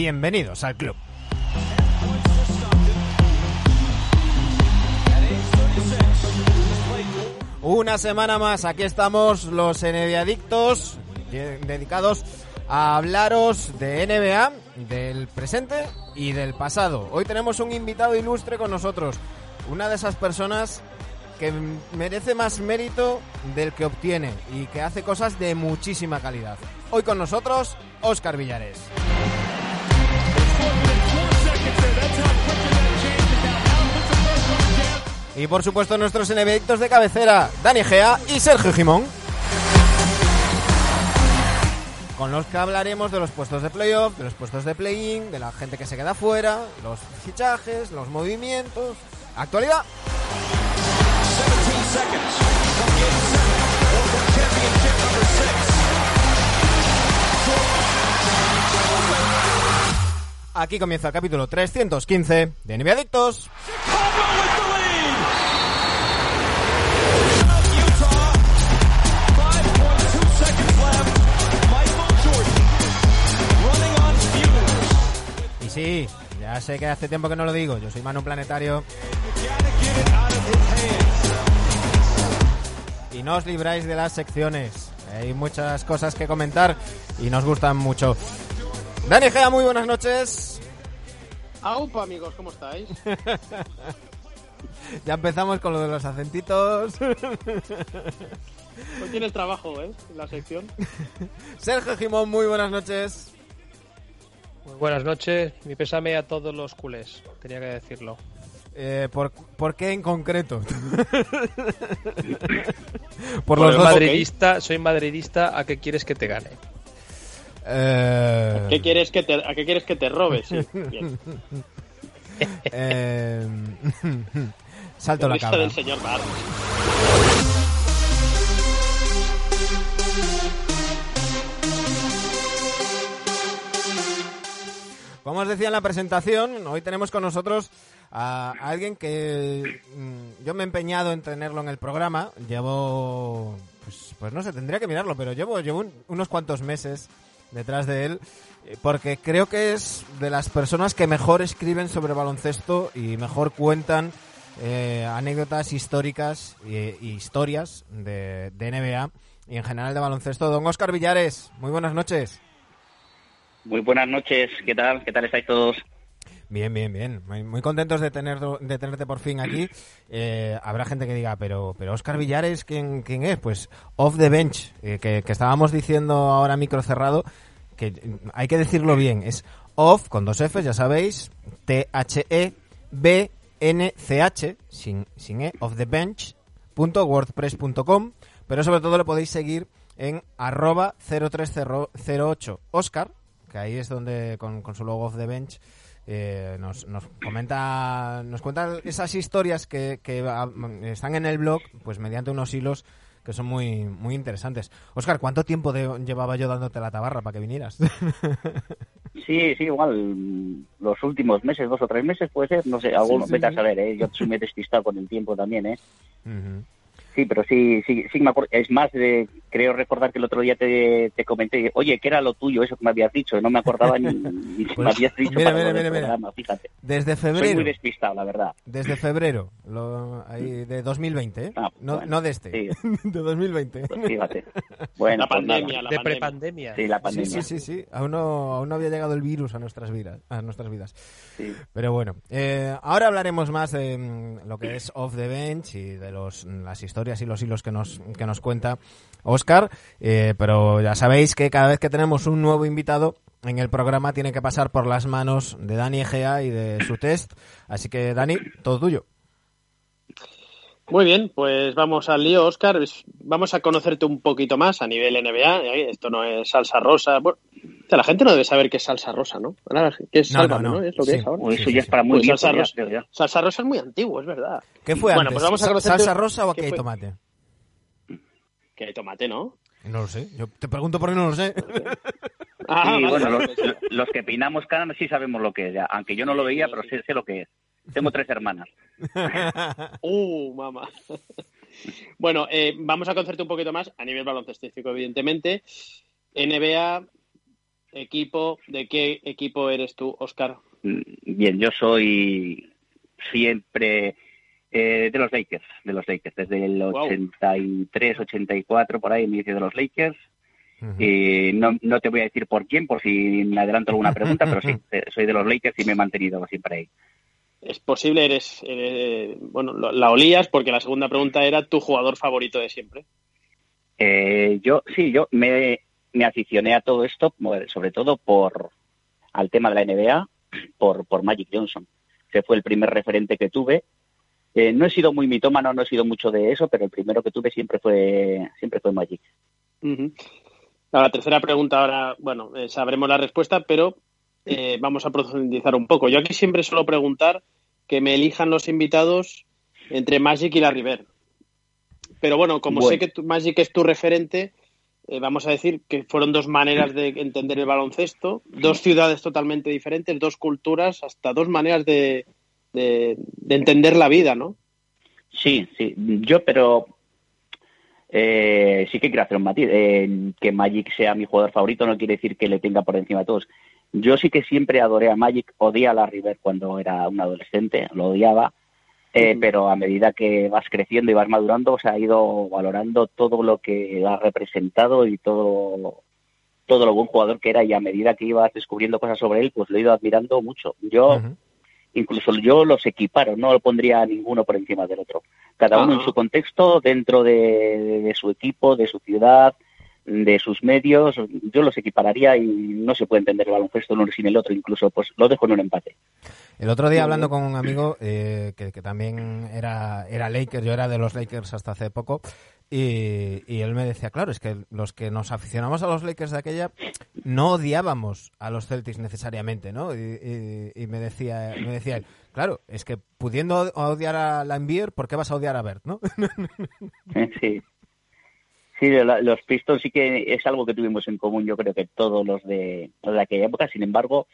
bienvenidos al club. Una semana más, aquí estamos los NBA adictos dedicados a hablaros de NBA, del presente y del pasado. Hoy tenemos un invitado ilustre con nosotros, una de esas personas que merece más mérito del que obtiene y que hace cosas de muchísima calidad. Hoy con nosotros, Óscar Villares. Y por supuesto nuestros enemigos de cabecera, Dani Gea y Sergio Jimón. Con los que hablaremos de los puestos de playoff, de los puestos de play-in, de la gente que se queda fuera, los fichajes, los movimientos. Actualidad. Aquí comienza el capítulo 315 de NBA. Y sí, ya sé que hace tiempo que no lo digo, yo soy Manu Planetario. Y no os libráis de las secciones. Hay muchas cosas que comentar y nos gustan mucho. Dani Gea, muy buenas noches. Aupa, amigos, ¿cómo estáis? ya empezamos con lo de los acentitos. Hoy tienes trabajo, ¿eh? En la sección. Sergio Jimón, muy buenas noches. Muy buenas noches. Mi pésame a todos los culés. Tenía que decirlo. Eh, ¿por, ¿por, qué en concreto? Por, los dos, madridista, Soy madridista. ¿A qué quieres que te gane? Eh... ¿A, qué quieres que te, ¿A qué quieres que te robes? Sí, bien. eh... Salto la cabra. del señor Barnes. Como os decía en la presentación, hoy tenemos con nosotros a alguien que mm, yo me he empeñado en tenerlo en el programa. Llevo, pues, pues no sé, tendría que mirarlo, pero llevo, llevo un, unos cuantos meses detrás de él eh, porque creo que es de las personas que mejor escriben sobre baloncesto y mejor cuentan eh, anécdotas históricas e historias de, de NBA y en general de baloncesto. Don Oscar Villares, muy buenas noches. Muy buenas noches, ¿qué tal? ¿Qué tal estáis todos? Bien, bien, bien. Muy, contentos de, tener, de tenerte por fin aquí. Eh, habrá gente que diga, pero, pero Oscar Villares, ¿quién, quién es? Pues off the bench, eh, que, que, estábamos diciendo ahora micro cerrado, que hay que decirlo bien, es off con dos Fs, ya sabéis, T-H-E-B-N-C-H, sin, sin E, off the bench, punto wordpress.com, pero sobre todo lo podéis seguir en arroba 0308 Oscar, que ahí es donde con, con su logo off the bench eh, nos, nos, comenta, nos cuenta esas historias que, que, están en el blog, pues mediante unos hilos que son muy, muy interesantes. Oscar, ¿cuánto tiempo de, llevaba yo dándote la tabarra para que vinieras? Sí, sí, igual los últimos meses, dos o tres meses puede ser, no sé, algunos, sí, sí, vete a saber, ¿eh? yo soy muy despistado con el tiempo también, ¿eh? Uh -huh. Sí, pero sí, sí, sí me acuerdo. Es más, de, creo recordar que el otro día te, te comenté, oye, ¿qué era lo tuyo eso que me habías dicho? No me acordaba ni, ni pues, me habías dicho mira, para mira, mira, programa, fíjate. Desde febrero. Soy muy despistado, la verdad. Desde febrero, lo, ahí, de 2020, ¿eh? Ah, no, bueno, no de este, sí. de 2020. Pues fíjate. Bueno, La pues pandemia, la de pandemia. prepandemia. Sí, la Sí, pandemia. sí, sí, sí. Aún no, aún no había llegado el virus a nuestras vidas. A nuestras vidas. Sí. Pero bueno, eh, ahora hablaremos más de mm, lo que es off the bench y de los, las historias y los hilos que nos, que nos cuenta Oscar. Eh, pero ya sabéis que cada vez que tenemos un nuevo invitado en el programa tiene que pasar por las manos de Dani Egea y de su test. Así que Dani, todo tuyo. Muy bien, pues vamos al lío, Oscar. Vamos a conocerte un poquito más a nivel NBA. ¿eh? Esto no es salsa rosa. Bueno, o sea, la gente no debe saber qué es salsa rosa, ¿no? ¿Qué es No, salsa, no, no, no. Es lo que Sí. es ahora. Pues Sí, eso sí, ya es para muy Pues viejo, salsa ya, rosa. ya. Salsa rosa es muy antiguo, es verdad. ¿Qué fue Bueno, antes? pues vamos a ¿Sa- conocerte- ¿Salsa rosa o ¿qué aquí hay tomate? Que hay tomate, ¿no? No lo sé. Yo te pregunto porque no lo sé. Ah, bueno, los que peinamos canas sí sabemos lo que es, ya. aunque yo no lo veía, pero sé, sé lo que es. Tengo tres hermanas. Uh, mamá. bueno, eh, vamos a conocerte un poquito más a nivel baloncestístico, evidentemente. NBA, equipo, ¿de qué equipo eres tú, Oscar? Mm, bien, yo soy siempre eh, de los Lakers, de los Lakers, desde el 83, 84, por ahí, inicio de los Lakers. y no, no te voy a decir por quién, por si me adelanto alguna pregunta, pero sí, eh, soy de los Lakers y me he mantenido siempre ahí. Es posible, eres, bueno, la olías porque la segunda pregunta era tu jugador favorito de siempre. Eh, yo, sí, yo me, me aficioné a todo esto, sobre todo por al tema de la NBA, por, por Magic Johnson, que fue el primer referente que tuve eh, no he sido muy mitómano, no he sido mucho de eso, pero el primero que tuve siempre fue, siempre fue Magic. La tercera pregunta ahora, bueno, eh, sabremos la respuesta, pero eh, vamos a profundizar un poco. Yo aquí siempre suelo preguntar que me elijan los invitados entre Magic y la River. Pero bueno, como sé que Magic es tu referente, vamos a decir que fueron dos maneras de entender el baloncesto, dos ciudades totalmente diferentes, dos culturas, hasta dos maneras de, de, entender la vida, ¿no? Sí, sí. Yo, pero eh, sí que quiero hacer un matiz. Eh, que Magic sea mi jugador favorito no quiere decir que le tenga por encima a todos. Yo sí que siempre adoré a Magic, odié a la River cuando era un adolescente, lo odiaba, eh, pero a medida que vas creciendo y vas madurando, se ha ido valorando todo lo que ha representado y todo, todo lo buen jugador que era y a medida que ibas descubriendo cosas sobre él, pues lo he ido admirando mucho. Yo incluso yo los equiparo, no lo pondría a ninguno por encima del otro. Cada uno en su contexto, dentro de, su equipo, de su ciudad, de sus medios, yo los equipararía y no se puede entender el baloncesto uno sin el otro, incluso pues lo dejo en un empate. El otro día hablando con un amigo eh, que, que, también era, era Lakers, yo era de los Lakers hasta hace poco, y, él me decía, claro, es que los que nos aficionamos a los Lakers de aquella no odiábamos a los Celtics necesariamente, ¿no? Y, me decía, me decía claro, es que pudiendo odiar a Lambier, ¿por qué vas a odiar a Bert, no? Sí. Sí, los Pistons sí que es algo que tuvimos en común, yo creo que todos los de, los de aquella época. Sin embargo,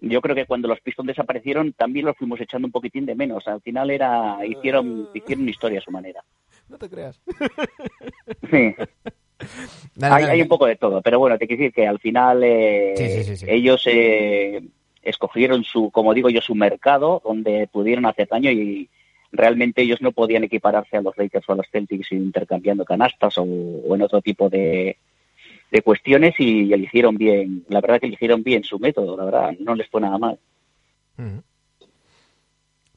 yo creo que cuando los Pistons desaparecieron también los fuimos echando un poquitín de menos. Al final era hicieron hicieron historia a su manera. No te creas. Sí. hay, un poco de todo, pero bueno, te quiero decir que al final eh, ellos eh, escogieron su, como digo yo, su mercado donde pudieron hacer daño y realmente ellos no podían equipararse a los Lakers o a los Celtics intercambiando canastas o, en otro tipo de, de cuestiones y eligieron bien, la verdad que eligieron bien su método, la verdad, no les fue nada mal.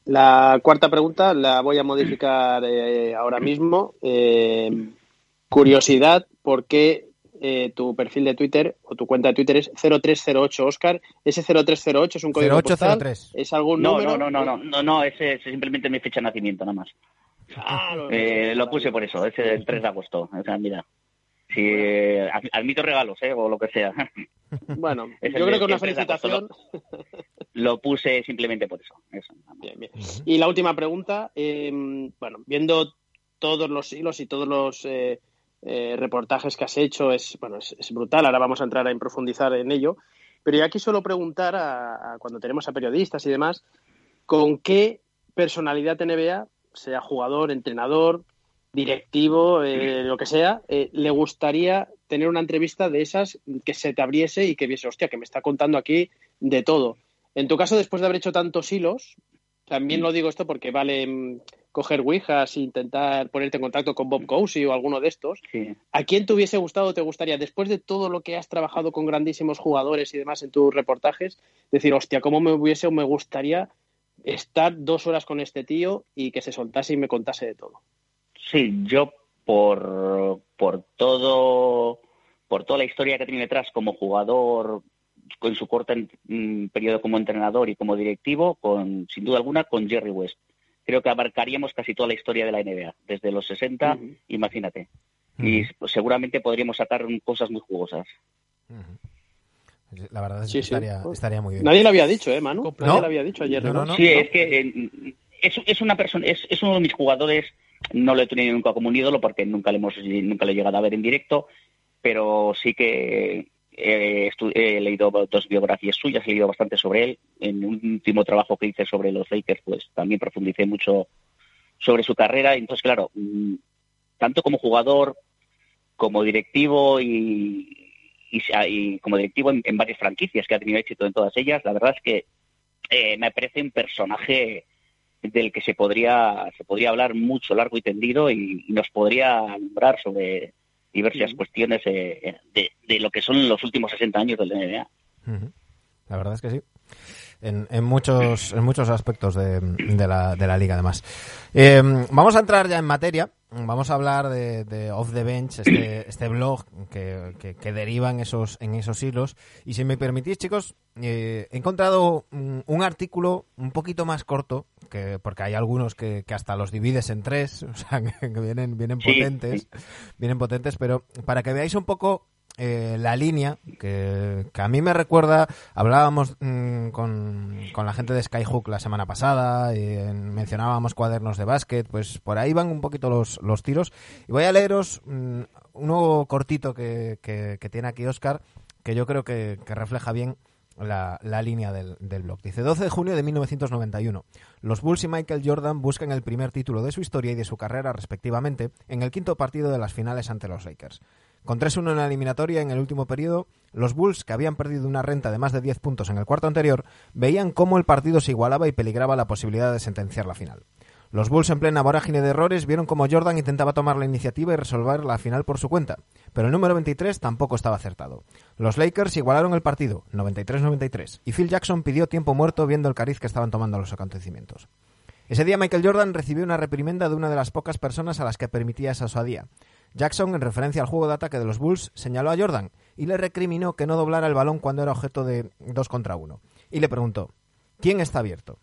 La cuarta pregunta la voy a modificar eh, ahora mismo. Eh, curiosidad, ¿por qué eh, tu perfil de Twitter o tu cuenta de Twitter es 0308 Oscar? Ese 0308 es un código 0803. postal. ¿Es algún no, número? No, no, no, no, no, ese es simplemente mi fecha de nacimiento nada más. Ah, lo puse por eso, ese del 3 de agosto. O sea, mira, si admito regalos, ¿eh? o lo que sea. Bueno, yo creo que una felicitación. Lo, puse simplemente por eso. Y la última pregunta, em, bueno, viendo todos los hilos y todos los eh, eh, reportajes que has hecho, es, bueno, es, brutal. Ahora vamos a entrar a profundizar en ello. Pero yo aquí suelo preguntar a, cuando tenemos a periodistas y demás, ¿con qué personalidad NBA, sea jugador, entrenador, directivo, eh, lo que sea, le gustaría tener una entrevista de esas que se te abriese y que viese, hostia, que me está contando aquí de todo. En tu caso, después de haber hecho tantos hilos, también lo digo esto porque vale mm, coger Ouijas e intentar ponerte en contacto con Bob Cousy o alguno de estos. ¿A quién te hubiese gustado o te gustaría, después de todo lo que has trabajado con grandísimos jugadores y demás en tus reportajes, decir, hostia, cómo me hubiese o me gustaría estar dos horas con este tío y que se soltase y me contase de todo? Sí, yo por, por todo por toda la historia que tiene detrás como jugador con su corto mm, periodo como entrenador y como directivo, con sin duda alguna con Jerry West. Creo que abarcaríamos casi toda la historia de la NBA, desde los 60, imagínate. Y seguramente podríamos sacar cosas muy jugosas. La verdad es que estaría, muy bien. Nadie lo había dicho, ¿eh, Manu? Nadie lo había dicho ayer. sí, es que eh, es, una persona, es, es uno de mis jugadores no lo he tenido nunca como un ídolo porque nunca le hemos nunca le he llegado a ver en directo, pero sí que he, leído dos biografías suyas, he leído bastante sobre él. En un último trabajo que hice sobre los Lakers, pues también profundicé mucho sobre su carrera. Entonces, claro, mm, tanto como jugador, como directivo y, y, como directivo en, varias franquicias que ha tenido éxito en todas ellas, la verdad es que eh, me parece un personaje del que se podría se podría hablar mucho largo y tendido y, nos podría nombrar sobre diversas cuestiones eh, de, lo que son los últimos 60 años del NBA. La verdad es que sí. En, en, muchos, en muchos aspectos de, de, la, de la liga, además. Eh, vamos a entrar ya en materia. Vamos a hablar de, de Off the Bench, este, este blog que, que, deriva en esos, en esos hilos. Y si me permitís, chicos, eh, he encontrado un, artículo un poquito más corto, que, porque hay algunos que, que hasta los divides en tres, o sea, que, vienen, vienen potentes, vienen potentes, pero para que veáis un poco eh, la línea que, a mí me recuerda, hablábamos mm, con, la gente de Skyhook la semana pasada, y mencionábamos cuadernos de básquet, pues por ahí van un poquito los, los tiros. Y voy a leeros mm, uno cortito que, que, tiene aquí Oscar, que yo creo que, refleja bien la, la, línea del, del, blog. Dice 12 de junio de 1991. Los Bulls y Michael Jordan buscan el primer título de su historia y de su carrera respectivamente en el quinto partido de las finales ante los Lakers. Con 3-1 en la eliminatoria en el último periodo, los Bulls, que habían perdido una renta de más de 10 puntos en el cuarto anterior, veían cómo el partido se igualaba y peligraba la posibilidad de sentenciar la final. Los Bulls, en plena vorágine de errores, vieron cómo Jordan intentaba tomar la iniciativa y resolver la final por su cuenta, pero el número 23 tampoco estaba acertado. Los Lakers igualaron el partido, 93-93, y Phil Jackson pidió tiempo muerto viendo el cariz que estaban tomando los acontecimientos. Ese día Michael Jordan recibió una reprimenda de una de las pocas personas a las que permitía esa osadía. Jackson, en referencia al juego de ataque de los Bulls, señaló a Jordan y le recriminó que no doblara el balón cuando era objeto de dos contra uno. Y le preguntó, ¿quién está abierto?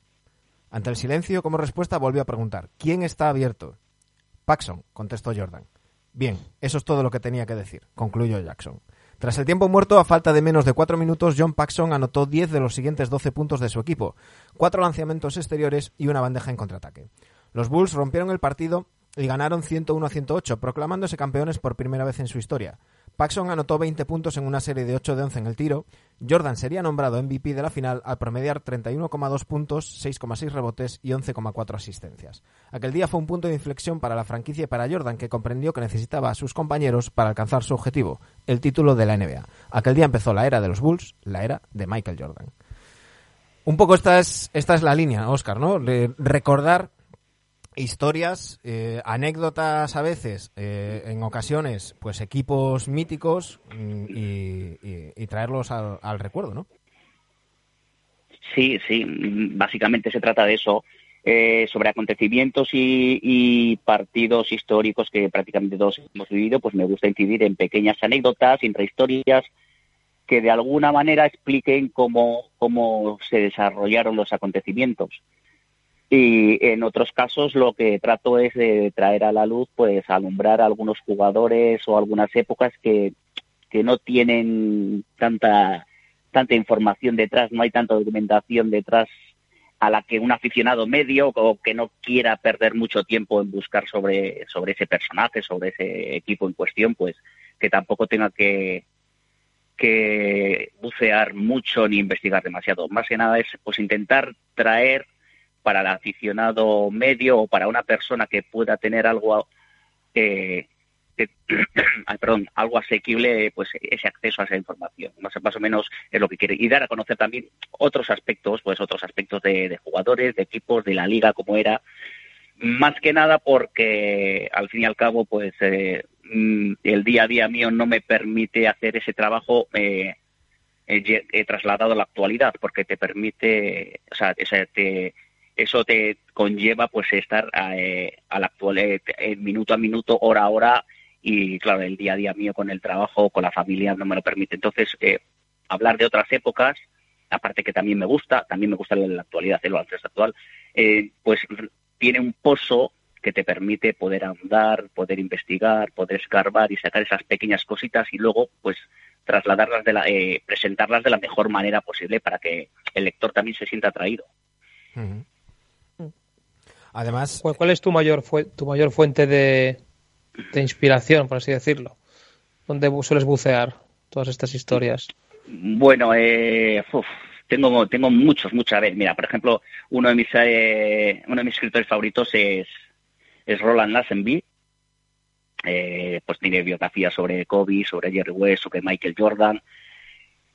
Ante el silencio, como respuesta, volvió a preguntar, ¿quién está abierto? Paxson, contestó Jordan. Bien, eso es todo lo que tenía que decir, concluyó Jackson. Tras el tiempo muerto, a falta de menos de cuatro minutos, John Paxson anotó 10 de los siguientes 12 puntos de su equipo, cuatro lanzamientos exteriores y una bandeja en contraataque. Los Bulls rompieron el partido y ganaron 101 a 108, proclamándose campeones por primera vez en su historia. Paxson anotó 20 puntos en una serie de 8 de 11 en el tiro. Jordan sería nombrado MVP de la final al promediar 31,2 puntos, 6,6 rebotes y 11,4 asistencias. Aquel día fue un punto de inflexión para la franquicia y para Jordan, que comprendió que necesitaba a sus compañeros para alcanzar su objetivo, el título de la NBA. Aquel día empezó la era de los Bulls, la era de Michael Jordan. Un poco esta es, esta es la línea, Oscar, ¿no? recordar historias, eh, anécdotas a veces, eh, en ocasiones, pues equipos míticos mm, y, traerlos al, recuerdo, ¿no? Sí, sí, básicamente se trata de eso. Eh, sobre acontecimientos y, partidos históricos que prácticamente todos hemos vivido, pues me gusta incidir en pequeñas anécdotas, intrahistorias, que de alguna manera expliquen cómo, cómo se desarrollaron los acontecimientos. Y en otros casos lo que trato es de traer a la luz, pues alumbrar a algunos jugadores o algunas épocas que, que no tienen tanta, tanta información detrás, no hay tanta documentación detrás a la que un aficionado medio o que no quiera perder mucho tiempo en buscar sobre, sobre ese personaje, sobre ese equipo en cuestión, pues que tampoco tenga que, que bucear mucho ni investigar demasiado. Más que nada es pues intentar traer para el aficionado medio o para una persona que pueda tener algo eh, perdón, algo asequible, pues ese acceso a esa información. Más, más, o menos es lo que quiere. Y dar a conocer también otros aspectos, pues otros aspectos de, jugadores, de equipos, de la liga, como era. Más que nada porque, al fin y al cabo, pues eh, el día a día mío no me permite hacer ese trabajo eh, eh trasladado a la actualidad, porque te permite, o sea, te, eso te conlleva pues estar eh, al actual eh, minuto a minuto, hora a hora y claro, el día a día mío con el trabajo, con la familia no me lo permite. Entonces, eh, hablar de otras épocas, aparte que también me gusta, también me gusta la actualidad, el baloncesto actual, pues tiene un pozo que te permite poder andar, poder investigar, poder escarbar y sacar esas pequeñas cositas y luego pues trasladarlas de la, presentarlas de la mejor manera posible para que el lector también se sienta atraído. Además, ¿cuál es tu mayor tu mayor fuente de, inspiración, por así decirlo? ¿Dónde sueles bucear todas estas historias? Bueno, eh, tengo tengo muchos, muchas. veces. mira, por ejemplo, uno de mis eh, uno de mis escritores favoritos es es Roland Lassenby. eh, pues tiene biografías sobre Kobe, sobre Jerry West, sobre Michael Jordan.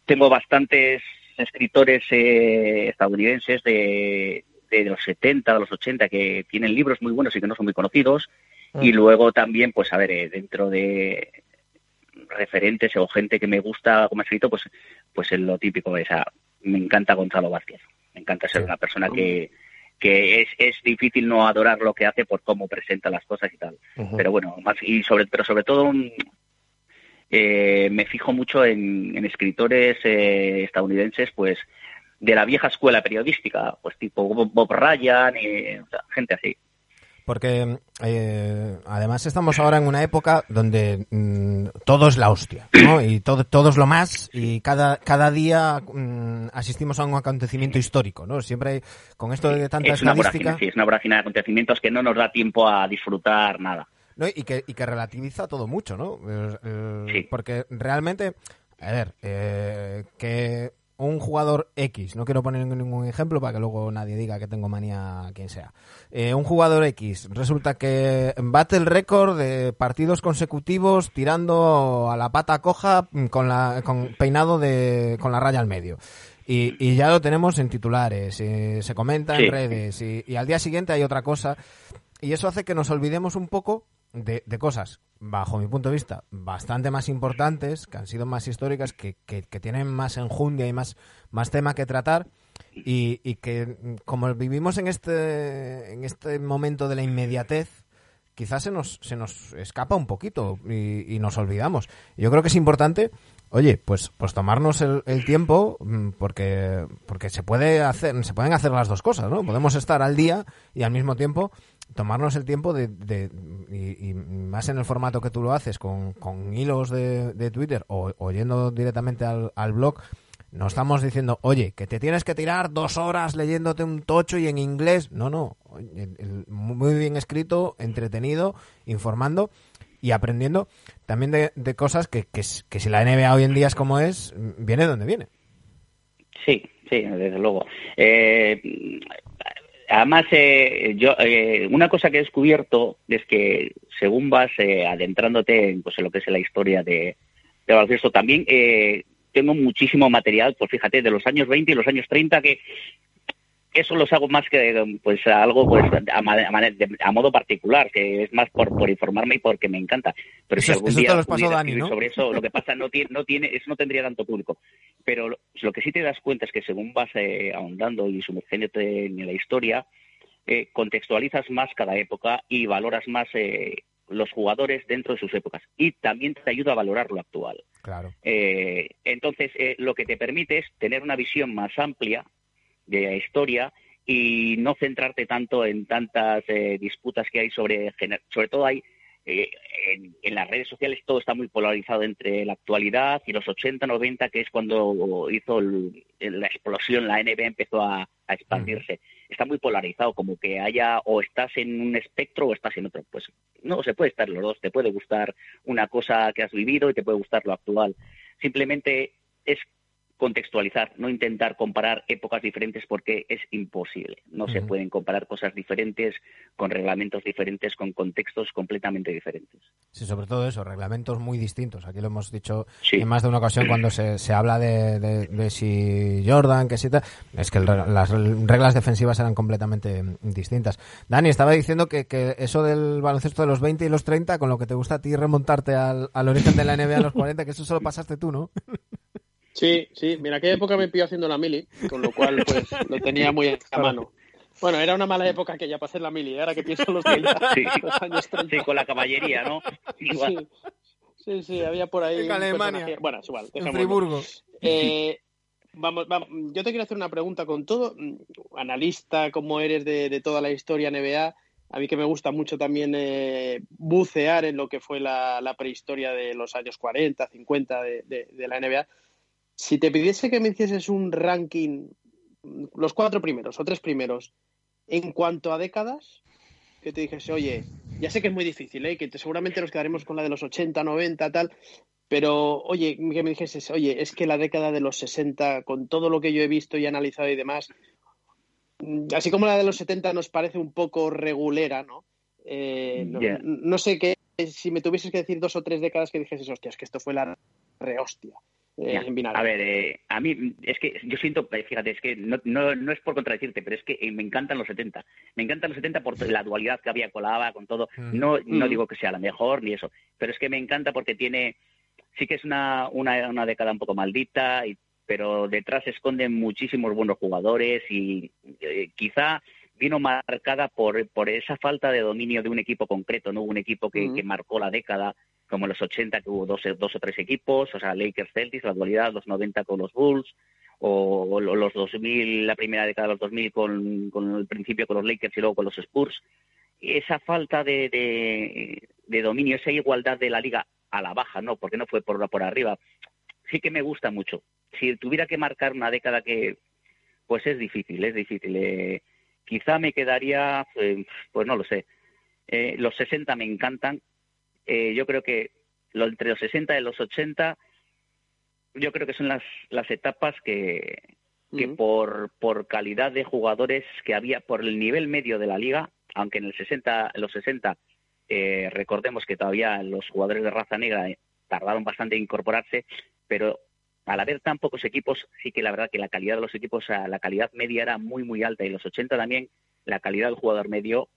Tengo bastantes escritores eh, estadounidenses de, de los 70, de los 80, que tienen libros muy buenos y que no son muy conocidos. Y mm. luego también, pues a ver, eh, dentro de referentes o gente que me gusta como escrito, pues, pues es lo típico. O sea, me encanta Gonzalo Vázquez. Me encanta ser una persona que, que es, es difícil no adorar lo que hace por cómo presenta las cosas y tal. Pero bueno, más y sobre, pero sobre todo eh, me fijo mucho en, escritores eh, estadounidenses, pues de la vieja escuela periodística, pues tipo Bob Ryan, y, gente así. Porque eh, además estamos ahora en una época donde mm, todo es la hostia, ¿no? Y todo, todo es lo más y cada, cada día mm, asistimos a un acontecimiento histórico, ¿no? Siempre con esto de tanta es estadística... sí, es una vorágine de acontecimientos que no nos da tiempo a disfrutar nada. ¿no? Y, que, y que relativiza todo mucho, ¿no? Eh, eh, porque realmente, a ver, que un jugador X, no quiero poner ningún ejemplo para que luego nadie diga que tengo manía a quien sea. Eh, un jugador X resulta que bate el récord de partidos consecutivos tirando a la pata coja con la con peinado de con la raya al medio. Y, ya lo tenemos en titulares, se comenta en redes y al día siguiente hay otra cosa y eso hace que nos olvidemos un poco de, cosas, bajo mi punto de vista, bastante más importantes, que han sido más históricas, que, que, tienen más enjundia y más, más tema que tratar. Y, y, que como vivimos en este, en este momento de la inmediatez, quizás se nos, se nos escapa un poquito y, y nos olvidamos. Yo creo que es importante oye, pues, pues tomarnos el, el, tiempo, mm, porque, porque se puede hacer, se pueden hacer las dos cosas, ¿no? Podemos estar al día y al mismo tiempo tomarnos el tiempo de, de y, más en el formato que tú lo haces, con, con hilos de, de Twitter o, yendo directamente al, al blog, no estamos diciendo, oye, que te tienes que tirar dos horas leyéndote un tocho y en inglés. No, no. muy bien escrito, entretenido, informando y aprendiendo también de, de cosas que, que, que, si la NBA hoy en día es como es, viene donde viene. Sí, sí, desde luego. Eh, además, eh, yo eh, una cosa que he descubierto es que según vas eh, adentrándote en, pues, en lo que es la historia de, de baloncesto, también tengo muchísimo material, pues fíjate, de los años 20 y los años 30 que eso los hago más que pues algo pues a, modo particular que es más por, por informarme y porque me encanta pero si algún día sobre eso lo que pasa no tiene no tiene eso no tendría tanto público pero lo, que sí te das cuenta es que según vas eh, ahondando y sumergiéndote en la historia eh, contextualizas más cada época y valoras más eh, los jugadores dentro de sus épocas y también te ayuda a valorar lo actual. Claro. entonces, lo que te permite es tener una visión más amplia de la historia y no centrarte tanto en tantas eh, disputas que hay sobre, sobre todo hay eh, en, las redes sociales todo está muy polarizado entre la actualidad y los 80, 90, que es cuando hizo la explosión, la NBA empezó a, expandirse. Está muy polarizado, como que haya o estás en un espectro o estás en otro. Pues no, se puede estar los dos. Te puede gustar una cosa que has vivido y te puede gustar lo actual. Simplemente es contextualizar, no intentar comparar épocas diferentes porque es imposible. No se pueden comparar cosas diferentes con reglamentos diferentes, con contextos completamente diferentes. Sí, sobre todo eso, reglamentos muy distintos. Aquí lo hemos dicho en más de una ocasión cuando se, se habla de, si Jordan, que si tal, es que las reglas defensivas eran completamente distintas. Dani, estaba diciendo que, que, eso del baloncesto de los 20 y los 30, con lo que te gusta a ti remontarte al, al origen de la NBA a los 40, que eso solo pasaste tú, ¿no? Sí, sí, mira, aquella época me pilló haciendo la mili, con lo cual pues lo tenía muy a mano. Bueno, era una mala época que ya pasé la mili, ahora que pienso los, 30, sí. los años 30. Sí, con la caballería, ¿no? Igual. Sí, sí, había por ahí. En Alemania. Bueno, es igual. En Friburgo. Eh, vamos, vamos, yo te quiero hacer una pregunta con todo, mm, analista como eres de, de toda la historia NBA. A mí que me gusta mucho también eh, bucear en lo que fue la, la, prehistoria de los años 40, 50 de, de, de la NBA. Si te pidiese que me hicieses un ranking, los cuatro primeros o tres primeros, en cuanto a décadas, que te dijese, oye, ya sé que es muy difícil, ¿eh? que seguramente nos quedaremos con la de los 80, 90, tal, pero oye, que me dijese, oye, es que la década de los 60, con todo lo que yo he visto y analizado y demás, así como la de los 70 nos parece un poco regulera, ¿no? Eh, no, sé qué si me tuvieses que decir dos o tres décadas que dijeses, hostia, es que esto fue la rehostia. Eh, a ver, eh, a mí es que yo siento, eh, fíjate, es que no, no, no, es por contradecirte, pero es que me encantan los 70. Me encantan los 70 por la dualidad que había colaba con todo. Mm. No, no mm. digo que sea la mejor ni eso, pero es que me encanta porque tiene, sí que es una, una, una década un poco maldita, y, pero detrás se esconden muchísimos buenos jugadores y quizá vino marcada por, por esa falta de dominio de un equipo concreto, no un equipo que, mm. que marcó la década como en los 80 que hubo dos, o tres equipos, o sea, Lakers Celtics, la dualidad, los 90 con los Bulls, o, los 2000, la primera década de los 2000 con, con el principio con los Lakers y luego con los Spurs. Esa falta de, de, dominio, esa igualdad de la liga a la baja, ¿no? Porque no fue por, por arriba. Sí que me gusta mucho. Si tuviera que marcar una década que, pues es difícil, es difícil. Eh, quizá me quedaría, eh, pues no lo sé. Eh, los 60 me encantan, eh, yo creo que lo, entre los 60 y los 80, yo creo que son las, las etapas que, que por, por calidad de jugadores que había, por el nivel medio de la liga, aunque en el 60, en los 60 eh, recordemos que todavía los jugadores de raza negra tardaron bastante en incorporarse, pero al haber tan pocos equipos, sí que la verdad que la calidad de los equipos, la calidad media era muy, muy alta. Y los 80 también, la calidad del jugador medio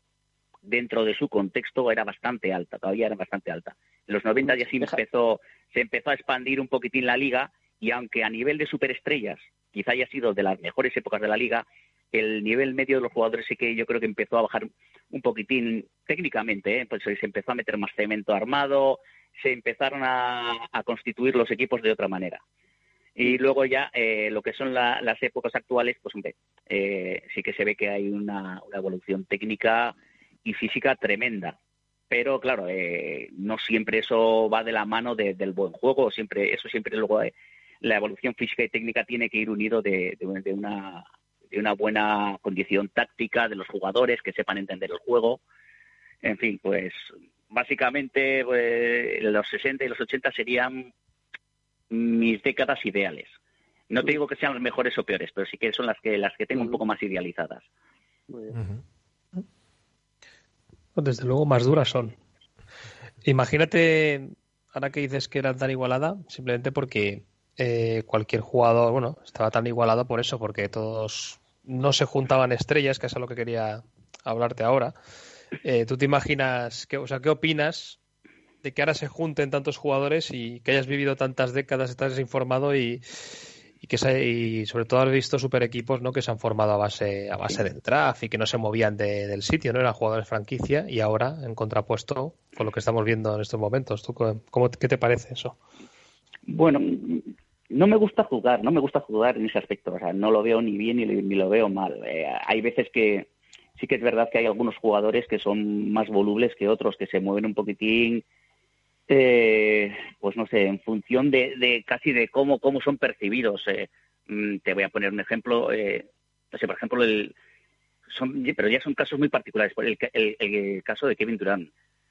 dentro de su contexto era bastante alta, todavía era bastante alta. En los 90 ya sí empezó, se empezó a expandir un poquitín la liga y aunque a nivel de superestrellas quizá haya sido de las mejores épocas de la liga, el nivel medio de los jugadores sí que yo creo que empezó a bajar un poquitín técnicamente, ¿eh? pues se empezó a meter más cemento armado, se empezaron a, constituir los equipos de otra manera. Y luego ya eh, lo que son las épocas actuales, pues hombre, eh, sí que se ve que hay una evolución técnica y física tremenda. Pero claro, eh, no siempre eso va de la mano del buen juego, siempre eso siempre luego eh, la evolución física y técnica tiene que ir unido de, una de una buena condición táctica de los jugadores que sepan entender el juego. En fin, pues básicamente pues, los 60 y los 80 serían mis décadas ideales. No te digo que sean las mejores o peores, pero sí que son las que las que tengo un poco más idealizadas. Desde luego más duras son. Imagínate, ahora que dices que era tan igualada, simplemente porque eh, cualquier jugador, bueno, estaba tan igualado por eso, porque todos no se juntaban estrellas, que es a lo que quería hablarte ahora. Eh, ¿Tú te imaginas, que, o sea, qué opinas de que ahora se junten tantos jugadores y que hayas vivido tantas décadas, estás informado y, y que y sobre todo has visto super equipos ¿no? que se han formado a base a base del draft y que no se movían del sitio, no eran jugadores franquicia y ahora en contrapuesto con lo que estamos viendo en estos momentos. ¿Tú cómo, qué te parece eso? Bueno, no me gusta jugar, no me gusta jugar en ese aspecto, o sea, no lo veo ni bien ni, ni lo veo mal. Eh, hay veces que sí que es verdad que hay algunos jugadores que son más volubles que otros, que se mueven un poquitín eh, pues no sé, en función de, casi de cómo, cómo son percibidos. Eh, mm, te voy a poner un ejemplo, eh, no sé, por ejemplo, el, son, pero ya son casos muy particulares. El, el, el caso de Kevin Durant,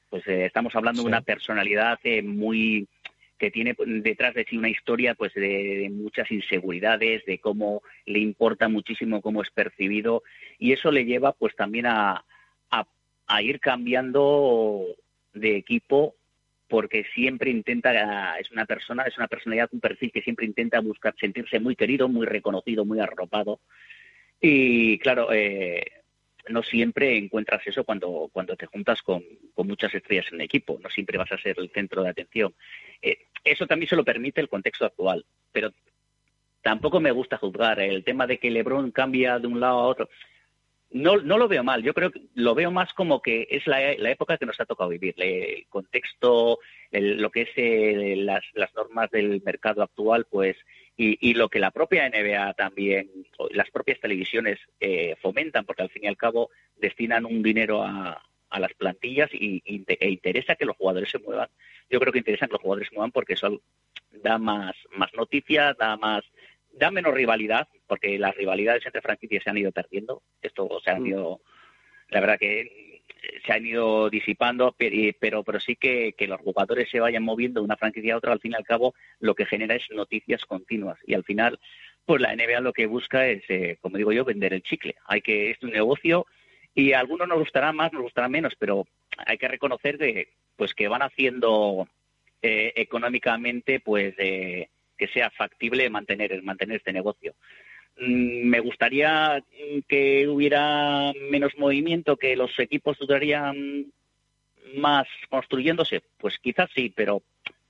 pues eh, estamos hablando de una personalidad muy que tiene detrás de sí una historia pues de, muchas inseguridades, de cómo le importa muchísimo cómo es percibido y eso le lleva pues también a, a, a ir cambiando de equipo porque siempre intenta, es una persona, es una personalidad, un perfil que siempre intenta buscar sentirse muy querido, muy reconocido, muy arropado. Y claro, eh, no siempre encuentras eso cuando, cuando te juntas con, con, muchas estrellas en equipo, no siempre vas a ser el centro de atención. Eh, eso también se lo permite el contexto actual, pero tampoco me gusta juzgar el tema de que LeBron cambia de un lado a otro no, no lo veo mal, yo creo que lo veo más como que es la, época que nos ha tocado vivir, el contexto, lo que es eh, las, las, normas del mercado actual, pues, y, y, lo que la propia NBA también, las propias televisiones eh, fomentan, porque al fin y al cabo destinan un dinero a, a las plantillas y, e interesa que los jugadores se muevan. Yo creo que interesa que los jugadores se muevan porque eso da más, más noticias, da más da menos rivalidad, porque las rivalidades entre franquicias se han ido perdiendo. Esto se han mm. ido, la verdad que se han ido disipando, pero, pero sí que, que los jugadores se vayan moviendo de una franquicia a otra, al fin y al cabo, lo que genera es noticias continuas. Y al final, pues la NBA lo que busca es, eh, como digo yo, vender el chicle. Hay que, es un negocio y a algunos nos gustará más, nos gustará menos, pero hay que reconocer que, pues que van haciendo eh, económicamente pues que sea factible mantener mantener este negocio. Mm, me gustaría que hubiera menos movimiento que los equipos durarían más construyéndose. Pues quizás sí pero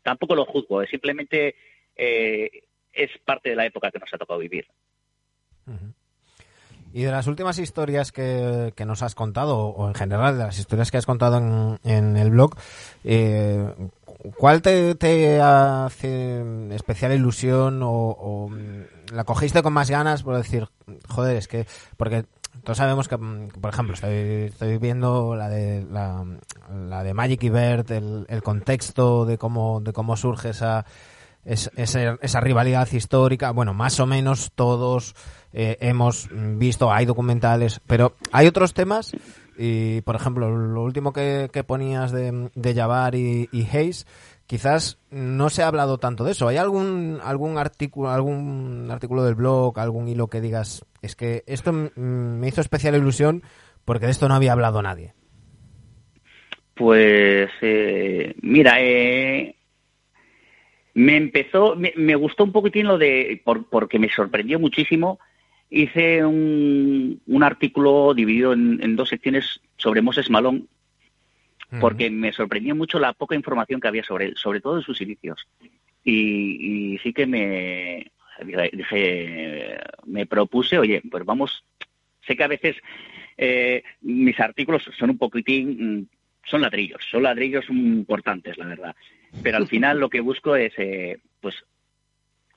tampoco lo juzgo simplemente es parte de la época que nos ha tocado vivir y de las últimas historias que, nos has contado, o en general de las historias que has contado en, el blog, eh, ¿cuál te, hace especial ilusión o, la cogiste con más ganas por decir, joder, es que, porque todos sabemos que, por ejemplo, estoy, viendo la de la, de Magic y Bert, el, el, contexto de cómo de cómo surge esa, esa, esa rivalidad histórica. Bueno, más o menos todos eh, hemos visto, hay documentales, pero hay otros temas y, por ejemplo, lo último que, ponías de, de Jabbar y, Hayes, quizás no se ha hablado tanto de eso. ¿Hay algún algún artículo algún artículo del blog, algún hilo que digas es que esto me hizo especial ilusión porque de esto no había hablado nadie? Pues eh, mira, eh, me empezó, me, gustó un poquitín lo de, porque me sorprendió muchísimo hice un, un artículo dividido en, dos secciones sobre Moses Malón, porque me sorprendió mucho la poca información que había sobre él, sobre todo en sus inicios. Y, sí que me dije, me propuse, oye, pues vamos, sé que a veces eh, mis artículos son un poquitín, mm, son ladrillos, son ladrillos importantes, la verdad. Pero al final lo que busco es, eh, pues,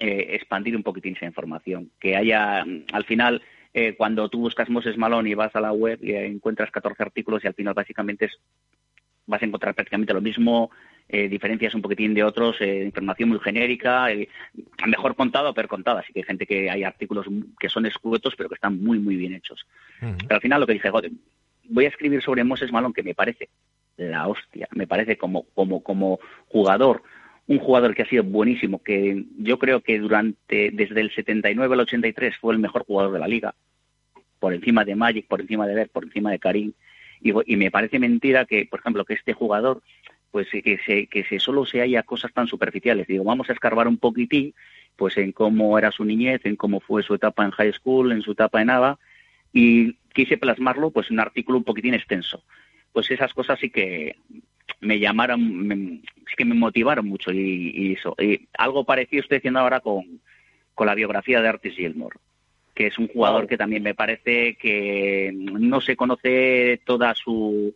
eh, expandir un poquitín esa información. Que haya, al final, eh, cuando tú buscas Moses Malone y vas a la web y encuentras 14 artículos y al final básicamente es, vas a encontrar prácticamente lo mismo, eh, diferencias un poquitín de otros, información muy genérica, mejor contado o peor contado. Así que hay gente que hay artículos que son escuetos pero que están muy, muy bien hechos. Pero al final lo que dije, voy a escribir sobre Moses Malone que me parece la hostia, me parece como, como, como jugador un jugador que ha sido buenísimo, que yo creo que durante desde el 79 al 83 fue el mejor jugador de la liga, por encima de Magic, por encima de Bert, por encima de Karim, y, me parece mentira que, por ejemplo, que este jugador, pues que se, que se solo se haya cosas tan superficiales. Digo, vamos a escarbar un poquitín, pues en cómo era su niñez, en cómo fue su etapa en high school, en su etapa en ABA, y quise plasmarlo, pues en un artículo un poquitín extenso. Pues esas cosas sí que me llamaron, es que me motivaron mucho y, eso. Y algo parecido estoy haciendo ahora con, con la biografía de Artis Gilmore, que es un jugador que también me parece que no se conoce toda su,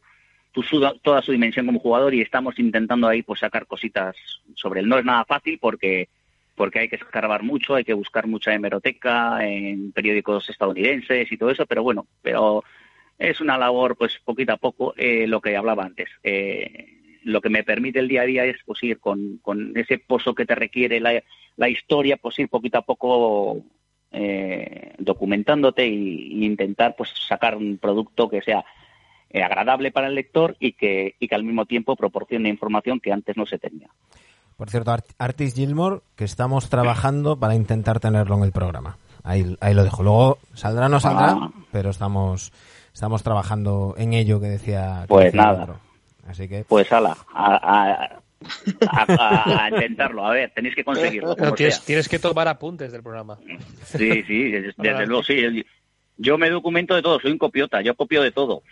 toda su dimensión como jugador y estamos intentando ahí pues sacar cositas sobre él. No es nada fácil porque porque hay que escarbar mucho, hay que buscar mucha hemeroteca en periódicos estadounidenses y todo eso, pero bueno, pero es una labor, pues poquito a poco, eh, lo que hablaba antes. Eh, lo que me permite el día a día es pues, ir con, ese pozo que te requiere la, la historia, pues ir poquito a poco eh, documentándote e intentar pues sacar un producto que sea agradable para el lector y que, y que al mismo tiempo proporcione información que antes no se tenía. Por cierto, Artis Gilmore, que estamos trabajando para intentar tenerlo en el programa. Ahí, ahí lo dejo. Luego saldrá o no saldrá, ah. pero estamos estamos trabajando en ello que decía. pues nada. Así que. Pues ala, a, intentarlo. A ver, tenéis que conseguirlo. tienes, que tomar apuntes del programa. Sí, sí, desde, luego, sí. Yo me documento de todo, soy un copiota, yo copio de todo.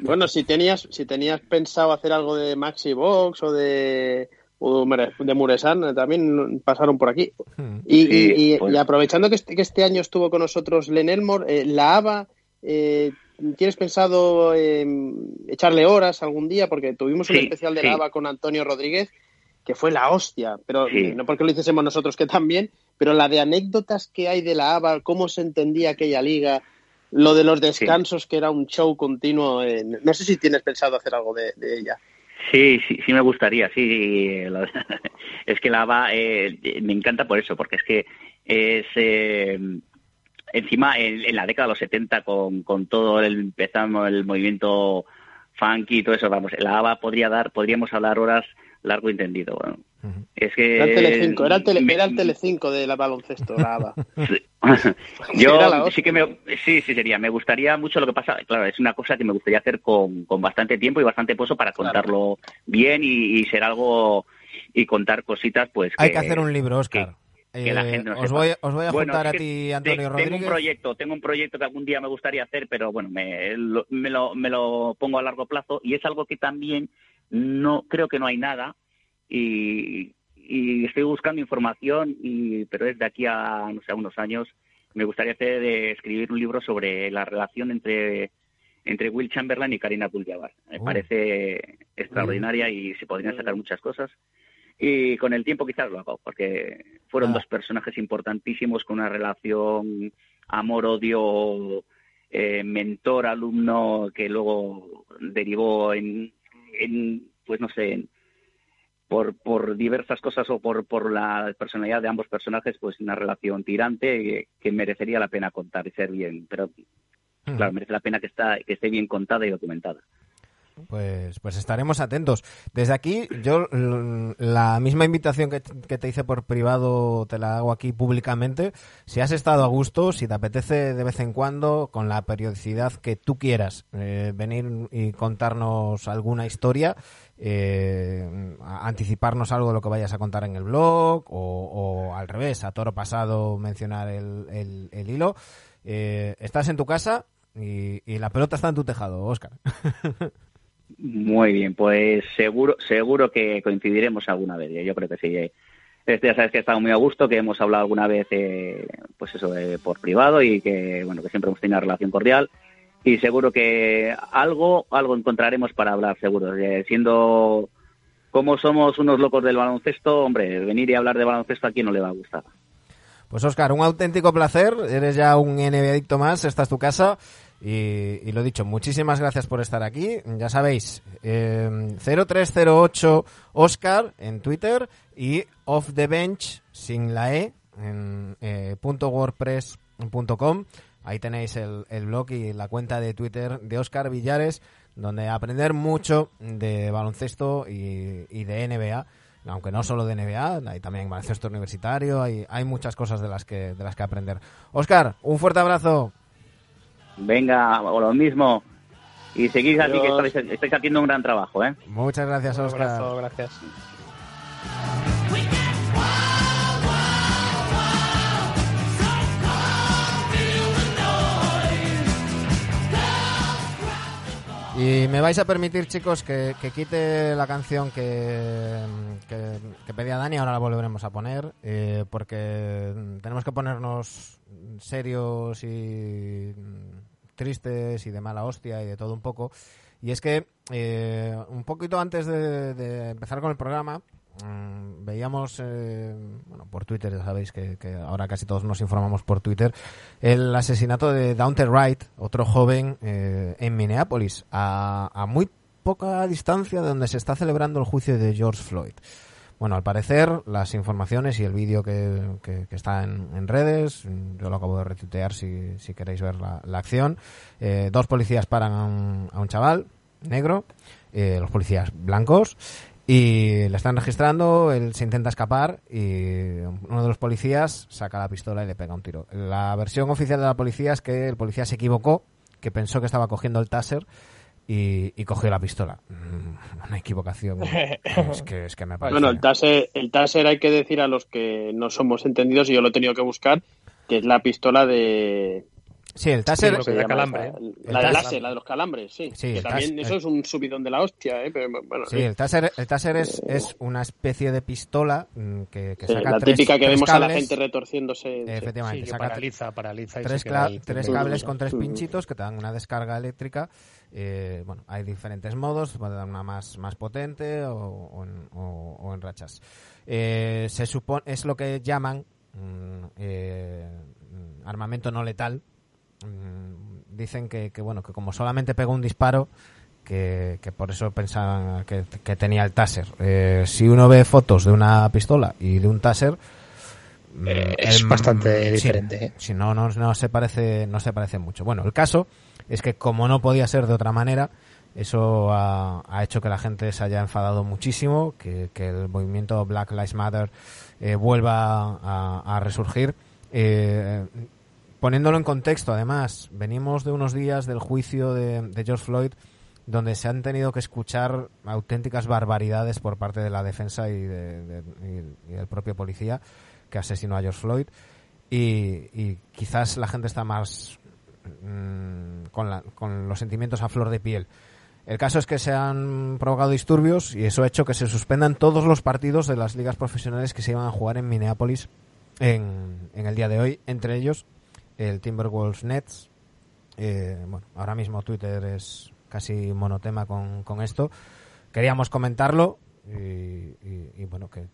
Bueno, si tenías, si tenías pensado hacer algo de Maxi Box o de de Muresan también pasaron por aquí. Hmm. Y, pues. aprovechando que este, que este, año estuvo con nosotros Len Elmore, eh, la ABA eh, ¿Tienes pensado echarle horas algún día? Porque tuvimos un especial de lava con Antonio Rodríguez que fue la hostia, pero no porque lo hiciésemos nosotros que también, pero la de anécdotas que hay de la ABA, cómo se entendía aquella liga, lo de los descansos que era un show continuo, eh, no sé si tienes pensado hacer algo de, ella. Sí, sí, sí me gustaría, sí. es que la ABA eh, me encanta por eso, porque es que es... Encima en, la década de los 70 con, con todo el empezamos el movimiento funky y todo eso, vamos, la ABA podría dar, podríamos hablar horas largo y entendido. Bueno. Es que era el Telecinco, era el, tele, era el Telecinco de la baloncesto, la ABA. Yo sí que me, sí, sí sería. Me gustaría mucho lo que pasa. Claro, es una cosa que me gustaría hacer con, con bastante tiempo y bastante peso para contarlo bien y, ser algo y contar cositas, pues. Hay que hacer un libro, Oscar. Que, la eh, os, voy, os, voy, a juntar a ti, Antonio Rodríguez. Tengo un proyecto, tengo un proyecto que algún día me gustaría hacer, pero bueno, me lo, me lo, me lo pongo a largo plazo y es algo que también no creo que no hay nada y, y estoy buscando información, y, pero es de aquí a, no sé, unos años, me gustaría hacer de escribir un libro sobre la relación entre, entre Will Chamberlain y Karina Abdul-Jabbar. Me oh. parece extraordinaria y se podrían sacar muchas cosas. Y con el tiempo quizás lo hago, porque fueron ah. dos personajes importantísimos con una relación amor-odio, eh, mentor-alumno, que luego derivó en, en pues no sé, en, por, por diversas cosas o por, por la personalidad de ambos personajes, pues una relación tirante que, merecería la pena contar y ser bien, pero claro, merece la pena que, está, que esté bien contada y documentada. Pues, pues estaremos atentos. Desde aquí, yo la misma invitación que, te hice por privado te la hago aquí públicamente. Si has estado a gusto, si te apetece de vez en cuando, con la periodicidad que tú quieras, eh, venir y contarnos alguna historia, eh, anticiparnos algo de lo que vayas a contar en el blog o, al revés, a toro pasado mencionar el, hilo. Eh, estás en tu casa y, la pelota está en tu tejado, Oscar. Muy bien, pues seguro seguro que coincidiremos alguna vez. Yo creo que sí. Eh. Este, ya sabes que he estado muy a gusto, que hemos hablado alguna vez, pues eso, por privado y que bueno que siempre hemos tenido una relación cordial y seguro que algo algo encontraremos para hablar seguro eh, siendo como somos unos locos del baloncesto hombre venir y hablar de baloncesto a quién no le va a gustar pues Oscar un auténtico placer eres ya un NBA adicto más esta es tu casa y, lo dicho muchísimas gracias por estar aquí ya sabéis 0308 em, Oscar en Twitter y off the bench sin la e en eh, wordpress.com Ahí tenéis el, blog y la cuenta de Twitter de Oscar Villares, donde aprender mucho de baloncesto y, de NBA aunque no solo de NBA, hay también baloncesto universitario, hay, hay muchas cosas de las que de las que aprender. Oscar, un fuerte abrazo. Venga, o lo mismo. Y seguís así que estáis, haciendo un gran trabajo, ¿eh? Muchas gracias, Oscar. gracias. Y me vais a permitir, chicos, que, quite la canción que, que, pedía Dani, ahora la volveremos a poner, eh, porque tenemos que ponernos serios y tristes y de mala hostia y de todo un poco. Y es que eh, un poquito antes de empezar con el programa, Mm, veíamos, eh, bueno, por Twitter, ya sabéis que, ahora casi todos nos informamos por Twitter, el asesinato de Daunte Wright, otro joven eh, en Minneapolis, a, muy poca distancia de donde se está celebrando el juicio de George Floyd. Bueno, al parecer, las informaciones y el vídeo que, está en, redes, yo lo acabo de retuitear si, si queréis ver la, acción, eh, dos policías paran a un, a un chaval negro, los policías blancos, y le están registrando, él se intenta escapar y uno de los policías saca la pistola y le pega un tiro. La versión oficial de la policía es que el policía se equivocó, que pensó que estaba cogiendo el taser y, cogió la pistola. Mm, una equivocación. es, que, es que me parece. Bueno, el taser, el taser hay que decir a los que no somos entendidos y yo lo he tenido que buscar, que es la pistola de, Sí, el taser. de calambre. La, de láser, la de los calambres, sí. que también eso es un subidón de la hostia, ¿eh? Pero, bueno, sí, el taser, el taser es, es una especie de pistola mm, que, que saca La tres, típica que vemos a la gente retorciéndose. Efectivamente, saca paraliza, paraliza. tres, tres cables con tres pinchitos que te dan una descarga eléctrica. Eh, bueno, hay diferentes modos, puede dar una más, más potente o, o, o, en rachas. Eh, se supone, es lo que llaman mm, eh, armamento no letal, Mm, dicen que, bueno que como solamente pegó un disparo que, por eso pensaban que, tenía el taser eh, si uno ve fotos de una pistola y de un taser mm, eh, es bastante diferente ¿eh? si no, no no se parece no se parece mucho bueno el caso es que como no podía ser de otra manera eso ha, hecho que la gente se haya enfadado muchísimo que, el movimiento Black Lives Matter vuelva a resurgir Eh, poniéndolo en contexto, además, venimos de unos días del juicio de, de George Floyd donde se han tenido que escuchar auténticas barbaridades por parte de la defensa y, de, y, del propio policía que asesinó a George Floyd. Y, quizás la gente está más mmm, con, la, con los sentimientos a flor de piel. El caso es que se han provocado disturbios y eso ha hecho que se suspendan todos los partidos de las ligas profesionales que se iban a jugar en Minneapolis en, en el día de hoy, entre ellos el Timberwolves Nets. Eh, bueno, ahora mismo Twitter es casi monotema con esto. Queríamos comentarlo y, bueno, que,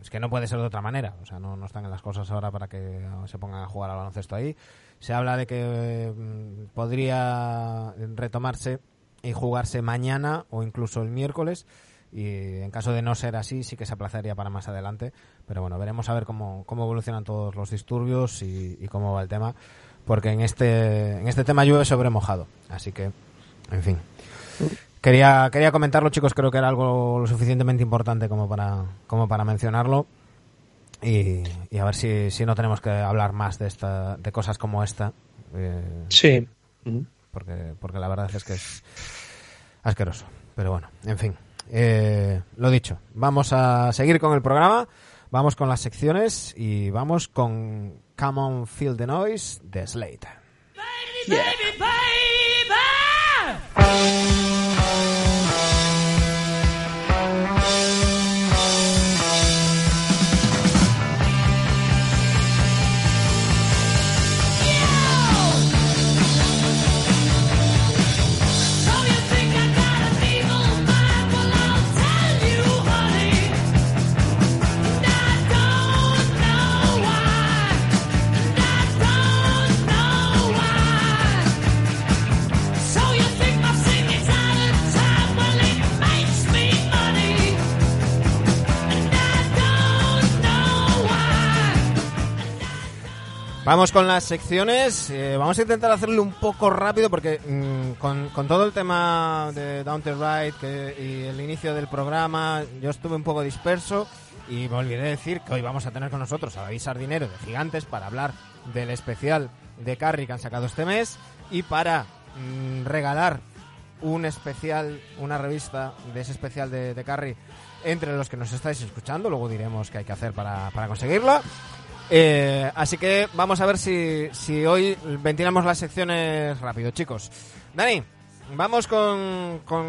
es que no puede ser de otra manera. O sea, no, no están en las cosas ahora para que se pongan a jugar al baloncesto ahí. Se habla de que mm, podría retomarse y jugarse mañana o incluso el miércoles. Y en caso de no ser así, sí que se aplazaría para más adelante. Pero bueno, veremos a ver cómo, cómo evolucionan todos los disturbios y, y cómo va el tema. Porque en este, en este tema llueve sobre mojado. Así que en fin. Quería, quería comentarlo, chicos, creo que era algo lo suficientemente importante como para, como para mencionarlo. Y, a ver si, si, no tenemos que hablar más de esta, de cosas como esta. Eh, sí. Porque, porque la verdad es que es asqueroso. Pero bueno, en fin. Eh, lo dicho, vamos a seguir con el programa. Vamos con las secciones y vamos con Come on Feel the Noise de Slate. Vamos con las secciones. Eh, vamos a intentar hacerlo un poco rápido porque mm, con, todo el tema de Down to Right y el inicio del programa, yo estuve un poco disperso y me olvidé decir que hoy vamos a tener con nosotros a David Sardinero de Gigantes para hablar del especial de Carry que han sacado este mes y para mm, regalar un especial, una revista de ese especial de, de Carry entre los que nos estáis escuchando. Luego diremos qué hay que hacer para conseguirla. Eh, así que vamos a ver si, si hoy ventilamos las secciones rápido, chicos. Dani, vamos con, con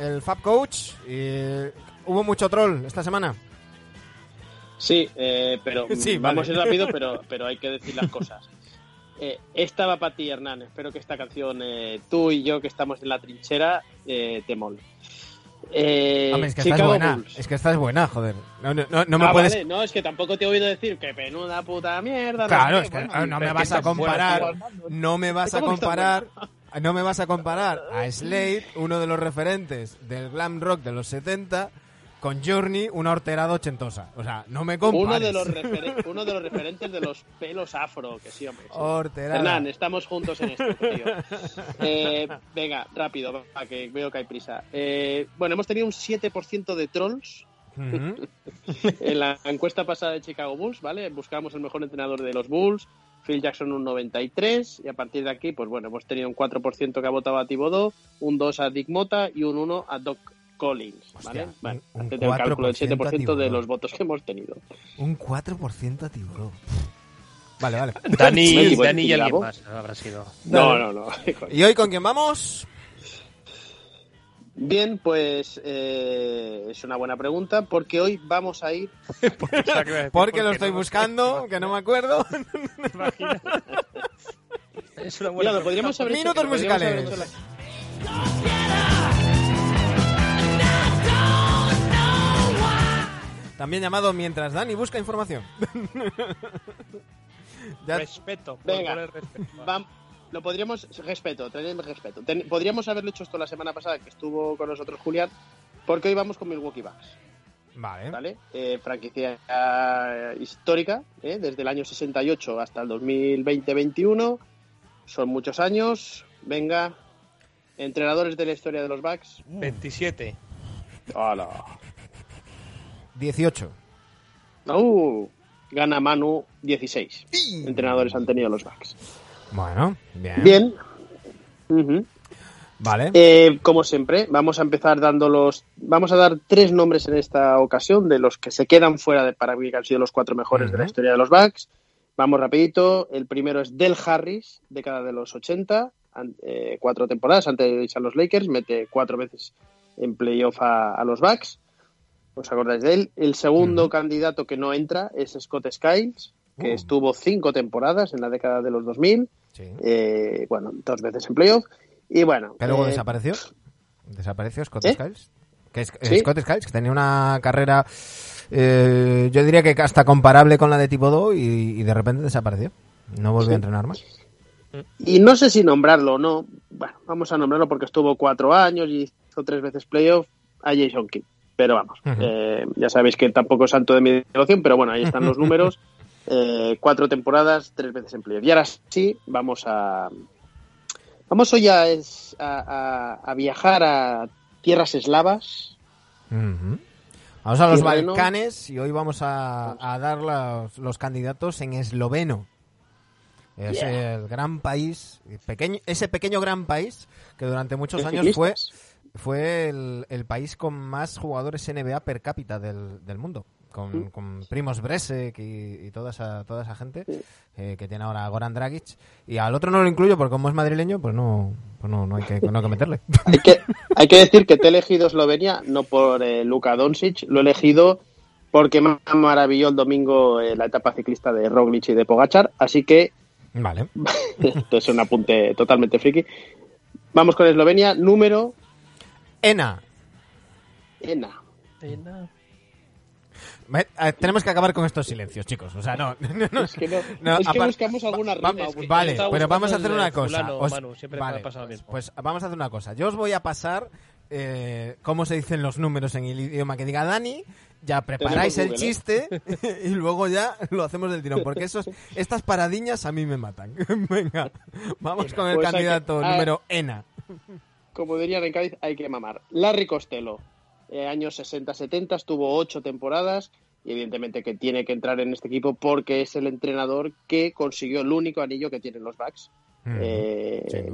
el Fab Coach. Y, ¿Hubo mucho troll esta semana? Sí, eh, pero vamos a ir rápido, pero, pero hay que decir las cosas. Eh, esta va para ti, Hernán. Espero que esta canción, eh, tú y yo que estamos en la trinchera, eh, te mole. Eh, Hombre, es que estás buena. Es que estás buena, joder. No, no, no, me ah, puedes. No, es que tampoco te he oído decir que penuda puta mierda. Claro, es que no me vas a comparar. No me vas a comparar. No me vas a comparar a Slade, uno de los referentes del glam rock de los 70, con Journey, una horterada ochentosa. O sea, no me compares. Uno de los, uno de los referentes de los pelos afro, que sí, hombre. Horterada. Hernán, estamos juntos en esto, tío. Eh, venga, rápido, para que veo que hay prisa. Eh, bueno, hemos tenido un 7% de trolls en la encuesta pasada de Chicago Bulls, ¿vale? Buscábamos el mejor entrenador de los Bulls, Phil Jackson un 93, y a partir de aquí, pues bueno, hemos tenido un 4% que ha votado a Thibodeau, un 2 a Dick Mota y un 1 a Doc Collins, ¿vale? bueno, un, el cálculo del 7% de los votos que hemos tenido. Un 4% a Tibro. Vale, vale. Dani, Dani y alguien más habrá sido. No, no, no. ¿Y hoy con quién vamos? Bien, pues eh, es una buena pregunta porque hoy vamos a ir. porque, lo estoy buscando, que no me acuerdo. es una buena Mira, podríamos haber Minutos musicales. También llamado Mientras Dani busca información. Respeto. Venga, lo podríamos, respeto, tenemos respeto. podríamos haberlo hecho esto la semana pasada que estuvo con nosotros Julián, porque hoy vamos con Milwaukee Bucks. Vale. ¿Vale? Eh, franquicia eh, histórica, eh, desde el año 68 hasta el 2020-21. Son muchos años. Venga, entrenadores de la historia de los Bucks. 27. ¡Hala! 18. Uh, gana Manu 16. Entrenadores han tenido los Bucks. Bueno, bien. Bien. Vale. Eh, como siempre, vamos a empezar dando los. Vamos a dar tres nombres en esta ocasión de los que se quedan fuera de para mí que han sido los cuatro mejores de la historia de los Bucks. Vamos rapidito. El primero es Del Harris, década de los 80, an- eh, cuatro temporadas antes de irse a los Lakers, mete cuatro veces en playoff a, a los Bucks. ¿Os acordáis de él? El segundo candidato que no entra es Scott Skiles, que Uh. estuvo cinco temporadas en la década de los 2000, Sí. eh, bueno, dos veces en playoff. Y bueno, Que luego eh, desapareció. Desapareció Scott ¿Eh? Skiles. Que es, Sí. Scott Skiles, que tenía una carrera, eh, yo diría que hasta comparable con la de Thibodeau y, y de repente desapareció. No volvió a entrenar más. Y no sé si nombrarlo o no. Bueno, vamos a nombrarlo porque estuvo cuatro años y hizo tres veces playoff a Jason Kidd. Pero vamos, eh, ya sabéis que tampoco es santo de mi devoción, pero bueno, ahí están los números. Eh, cuatro temporadas, tres veces en playoff. Y ahora sí, vamos a. Vamos hoy a, es- a, a- a viajar a tierras eslavas. Vamos a los Tirreno. Balcanes y hoy vamos a, a dar los, los candidatos en esloveno. Es Yeah. el gran país, pequeño, ese pequeño gran país que durante muchos años ciclistas. fue el, el país con más jugadores NBA per cápita del, del mundo. Con, con Primos Bresek y, y toda esa toda esa gente eh, que tiene ahora Goran Dragic. Y al otro no lo incluyo porque como es madrileño, pues no, pues no, no hay que, no hay que meterle. Hay que, hay que decir que te he elegido Eslovenia no por eh, Luka Doncic, lo he elegido porque me maravilló el domingo eh, la etapa ciclista de Roglic y de Pogachar, así que Vale. esto es un apunte totalmente friki. Vamos con Eslovenia, número Ena. ENA. Ve- eh, Tenemos que acabar con estos silencios, chicos. O sea, no. no, no. Es que, no, No, es que buscamos alguna rima. va- vale, pero vamos a hacer una cosa. fulano, Os- Manu, siempre me vale, ha pasado lo mismo. Pues vamos a hacer una cosa. Yo os voy a pasar eh, cómo se dicen los números en el idioma que diga Dani. Ya preparáis el Google, chiste y luego ya lo hacemos del tirón. Porque esos, estas paradiñas a mí me matan. Venga, vamos con el Pues candidato ah. número ENA. Como dirían en Cádiz, hay que mamar. Larry Costello, eh, años 60-70, estuvo ocho temporadas y evidentemente que tiene que entrar en este equipo porque es el entrenador que consiguió el único anillo que tienen los Bucks. Eh,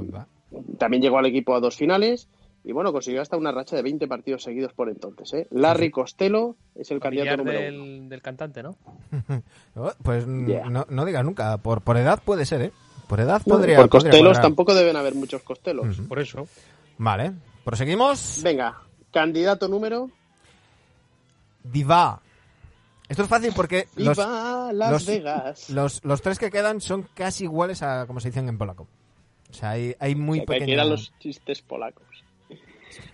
también llegó al equipo a dos finales y bueno, consiguió hasta una racha de 20 partidos seguidos por entonces. ¿eh? Larry Costello es el candidato número uno. del, del cantante, ¿no? Oh, Pues Yeah. no, no digas nunca. Por, por edad puede ser, ¿eh? Por edad podría por podría cuadrar. tampoco deben haber muchos Costellos. Ujú. Por eso. Vale. Proseguimos. Venga, candidato número. Diva. Esto es fácil porque los, ¡Viva Las los- Vegas! los, los tres que quedan son casi iguales a como se dicen en polaco. O sea, hay, hay muy Que pequeña... quieran los chistes polacos.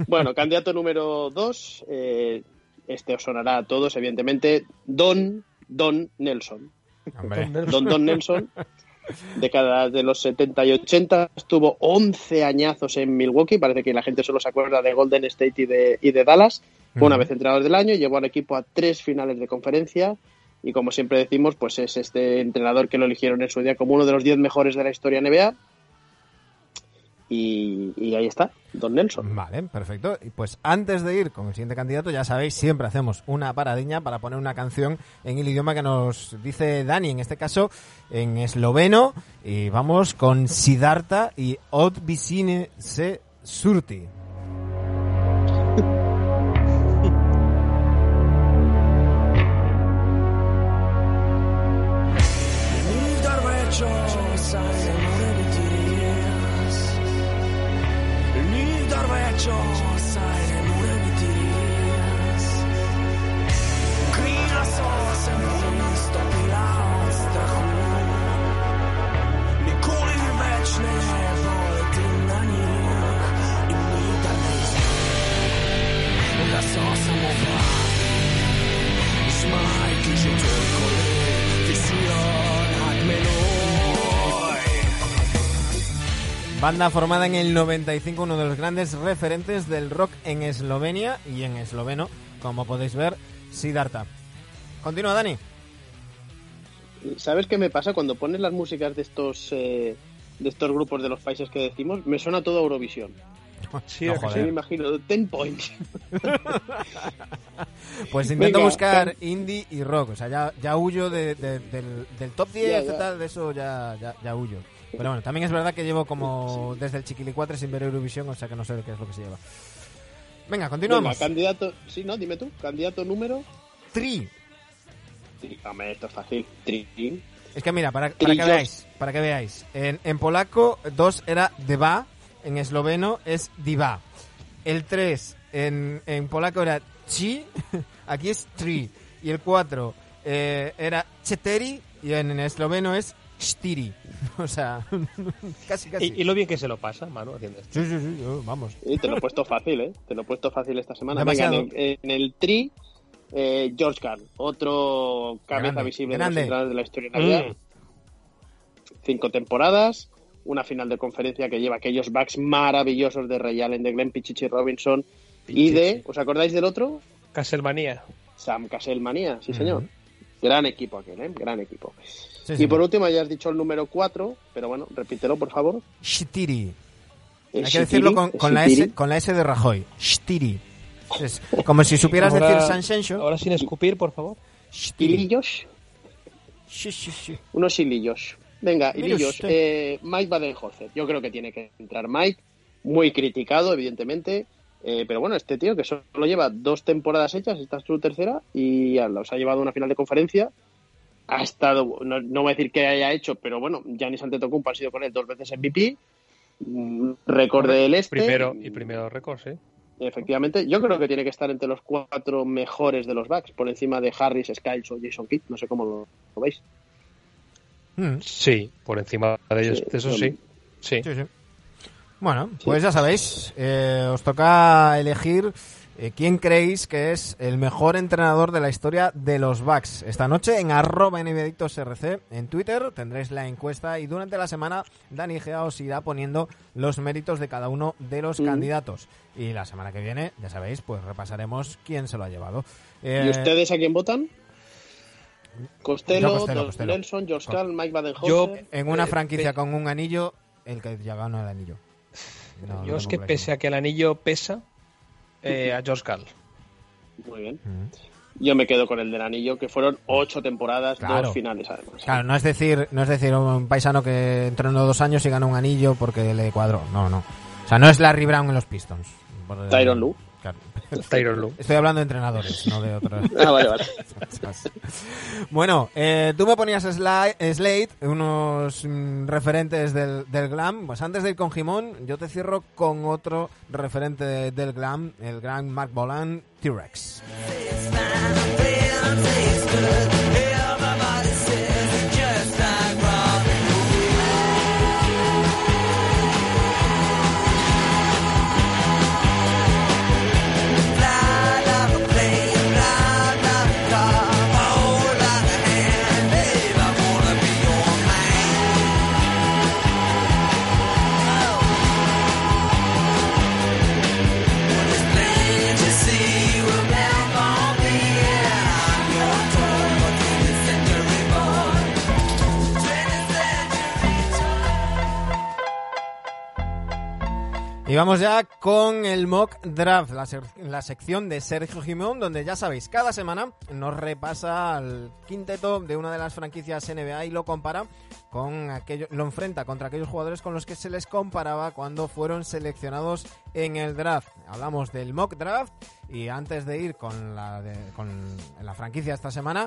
Bueno, candidato número dos. eh, este os sonará a todos, evidentemente. Don, Don Nelson. Hombre, Don Don Nelson, décadas de los 70 y 80, estuvo 11 añazos en Milwaukee. Parece que la gente solo se acuerda de Golden State y de, y de Dallas. Fue una vez entrenador del año, llevó al equipo a tres finales de conferencia. Y como siempre decimos, pues es este entrenador que lo eligieron en su día como uno de los 10 mejores de la historia NBA. Y, ahí está, Don Nelson. Vale, perfecto. Y pues antes de ir con el siguiente candidato, ya sabéis, siempre hacemos una paradiña para poner una canción en el idioma que nos dice Dani, en este caso en esloveno. Y vamos con Siddhartha y Od Vicine se Surti. Banda formada en el 95, uno de los grandes referentes del rock en Eslovenia y en esloveno, como podéis ver, Siddhartha. Continúa, Dani. ¿Sabes qué me pasa cuando pones las músicas de estos eh, de estos grupos de los países que decimos? Me suena todo a Eurovisión. Sí, No, ¿a que joder. Sí, me imagino, 10 points. Pues intento Venga, buscar indie y rock. O sea, ya, ya huyo de- de- del, del top 10 Ya, y ya. tal, de eso ya, ya, ya huyo. Pero bueno, también es verdad que llevo como desde el Chiquilicuatre sin ver Eurovisión, o sea que no sé qué es lo que se lleva. Venga, Venga, continuamos. candidato, sí, no, dime tú, candidato número. Tri. Tri- Hombre, esto es fácil. Tri. Es que mira, para, para que veáis, para que veáis. En, en polaco, dos era deba, en esloveno es diva. El 3 en, en polaco era chi, aquí es tri. Y el 4 era cheteri y en, en esloveno es stiri. O sea, casi casi. Y, y lo bien que se lo pasa, Manu, haciendo esto. Sí, sí, sí, vamos. Eh, te lo he puesto fácil, ¿eh? Te lo he puesto fácil esta semana. Venga, en el, en el Tri, eh, George Carl, otro cabeza Grande, visible grande. de los de la historia de Navidad. Cinco temporadas, una final de conferencia que lleva aquellos backs maravillosos de Ray Allen, de Glenn Pichichi Robinson y de, ¿os acordáis del otro? Castlevania. Sam Cassell Manía, sí señor. Gran equipo aquel, ¿eh? Gran equipo. Sí, y sí. por último, ya has dicho el número 4, pero bueno, repítelo, por favor. Shtiri. Eh, Hay que decirlo con, la. S, con la S de Rajoy. Shtiri. Es como si supieras Ahora- decir Sanxenxo. Ahora sin escupir, por favor. Hilillos, Sí, sí, sí. unos hilillos. Venga, hilillos. Eh, Mike Badenholzer. Yo creo que tiene que entrar Mike. Muy criticado, evidentemente. Eh, pero bueno, este tío que solo lleva dos temporadas hechas, esta es su tercera, y ya los ha llevado a una final de conferencia. Ha estado, no, no voy a decir que haya hecho, pero bueno, Giannis Antetokounmpo ha sido con él dos veces MVP. Mm, Récord del este. Primero y primero récord, sí. Efectivamente, yo creo que tiene que estar entre los cuatro mejores de los backs, por encima de Harris, Skiles o Jason Kidd. No sé cómo lo, lo veis. Mm, Sí, por encima de ellos. Sí, Eso sí. Sí. sí, sí. Bueno, pues ya sabéis, eh, os toca elegir quién creéis que es el mejor entrenador de la historia de los Bucks. Esta noche en arroba RC en Twitter tendréis la encuesta y durante la semana Dani Gea os irá poniendo los méritos de cada uno de los Mm. candidatos. Y la semana que viene, ya sabéis, pues repasaremos quién se lo ha llevado. Eh, ¿Y ustedes a quién votan? Costello, Costello, Costello. Nelson, George Carl, Mike Badenholzer. Yo- En una Eh, franquicia con un anillo, el que ya ganó el anillo. No, Yo es que pese a que el anillo pesa, eh, a George Carl. Muy bien. Mm. Yo me quedo con el del anillo, que fueron ocho temporadas, Claro. dos finales además. Claro, no es decir, no es decir un paisano que entrenó dos años y ganó un anillo porque le cuadró. No, no. O sea, no es Larry Brown en los Pistons. Tyronn Lue. Claro. Tyron Lue. Estoy hablando de entrenadores, no de otros. Ah, vale, vale. Bueno, eh, tú me ponías Sli- Slate, unos mm, referentes del, del glam. Pues antes de ir con Jimón, yo te cierro con otro referente de- del glam, el gran Mark Bolan, T-Rex. Y vamos ya con el mock draft, la, la sección de Sergio Jimón, donde ya sabéis, cada semana nos repasa el quinteto de una de las franquicias NBA y lo compara con aquello, lo enfrenta contra aquellos jugadores con los que se les comparaba cuando fueron seleccionados en el draft. Hablamos del mock draft y antes de ir con la, de- con la franquicia esta semana,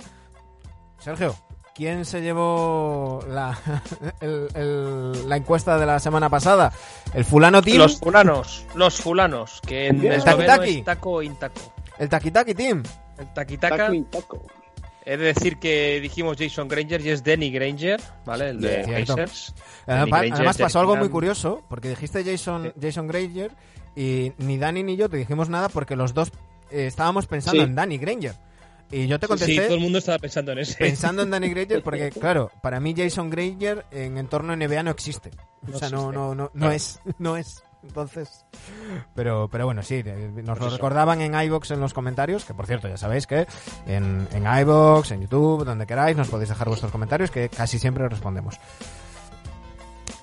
Sergio, ¿quién se llevó la, el- el- la encuesta de la semana pasada? ¿El fulano team? Los fulanos, los fulanos, que en Bien. esloveno Taki-taki. es taco intaco. ¿El Taki Taki team? El taquitaca, he de decir que dijimos Jason Granger y es Denny Granger, ¿vale? El de. Pacers. Danny Granger, Además pasó algo muy curioso, porque dijiste Jason, Jason Granger y ni Danny ni yo te dijimos nada porque los dos eh, estábamos pensando Sí. en Danny Granger. Y yo te Sí, contesté todo el mundo estaba pensando en ese. pensando en Danny Granger porque, claro, para mí Jason Granger en entorno NBA no existe. O sea, no, no, no, no es, no es. Entonces, pero, pero bueno, sí, nos Pues lo recordaban en iBox en los comentarios, que por cierto, ya sabéis que en, en iBox, en YouTube, donde queráis, nos podéis dejar vuestros comentarios, que casi siempre respondemos.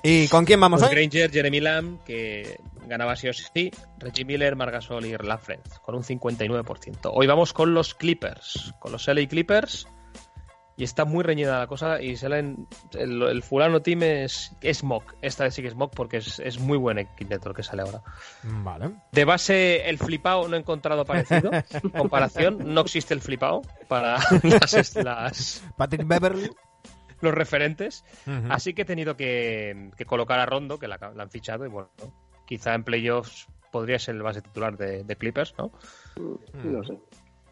¿Y con quién vamos Pues hoy? Granger, Jeremy Lamb, que ganaba sí o sí, Reggie Miller, Margasol y Lafrenz, con un 59%. Hoy vamos con los Clippers, con los LA Clippers, y está muy reñida la cosa, y salen, el, el fulano team es, es mock, esta vez sí que es mock porque es, es muy buen equipo el que sale ahora. Vale. De base, el flipao no he encontrado parecido, comparación, no existe el flipao para las, las- Patrick Beverly. los referentes. Así que he tenido que, que colocar a Rondo, que la, la han fichado, y bueno, quizá en playoffs podría ser el base titular de, de Clippers, ¿no? No sé.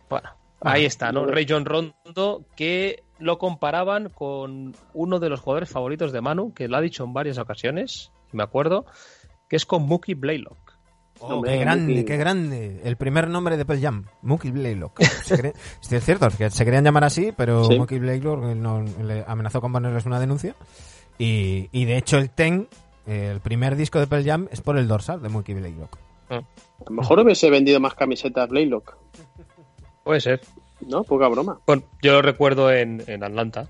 Bueno, ahí está, ¿no? Ray John Rondo, que lo comparaban con uno de los jugadores favoritos de Manu, que lo ha dicho en varias ocasiones, y me acuerdo, que es con Mookie Blaylock. Oh, Hombre, qué grande, Mookie. qué grande. El primer nombre de Pearl Jam, Mookie Blaylock. Se cre- sí, es cierto, es que se querían llamar así, pero Sí. Mookie Blaylock eh, no- le amenazó con ponerles una denuncia. Y, y de hecho el Ten, el primer disco de Pearl Jam, es por el dorsal de Mookie Blaylock. A lo mejor hubiese vendido más camisetas Blaylock. Puede ser. ¿No? Poca broma. Bueno, yo lo recuerdo en, en Atlanta,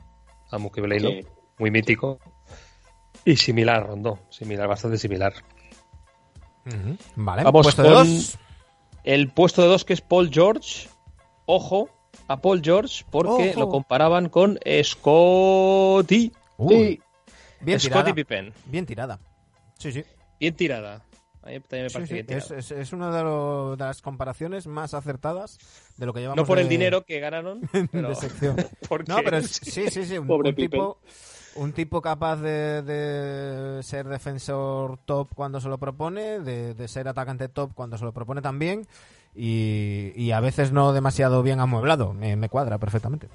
a Mookie Blaylock, Sí. muy mítico. Y similar, a Rondo, similar, bastante similar. Vale, Vamos puesto de dos. El puesto de dos que es Paul George. Ojo a Paul George porque Ojo. lo comparaban con Scotty. Uy, Sí. Bien. Pippen. Bien tirada. Sí, sí. Bien tirada. A mí también me Sí, parece sí, bien Es, tirada. es, es una de, lo- de las comparaciones más acertadas de lo que llevamos No por de- el dinero que ganaron, pero de sección. No, pero es- sí, sí, sí. Un, Pobre un tipo, un tipo capaz de, de ser defensor top cuando se lo propone, de, de ser atacante top cuando se lo propone también, y, y a veces no demasiado bien amueblado. Me, me cuadra perfectamente.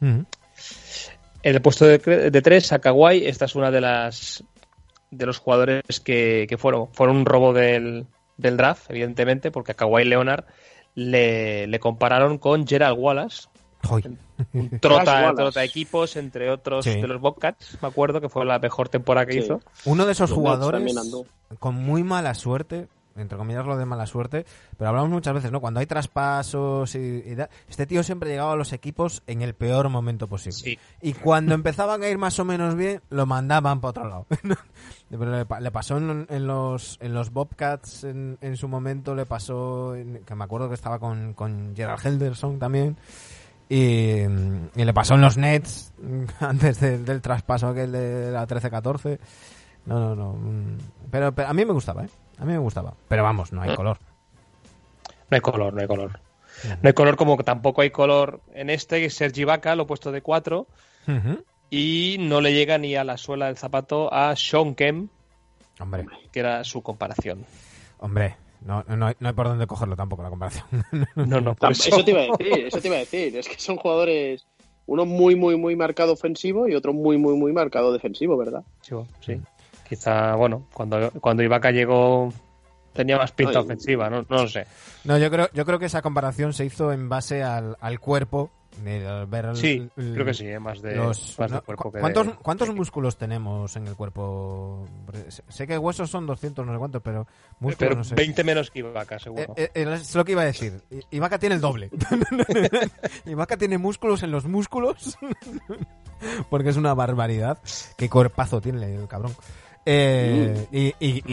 Mm. En el puesto de, tres, a Kawhi, esta es una de las de los jugadores que, que fueron, fueron un robo del, del draft, evidentemente, porque a Kawhi Leonard le, le compararon con Gerald Wallace, Joy. un trota, equipos, entre otros Sí. de los Bobcats, me acuerdo que fue la mejor temporada que Sí. hizo. Uno de esos Los jugadores con muy mala suerte, entre comillas lo de mala suerte, pero hablamos muchas veces, ¿no? Cuando hay traspasos y, y da- este tío siempre llegaba a los equipos en el peor momento posible. Sí. Y cuando empezaban a ir más o menos bien, lo mandaban para otro lado. Pero le, le pasó en, en los, en los Bobcats en, en su momento, le pasó, en- que me acuerdo que estaba con, con Gerald Henderson también. Y, y le pasó en los Nets antes del- del traspaso aquel de la 13-14. No, no, no. mm, Pero, pero a mí me gustaba, ¿eh? A mí me gustaba. Pero vamos, no hay color. No hay color, no hay color. No hay color como que tampoco hay color en este, que es Sergi Vaca, lo he puesto de 4, Ujú. y no le llega ni a la suela del zapato a Sean Kemp, Hombre, que era su comparación. hombre. No, no, hay, no hay por dónde cogerlo tampoco la comparación. No, no, por eso. Eso te iba a decir, eso te iba a decir. Es que son jugadores, uno muy, muy, muy marcado ofensivo y otro muy, muy, muy marcado defensivo, ¿verdad? Sí, sí. Quizá, bueno, cuando, cuando Ibaka llegó tenía más pinta Ay. ofensiva, no, no lo sé. No, yo creo, yo creo que esa comparación se hizo en base al, al cuerpo. de- al ver el- Sí, el- creo que sí, eh, más de, los- más de no, cuerpo ¿cu- que de- ¿Cuántos, cuántos músculos tenemos en el cuerpo? Sé- que huesos son 200, no sé cuántos, pero músculos Pero no sé. 20 menos que Ibaka, seguro. Eh, eh, es lo que iba a decir. Ibaka tiene el doble. Ibaka tiene músculos en los músculos. Porque es una barbaridad. Qué cuerpazo tiene el cabrón. Eh, y, y,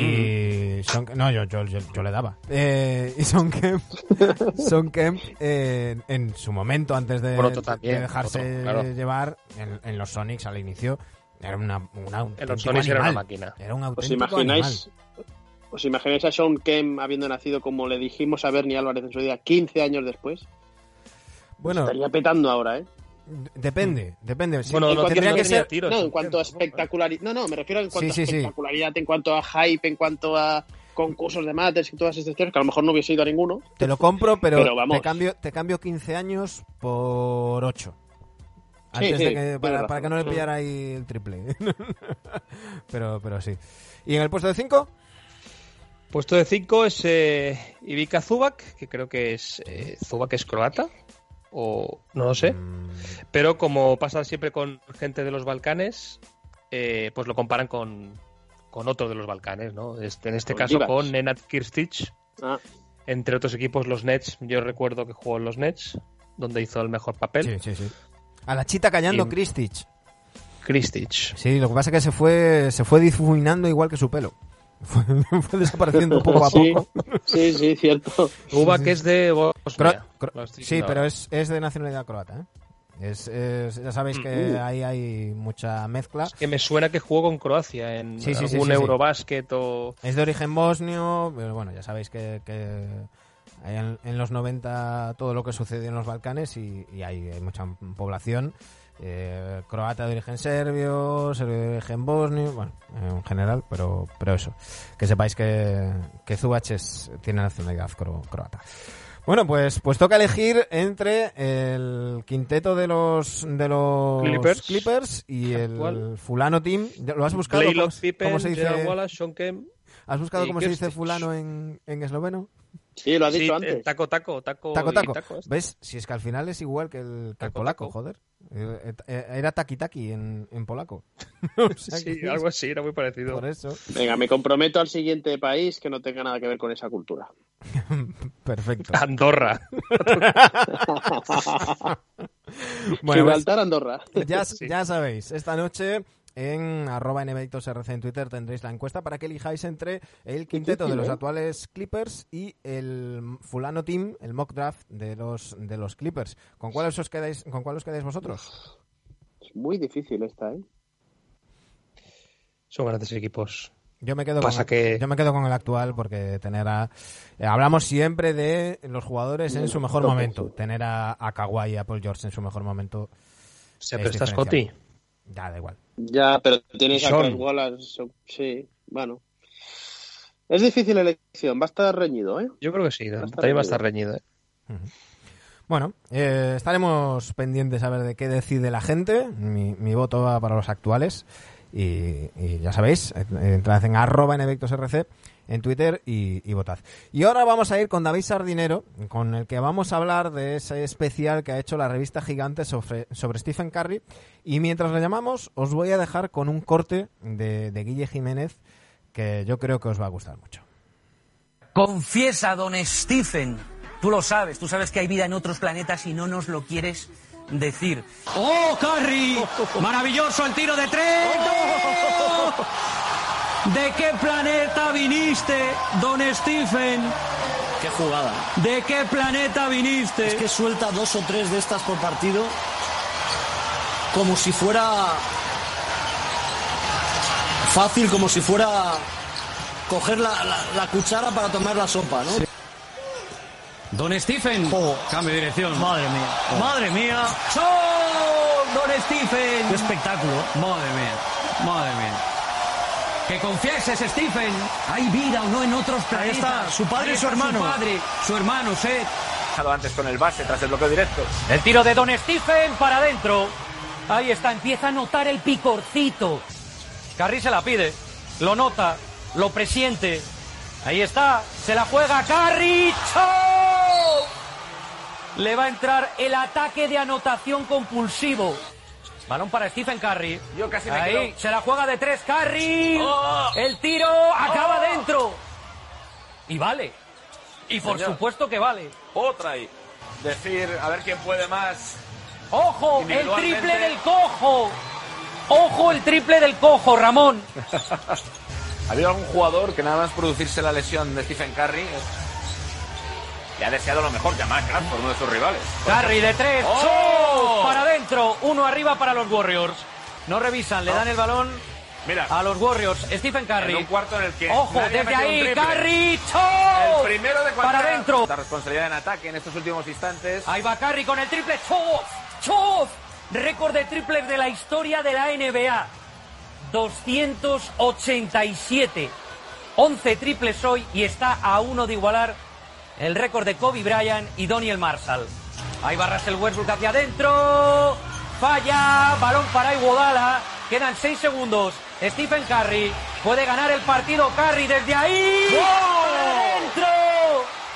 y Son- no, yo, yo, yo, yo le daba. Eh, y Son Kemp, Son Kemp eh, en su momento, antes de, también, de dejarse claro. llevar, en, en los Sonics al inicio, era una, una en los era una animal. máquina. Era un ¿Os imagináis, ¿Os imagináis a Sean Kemp habiendo nacido como le dijimos a Bernie Álvarez en su día 15 años después? animal. Bueno, Estaría petando ahora, ¿eh? Depende, depende. Sí, Bueno, En no, cuanto- tendría que ser tiros, no, en cuanto a espectacularidad. No, no, me refiero en cuanto Sí, a sí, sí. espectacularidad, en cuanto a hype, en cuanto a concursos de mates y todas estas cosas, que a lo mejor no hubiese ido a ninguno. Te lo compro, pero, Pero vamos. te, cambio, te cambio 15 años por 8. Sí, Antes sí, de que, para, razón. para que no le Sí. pillara ahí el triple. pero, pero sí. ¿Y en el puesto de 5? Puesto de 5 es eh, Ivica Zubac, que creo que es. Eh, Zubac es croata. O no lo sé. Mm, Pero como pasa siempre con gente de los Balcanes, eh, pues lo comparan con, con otro de los Balcanes, ¿no? Este, en este Con caso Divac. con Nenad Kirstic, Ah, entre otros equipos los Nets. Yo recuerdo que jugó en los Nets, donde hizo el mejor papel. Sí, sí, sí. A la chita callando Y- Kristich. Kristic. Sí, lo que pasa es que se fue, se fue difuminando igual que su pelo. Fue, fue desapareciendo poco a Sí, poco. sí, sí, cierto. Uba que es de Bosnia. cro- sí, pero es, es de nacionalidad croata. ¿eh? Es, es- ya sabéis que ahí hay mucha mezcla. Que me suena que jugó con Croacia en Sí, sí, algún sí, sí. Eurobásquet o... Es de origen bosnio, pero bueno, ya sabéis que, que hay en, en los 90 todo lo que sucedió en los Balcanes y, y hay, hay mucha población eh, croata de origen serbio, serbio de origen bosnio, bueno, en general, pero, pero eso, que sepáis que, que Zubac es- tiene nacionalidad cro- croata. Bueno, pues, pues toca elegir entre el quinteto de los de los Clippers. Clippers y el fulano team. ¿Lo has buscado? ¿Cómo, Pippen, cómo se dice? Gerald Wallace, Sean Kemp... ¿Has buscado cómo se dice Kirstic. fulano en, en esloveno? Sí, lo has Sí, dicho eh, antes. taco, taco, taco, Taco, taco. este. ¿Ves? Si es que al final es igual que el, que el Taco, polaco, taco. joder. Eh, eh, Era taki taki en, en polaco. O sea Sí, que- algo así, era muy parecido. Por eso. Venga, me comprometo al siguiente país que no tenga nada que ver con esa cultura. Perfecto. Andorra. Bueno, Gibraltar, Andorra. ya, Sí. ya sabéis, esta noche en arroba nvictosrc en Twitter tendréis la encuesta para que elijáis entre el quinteto de los ¿eh? actuales Clippers y el fulano team, el mock draft de los de los Clippers. ¿Con cuál os quedáis, con cuál os quedáis vosotros? Es muy difícil esta, ¿eh? Son grandes equipos. Yo me quedo Pasa con que- yo me quedo con el actual porque tener a eh, hablamos siempre de los jugadores en su mejor momento. Tener a, a Kawhi y a Paul George en su mejor momento Se Es presta. Scotty. Ya da igual. Ya, pero tienes a. Chris Wallace. Sí, bueno. Es difícil la elección, va a estar reñido, ¿eh? Yo creo que sí, estar también va a estar reñido. ¿eh? Bueno, eh, estaremos pendientes a ver de qué decide la gente. Mi, mi voto va para los actuales. Y, y ya sabéis, eh, entrad en arroba en RC en Twitter y, y votad. Y ahora vamos a ir con David Sardinero, con el que vamos a hablar de ese especial que ha hecho la revista Gigante sobre, sobre Stephen Curry. Y mientras lo llamamos, os voy a dejar con un corte de, de Guille Jiménez que yo creo que os va a gustar mucho. Confiesa, don Stephen. Tú lo sabes, tú sabes que hay vida en otros planetas y no nos lo quieres decir. ¡Oh, Curry! ¡Maravilloso el tiro de tres! ¡Gol! ¿De qué planeta viniste, don Stephen? Qué jugada. ¿De qué planeta viniste? Es que suelta dos o tres de estas por partido como si fuera fácil, como si fuera coger la, la- la cuchara para tomar la sopa, ¿no? Don Stephen. Oh. Cambio de dirección. Madre mía. Oh. Madre mía. ¡Oh, don Stephen! Qué espectáculo. Madre mía, madre mía. Que confieses, Stephen. ¿Hay vida o no en otros planetas? está, su padre Ahí y su hermano. Su padre, su hermano, Seth. antes con el base tras el bloqueo directo. El tiro de Don Stephen para adentro. Ahí está, empieza a notar el picorcito. Carri se la pide, lo nota, lo presiente. Ahí está, se la juega Carri. Le va a entrar el ataque de anotación compulsivo. Balón para Stephen Curry. Yo casi me Ahí, quedo- se la juega de tres Curry. Oh. El tiro acaba Oh. dentro. Y vale. Y por Señor. supuesto que vale. Otra y decir a ver quién puede más. ¡Ojo! ¡El triple del cojo! ¡Ojo el triple del cojo, Ramón! ¿Ha habido algún jugador que nada más producirse la lesión de Stephen Curry le ha deseado lo mejor Mark Crawford, uno de sus rivales? Curry de tres. ¡Oh! Para adentro. Uno arriba para los Warriors. No revisan, le dan el balón Mira, a los Warriors. Stephen Curry. en un cuarto en el que ¡Ojo! Desde ahí. Curry. El ¡Chop! primero de Para adentro. La responsabilidad en ataque en estos últimos instantes. Ahí va Curry con el triple. ¡Chop! ¡Chop! Récord de triples de la historia de la NBA. 287. 11 triples hoy y está a uno de igualar el récord de Kobe Bryant y Doniel Marshall. Ahí va Russell Westbrook hacia adentro. Falla. Balón para Iguodala. Quedan 6 segundos. Stephen Curry puede ganar el partido. Curry desde ahí. ¡Para adentro!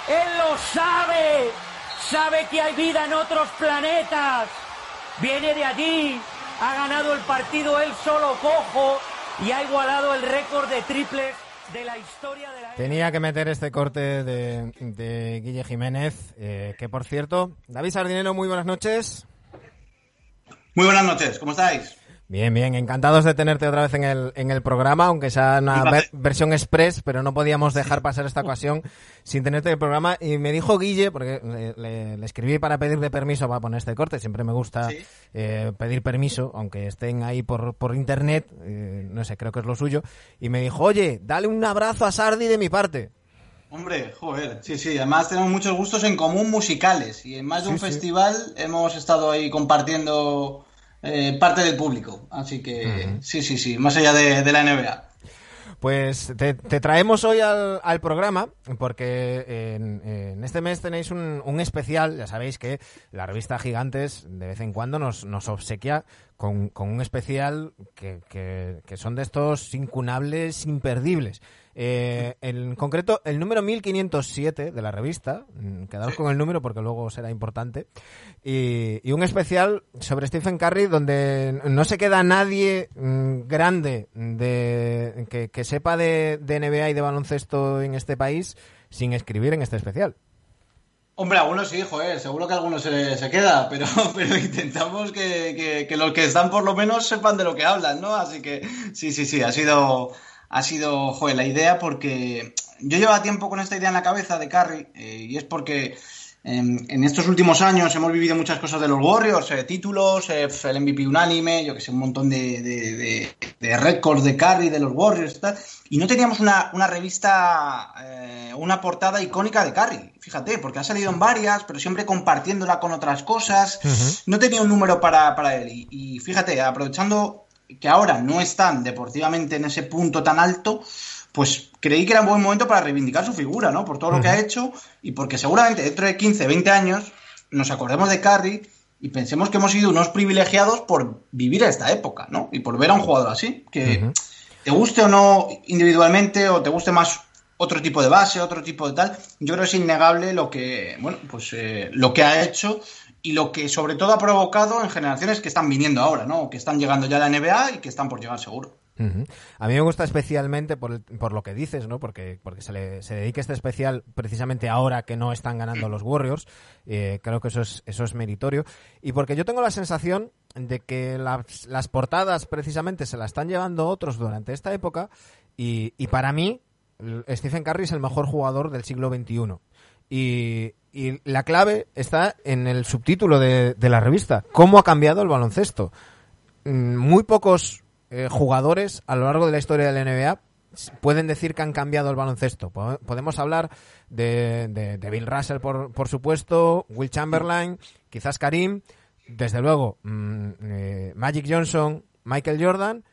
Él lo sabe. Sabe que hay vida en otros planetas. Viene de allí. Ha ganado el partido él solo cojo y ha igualado el récord de triples de la historia de la Tenía que meter este corte de, de Guille Jiménez, eh, que por cierto, David Sardinero, muy buenas noches. Muy buenas noches, ¿cómo estáis? Bien, bien, encantados de tenerte otra vez en el, en el programa, aunque sea una ver- versión express, pero no podíamos dejar pasar esta ocasión sin tenerte en el programa. Y me dijo Guille, porque le, le- le escribí para pedirle permiso para poner este corte, siempre me gusta Sí. eh, pedir permiso, aunque estén ahí por, por internet, eh, no sé, creo que es lo suyo. Y me dijo, oye, dale un abrazo a Sardi de mi parte. Hombre, joder, sí, sí, además tenemos muchos gustos en común musicales y en más de un sí. festival hemos estado ahí compartiendo eh, parte del público, así que sí, sí, sí, más allá de, de la NBA. Pues te, te traemos hoy al, al programa porque en, en este mes tenéis un, un especial. Ya sabéis que la revista Gigantes de vez en cuando nos, nos obsequia con, con un especial que, que- son de estos incunables, imperdibles. Eh, en concreto, el número 1507 de la revista, mm, quedaos con el número porque luego será importante, y, un especial sobre Stephen Curry donde no se queda nadie mm, grande de, que, que sepa de, de NBA y de baloncesto en este país sin escribir en este especial. Hombre, algunos sí, joder, seguro que algunos se, queda, pero, pero intentamos que, que- los que están por lo menos sepan de lo que hablan, ¿no? Así que sí, sí, sí, ha sido, ha sido, joder, la idea porque yo llevaba tiempo con esta idea en la cabeza de Curry eh, y es porque en, en estos últimos años hemos vivido muchas cosas de los Warriors, eh, títulos, eh, el MVP unánime, yo que sé, un montón de, de, de- de récords de Curry de los Warriors y tal, y no teníamos una, una revista, eh, una portada icónica de Curry, fíjate, porque ha salido en varias, pero siempre compartiéndola con otras cosas, no tenía un número para, para él, y, y fíjate, aprovechando que ahora no están deportivamente en ese punto tan alto, pues creí que era un buen momento para reivindicar su figura, ¿no? Por todo lo que ha hecho y porque seguramente dentro de 15, 20 años nos acordemos de Curry y pensemos que hemos sido unos privilegiados por vivir esta época, ¿no? Y por ver a un jugador así, que te guste o no individualmente o te guste más otro tipo de base, otro tipo de tal, yo creo que es innegable lo que, bueno, pues eh, lo que ha hecho y lo que sobre todo ha provocado en generaciones que están viniendo ahora, ¿no? Que están llegando ya a la NBA y que están por llegar seguro. A mí me gusta especialmente por, por lo que dices, ¿no? Porque, porque se, le, se dedica este especial precisamente ahora que no están ganando los Warriors. Eh, creo que eso es, eso es meritorio. Y porque yo tengo la sensación de que las, las portadas precisamente se las están llevando otros durante esta época. Y, y para mí, Stephen Curry es el mejor jugador del siglo XXI. Y, y la clave está en el subtítulo de, de la revista. ¿Cómo ha cambiado el baloncesto? Mm, muy pocos eh, jugadores a lo largo de la historia de la NBA pueden decir que han cambiado el baloncesto. Po- Podemos hablar de, de- Bill Russell, por, por supuesto, Will Chamberlain, quizás Karim, desde luego mm, eh, Magic Johnson, Michael Jordan,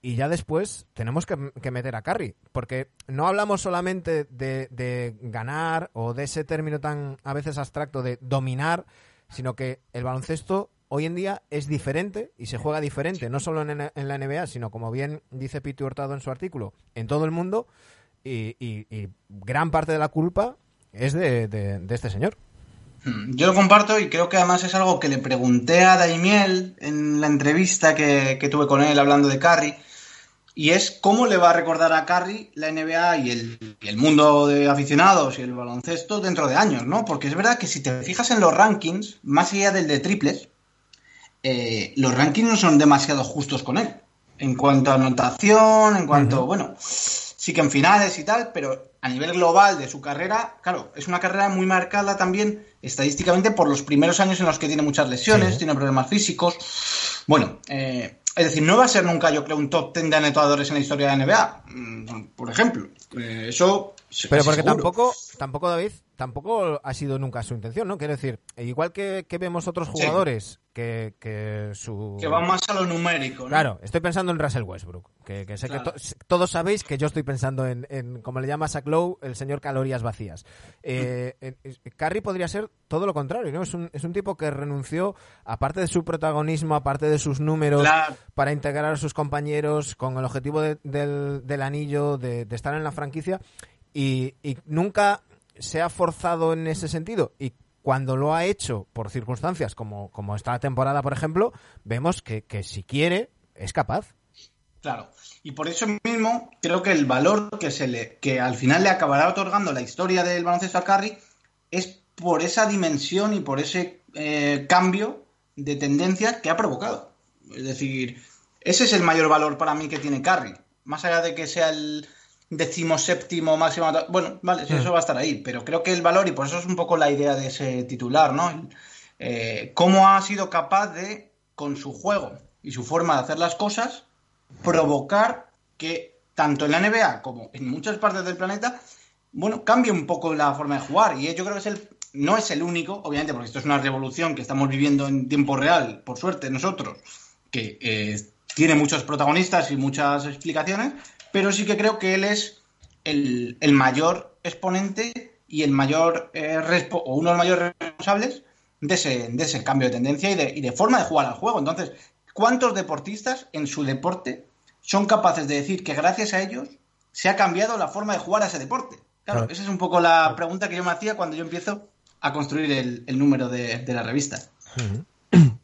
y ya después tenemos que, que meter a Curry, porque no hablamos solamente de, de ganar o de ese término tan a veces abstracto de dominar, sino que el baloncesto hoy en día es diferente y se juega diferente, no solo en, la NBA, sino como bien dice Piti Hurtado en su artículo, en todo el mundo, y, gran parte de la culpa es de, este señor. Mm, Yo lo comparto y creo que además es algo que le pregunté a Daimiel en la entrevista que, tuve con él hablando de Curry. Y es cómo le va a recordar a Curry la NBA y el mundo de aficionados y el baloncesto dentro de años, ¿no? Porque es verdad que si te fijas en los rankings, más allá del de triples, eh, los rankings no son demasiado justos con él. En cuanto a anotación, en cuanto, bueno, sí que en finales y tal, pero a nivel global de su carrera, claro, es una carrera muy marcada también estadísticamente por los primeros años en los que tiene muchas lesiones, Sí. tiene problemas físicos. Bueno, eh, es decir, no va a ser nunca, yo creo, un top 10 de anotadores en la historia de la NBA, mm, por ejemplo. Eh, eso. Pero porque seguro. tampoco, tampoco David, tampoco ha sido nunca su intención, ¿no? Quiero decir, igual que, que vemos otros jugadores que, que su... Que va más a lo numérico, ¿no? Claro, estoy pensando en Russell Westbrook, que, que sé Claro. que to- todos sabéis que yo estoy pensando en, en, como le llama Zach Lowe, el señor calorías vacías. Eh, Curry podría ser todo lo contrario, ¿no? Es un, es un tipo que renunció, aparte de su protagonismo, aparte de sus números, Claro. para integrar a sus compañeros con el objetivo de- del, del anillo, de, de estar en la franquicia, y, y nunca se ha forzado en ese sentido. Y cuando lo ha hecho por circunstancias como, como esta temporada, por ejemplo, vemos que, que si quiere, es capaz. Claro. Y por eso mismo creo que el valor que se le, que al final le acabará otorgando la historia del baloncesto a Curry es por esa dimensión y por ese eh, cambio de tendencia que ha provocado. Es decir, ese es el mayor valor para mí que tiene Carry. Más allá de que sea el decimoséptimo máximo. Bueno, vale, sí, eso va a estar ahí, pero creo que el valor, y por eso es un poco la idea de ese titular, ¿no? Eh, cómo ha sido capaz de, con su juego y su forma de hacer las cosas, provocar que tanto en la NBA como en muchas partes del planeta, bueno, cambie un poco la forma de jugar. Y yo creo que es el, no es el único, obviamente, porque esto es una revolución que estamos viviendo en tiempo real, por suerte nosotros, que eh, tiene muchos protagonistas y muchas explicaciones, pero sí que creo que él es el, mayor exponente y el mayor eh, o uno de los mayores responsables de ese, de ese cambio de tendencia y de, y de, forma de jugar al juego. Entonces, ¿cuántos deportistas en su deporte son capaces de decir que gracias a ellos se ha cambiado la forma de jugar a ese deporte? Claro, esa es un poco la pregunta que yo me hacía cuando yo empiezo a construir el, número de, la revista.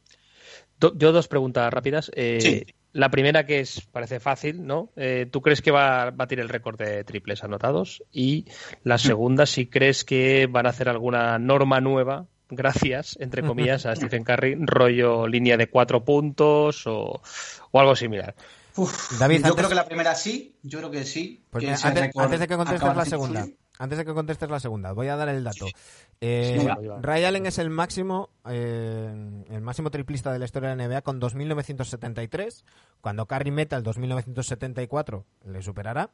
Yo dos preguntas rápidas. Eh, la primera que es parece fácil, ¿no? Eh, ¿Tú crees que va a batir el récord de triples anotados? Y la segunda, si crees que van a hacer alguna norma nueva, gracias, entre comillas, a Stephen Curry, rollo línea de cuatro puntos o, algo similar. David, yo creo que la primera sí, yo creo que sí. antes, de que contestes la segunda, antes de que contestes la segunda, voy a dar el dato. Eh, Ray Allen es el máximo, eh, el máximo triplista de la historia de la NBA con 2.973. Cuando Curry meta el 2.974 le superará.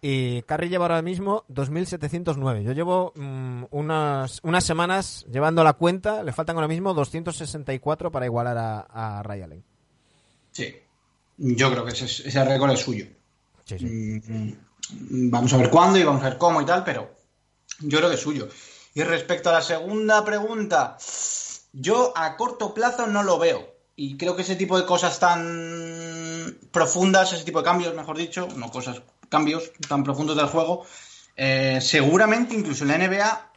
Y Curry lleva ahora mismo 2.709. Yo llevo mm, unas, unas semanas llevando la cuenta. Le faltan ahora mismo 264 para igualar a, Ray Allen. Sí, yo creo que ese, ese récord es suyo. Mm, vamos a ver cuándo y vamos a ver cómo y tal, pero yo creo que es suyo. Y respecto a la segunda pregunta, yo a corto plazo no lo veo. Y creo que ese tipo de cosas tan profundas, ese tipo de cambios, mejor dicho, no cosas, cambios tan profundos del juego, eh, seguramente incluso en la NBA,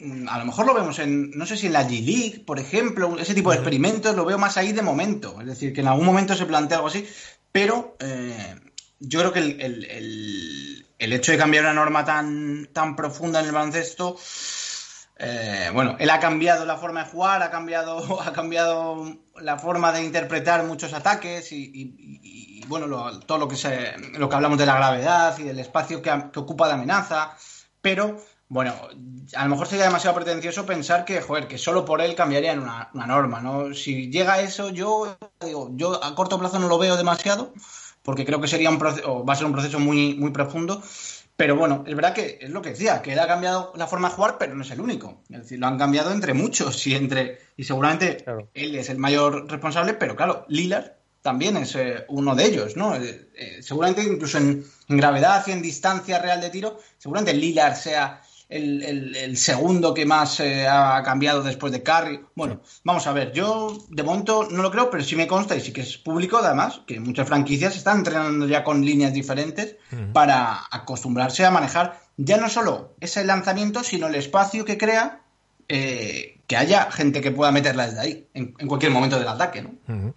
mm, a lo mejor lo vemos en, no sé si en la G-League, por ejemplo, ese tipo de experimentos lo veo más ahí de momento. Es decir, que en algún momento se plantea algo así, pero eh, yo creo que el, el, hecho de cambiar una norma tan, tan profunda en el baloncesto eh, bueno, él ha cambiado la forma de jugar, ha cambiado, ha cambiado la forma de interpretar muchos ataques y, bueno, todo lo que, se, lo que hablamos de la gravedad y del espacio que, ocupa la amenaza, pero bueno, a lo mejor sería demasiado pretencioso pensar que, joder, que solo por él cambiarían una, una norma, ¿no? Si llega eso, yo digo, yo a corto plazo no lo veo demasiado, porque creo que sería un proceso, va a ser un proceso muy, muy profundo, pero bueno, es verdad que es lo que decía, que él ha cambiado la forma de jugar, pero no es el único. Es decir, lo han cambiado entre muchos y entre y seguramente él es el mayor responsable, pero claro, Lillard también es eh, uno de ellos, ¿no? Eh, eh, seguramente incluso en, en, gravedad y en distancia real de tiro, seguramente Lillard sea el, segundo que más eh, ha cambiado después de Curry. Bueno, vamos a ver, yo de momento no lo creo, pero sí me consta y sí que es público además que muchas franquicias están entrenando ya con líneas diferentes para acostumbrarse a manejar ya no solo ese lanzamiento, sino el espacio que crea eh, que haya gente que pueda meterla desde ahí, en, cualquier momento del ataque, ¿no?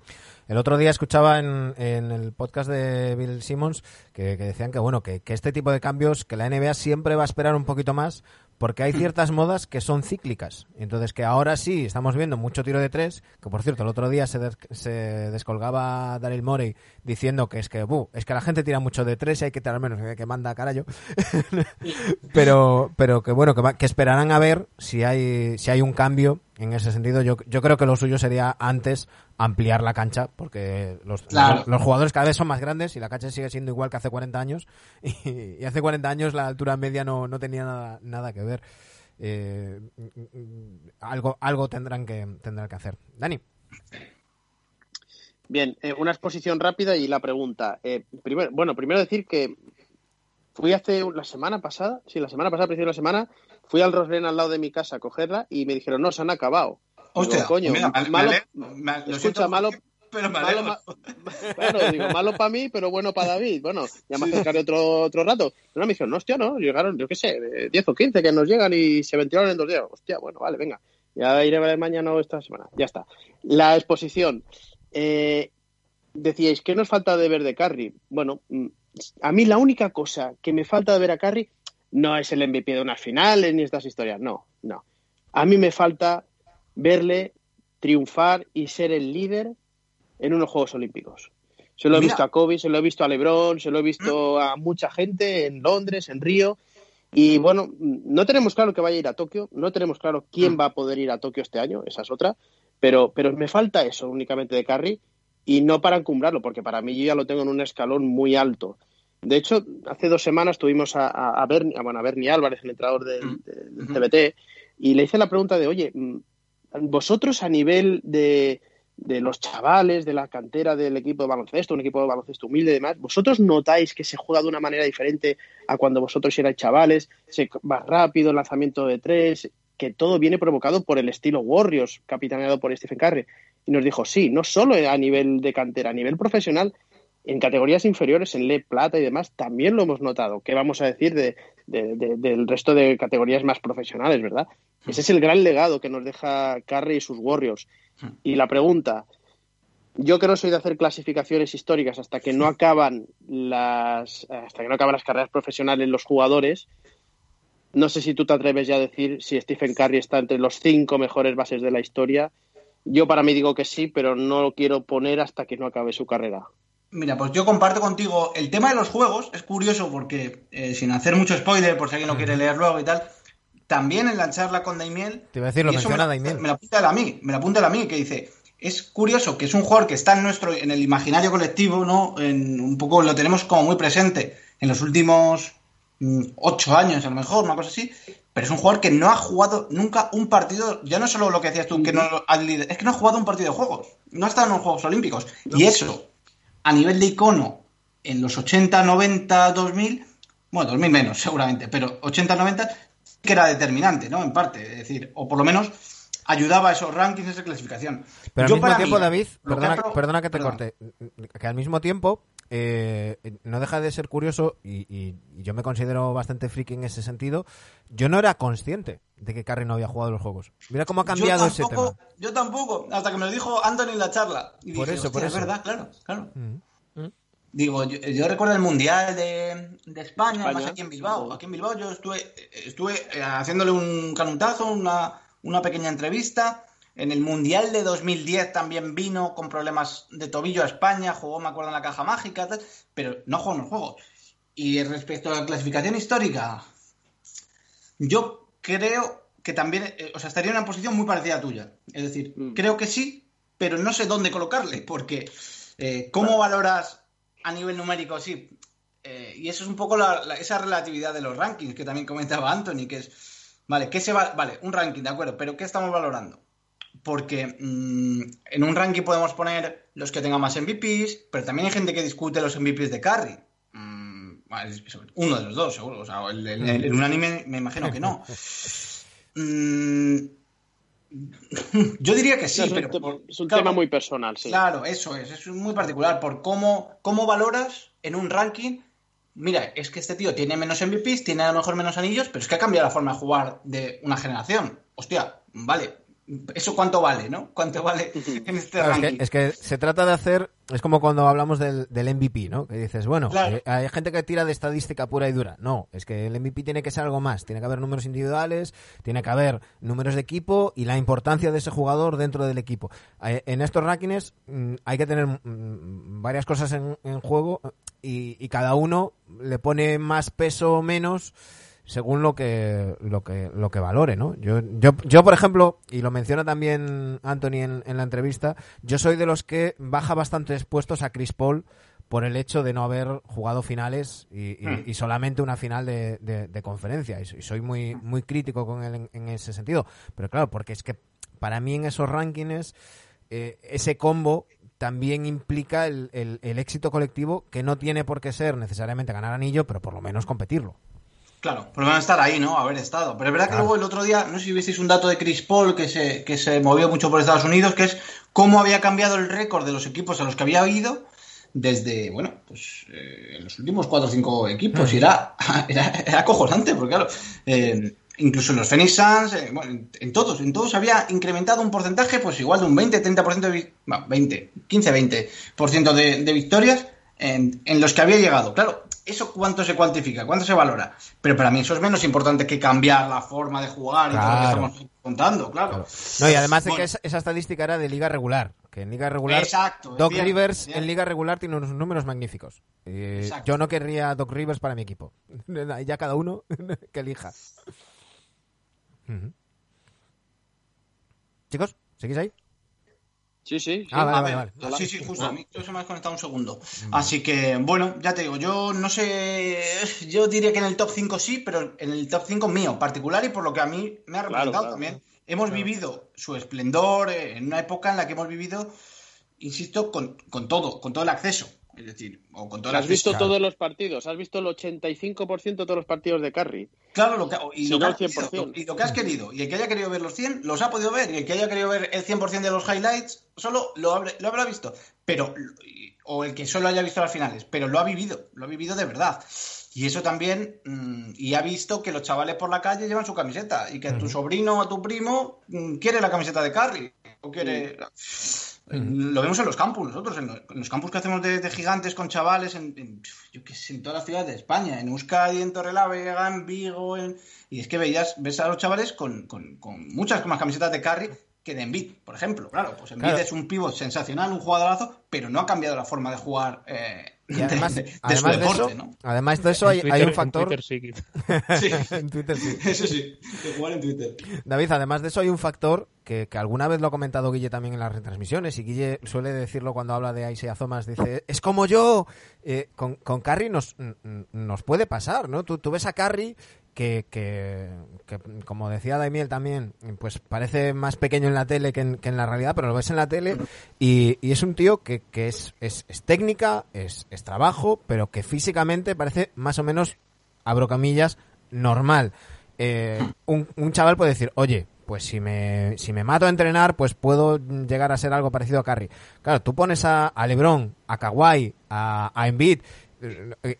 El otro día escuchaba en, el podcast de Bill Simmons que, decían que bueno que, que, este tipo de cambios, que la NBA siempre va a esperar un poquito más porque hay ciertas modas que son cíclicas. Entonces, que ahora sí estamos viendo mucho tiro de tres, que por cierto, el otro día se, se descolgaba Daryl Morey diciendo que es que, es que la gente tira mucho de tres y hay que tirar menos, que, manda carajo. pero, pero que bueno, que, que esperarán a ver si hay, si hay un cambio en ese sentido. Yo, yo creo que lo suyo sería antes ampliar la cancha, porque los, los, jugadores cada vez son más grandes y la cancha sigue siendo igual que hace 40 años. Y, hace 40 años la altura media no, no tenía nada, nada que ver. Eh, algo, algo tendrán que, tendrán que hacer. Dani. Bien, eh, una exposición rápida y la pregunta. Eh, primero, bueno, primero decir que fui hace la semana pasada, sí, la semana pasada, principio de la semana, fui al Roslen al lado de mi casa a cogerla y me dijeron, no, se han acabado. Hostia, coño, malo, escucha, malo, pero malo, bueno, digo, malo para mí, pero bueno para David. Bueno, ya me acercaré otro, otro rato. No, me dijeron, no, hostia, no, llegaron, yo qué sé, 10 o 15 que nos llegan y se ventilaron en dos días. Hostia, bueno, vale, venga. Ya iré a ver mañana o esta semana. Ya está. La exposición. Eh, decíais, ¿qué nos falta de ver de Carry? Bueno, mm, a mí la única cosa que me falta de ver a Carry no es el MVP de unas finales ni estas historias. No, no. A mí me falta verle triunfar y ser el líder en unos Juegos Olímpicos. Se lo he Mira. visto a Kobe, se lo he visto a LeBron, se lo he visto a mucha gente en Londres, en Río. Y bueno, no tenemos claro que vaya a ir a Tokio, no tenemos claro quién va a poder ir a Tokio este año, esa es otra, pero, pero me falta eso únicamente de Curry y no para encumbrarlo, porque para mí yo ya lo tengo en un escalón muy alto. De hecho, hace dos semanas tuvimos a, a, a Bernie, a, bueno, a Bernie Álvarez, el entrenador del, del CBT, y le hice la pregunta de, oye, mm, vosotros a nivel de, de los chavales, de la cantera del equipo de baloncesto, un equipo de baloncesto humilde y demás, ¿vosotros notáis que se juega de una manera diferente a cuando vosotros erais chavales? Se va rápido, el lanzamiento de tres, que todo viene provocado por el estilo Warriors, capitaneado por Stephen Curry. Y nos dijo, sí, no solo a nivel de cantera, a nivel profesional, en categorías inferiores, en Le Plata y demás, también lo hemos notado. ¿Qué vamos a decir de, de, de, del resto de categorías más profesionales, verdad? Ese es el gran legado que nos deja Curry y sus Warriors. Y la pregunta, yo que no soy de hacer clasificaciones históricas hasta que no acaban las hasta que no acaban las carreras profesionales los jugadores, no sé si tú te atreves ya a decir si Stephen Curry está entre los cinco mejores bases de la historia. Yo para mí digo que sí, pero no lo quiero poner hasta que no acabe su carrera. Mira, pues yo comparto contigo el tema de los juegos. Es curioso porque, eh, sin hacer mucho spoiler, por si alguien no quiere leer luego y tal, también en la charla con Daimiel. Te iba a decir, lo menciona me, Daimiel. Me la apunta a mí, me la apunta él a mí, que dice. Es curioso que es un jugador que está en nuestro, en el imaginario colectivo, ¿no? En, un poco lo tenemos como muy presente en los últimos mm, ocho años, a lo mejor, una cosa así. Pero es un jugador que no ha jugado nunca un partido, ya no solo lo que decías tú, que no es que no ha jugado un partido de juegos, no ha estado en los Juegos Olímpicos. Y eso, a nivel de icono, en los 80, 90, 2000, bueno, 2000 menos seguramente, pero 80, 90 que era determinante, ¿no? En parte, es decir, o por lo menos ayudaba a esos rankings, a esa clasificación. Pero al Yo, mismo tiempo, mí, David, que perdona, ha pro- perdona que te corte, que al mismo tiempo eh, no deja de ser curioso y, y- y yo me considero bastante friki en ese sentido. Yo no era consciente de que Curry no había jugado los juegos. Mira cómo ha cambiado ese tema. Yo tampoco, hasta que me lo dijo Anthony en la charla. Y Por dije, eso, por "Hostia, eso. Es verdad, claro, claro. Mm. Digo, yo, yo recuerdo el Mundial de, de España, España. además aquí en Bilbao. Aquí en Bilbao yo estuve, estuve eh, haciéndole un canutazo, una, una pequeña entrevista. En el Mundial de 2010 también vino con problemas de tobillo a España, jugó, me acuerdo, en la caja mágica, tal, pero no jugó en los juegos. Y respecto a la clasificación histórica, yo creo que también, eh, o sea, estaría en una posición muy parecida a tuya. Es decir, Mm. creo que sí, pero no sé dónde colocarle, porque eh, ¿cómo valoras a nivel numérico? Sí. Eh, y eso es un poco la- la- esa relatividad de los rankings que también comentaba Anthony, que es, vale, ¿qué se va, vale, un ranking, de acuerdo, pero ¿qué estamos valorando? Porque mm, en un ranking podemos poner los que tengan más MVPs, pero también hay gente que discute los MVPs de Curry. Mm, uno de los dos, seguro. O sea, el, el- el- el unánime me imagino que no. Mm, yo diría que sí, es un, pero por- es un claro, tema muy personal, sí. Claro, eso es, es muy particular por cómo, cómo valoras en un ranking. Mira, es que este tío tiene menos MVPs, tiene a lo mejor menos anillos, pero es que ha cambiado la forma de jugar de una generación. Hostia, vale, ¿eso cuánto vale, no? ¿Cuánto vale en este Claro, es, ranking? que, es que se trata de hacer, es como cuando hablamos del, del MVP, ¿no? Que dices, bueno, Claro. eh, hay gente que tira de estadística pura y dura. No, es que el MVP tiene que ser algo más. Tiene que haber números individuales, tiene que haber números de equipo y la importancia de ese jugador dentro del equipo. Eh, En estos rankings mm, hay que tener mm, varias cosas en, en juego y, y cada uno le pone más peso o menos según lo que lo que lo que valore, ¿no? Yo yo yo por ejemplo y lo menciona también Anthony en, en la entrevista, yo soy de los que baja bastantes puestos a Chris Paul por el hecho de no haber jugado finales y, y- y solamente una final de, de- de conferencia y soy- soy muy muy crítico con él en, en ese sentido, pero claro porque es que para mí en esos rankings eh, ese combo también implica el, el- el éxito colectivo que no tiene por qué ser necesariamente ganar anillo, pero por lo menos competirlo. Claro, por lo menos estar ahí, ¿no? Haber estado. Pero es verdad que luego el otro día, no sé si visteis un dato de Chris Paul que se, que se movió mucho por Estados Unidos, que es cómo había cambiado el récord de los equipos a los que había ido desde, bueno, pues eh, en los últimos cuatro o cinco equipos. Y era, era, era acojonante, porque claro, eh, incluso en los Phoenix Suns, eh, bueno, en, en todos, en todos había incrementado un porcentaje, pues igual de un 20-30% de, vi- bueno, 20, 15-20% de, de victorias en, en los que había llegado. Claro, ¿eso cuánto se cuantifica? ¿Cuánto se valora? Pero para mí eso es menos importante que cambiar la forma de jugar y todo lo que estamos contando, claro. No, y además de que Bueno. esa, estadística era de liga regular, que en liga regular Exacto, Doc bien, Rivers bien. en liga regular tiene unos números magníficos. Eh, yo no querría Doc Rivers para mi equipo. ya cada uno que elija. Chicos, ¿seguís ahí? Sí, sí. sí. Ah, vale, A vale, ver, vale. Sí, sí, justo. A mí se me ha desconectado un segundo. Así que, bueno, ya te digo, yo no sé. Yo diría que en el top 5 sí, pero en el top 5 mío, particular y por lo que a mí me ha representado claro, también. Hemos vivido su esplendor eh, en una época en la que hemos vivido, insisto, con, con todo, con todo el acceso. Es decir, o con todo el ¿Has visto todos los partidos? ¿Has visto el 85% de todos los partidos de Carry? Claro, lo que, y, Si lo que has querido, 100%. y lo que has querido. Y el que haya querido ver los 100, los ha podido ver. Y el que haya querido ver el 100% de los highlights, solo lo, habrá- lo habrá visto. Pero, o el que solo haya visto las finales. Pero lo ha vivido, lo ha vivido de verdad. Y eso también, mm, y ha visto que los chavales por la calle llevan su camiseta. Y que tu sobrino o tu primo mm, quiere la camiseta de Carry. O quiere. Lo vemos en los campus, nosotros, en los, en los campus que hacemos de, de gigantes con chavales, en, en, yo qué sé, en todas las ciudades de España, en Euskadi, en Torrelavega, en Vigo, en- y es que veías, ves a los chavales con, con- con muchas más camisetas de carry que de Embiid, por ejemplo. Claro, pues Claro. es un pivot sensacional, un jugadorazo, pero no ha cambiado la forma de jugar eh, Y de, además, de- de su además de deporte, eso, ¿no? además de eso hay, un Twitter- en factor. Twitter sí que- Sí, en Twitter sí. eso sí, de jugar en Twitter. David, además de eso hay un factor que, que alguna vez lo ha comentado Guille también en las retransmisiones y Guille suele decirlo cuando habla de Isaiah Thomas, dice, es como yo, Eh, con, con Carry nos, nos puede pasar, ¿no? Tú, tú ves a Carry que, que, que, como decía Daimiel también, pues parece más pequeño en la tele que en, la realidad, pero lo ves en la tele y, y es un tío que, que es, es, es técnica, es, es trabajo, pero que físicamente parece más o menos, abro camillas, normal. Eh, un, un chaval puede decir, oye, pues si me, si me mato a entrenar, pues puedo llegar a ser algo parecido a Curry. Claro, tú pones a, a LeBron, a Kawhi, a, a Embiid,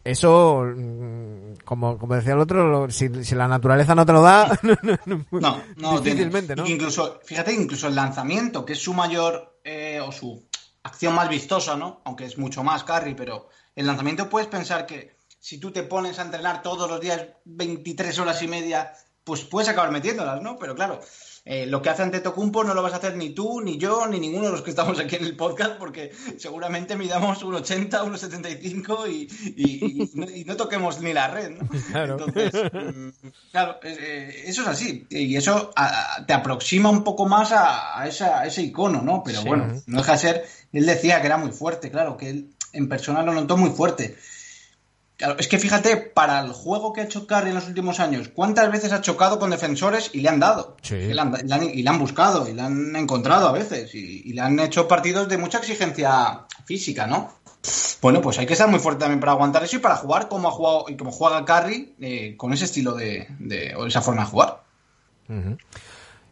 eso, mm, como, como decía el otro, si, si la naturaleza no te lo da, No, no difícilmente, ¿no? Incluso, fíjate, incluso el lanzamiento, que es su mayor eh, o su acción más vistosa, ¿no? Aunque es mucho más carry, pero el lanzamiento puedes pensar que si tú te pones a entrenar todos los días 23 horas y media, pues puedes acabar metiéndolas, ¿no? Pero claro, eh, lo que hace Antetokounmpo no lo vas a hacer ni tú, ni yo, ni ninguno de los que estamos aquí en el podcast, porque seguramente midamos un 80, un 75 y, y, y no, y no toquemos ni la red, ¿no? Claro. Entonces, mm, claro, eh, eso es así. Y eso te aproxima un poco más a, a esa- a ese icono, ¿no? Pero Sí. bueno, no deja de ser. Él decía que era muy fuerte, claro, que él en persona lo notó muy fuerte. Claro, es que fíjate, para el juego que ha hecho Curry en los últimos años, ¿cuántas veces ha chocado con defensores y le han dado? Sí. Y le han, le han- y le han buscado, y le han encontrado a veces, y, y le han hecho partidos de mucha exigencia física, ¿no? Bueno, pues hay que estar muy fuerte también para aguantar eso y para jugar como ha jugado y como juega Curry eh, con ese estilo de, de- o esa forma de jugar.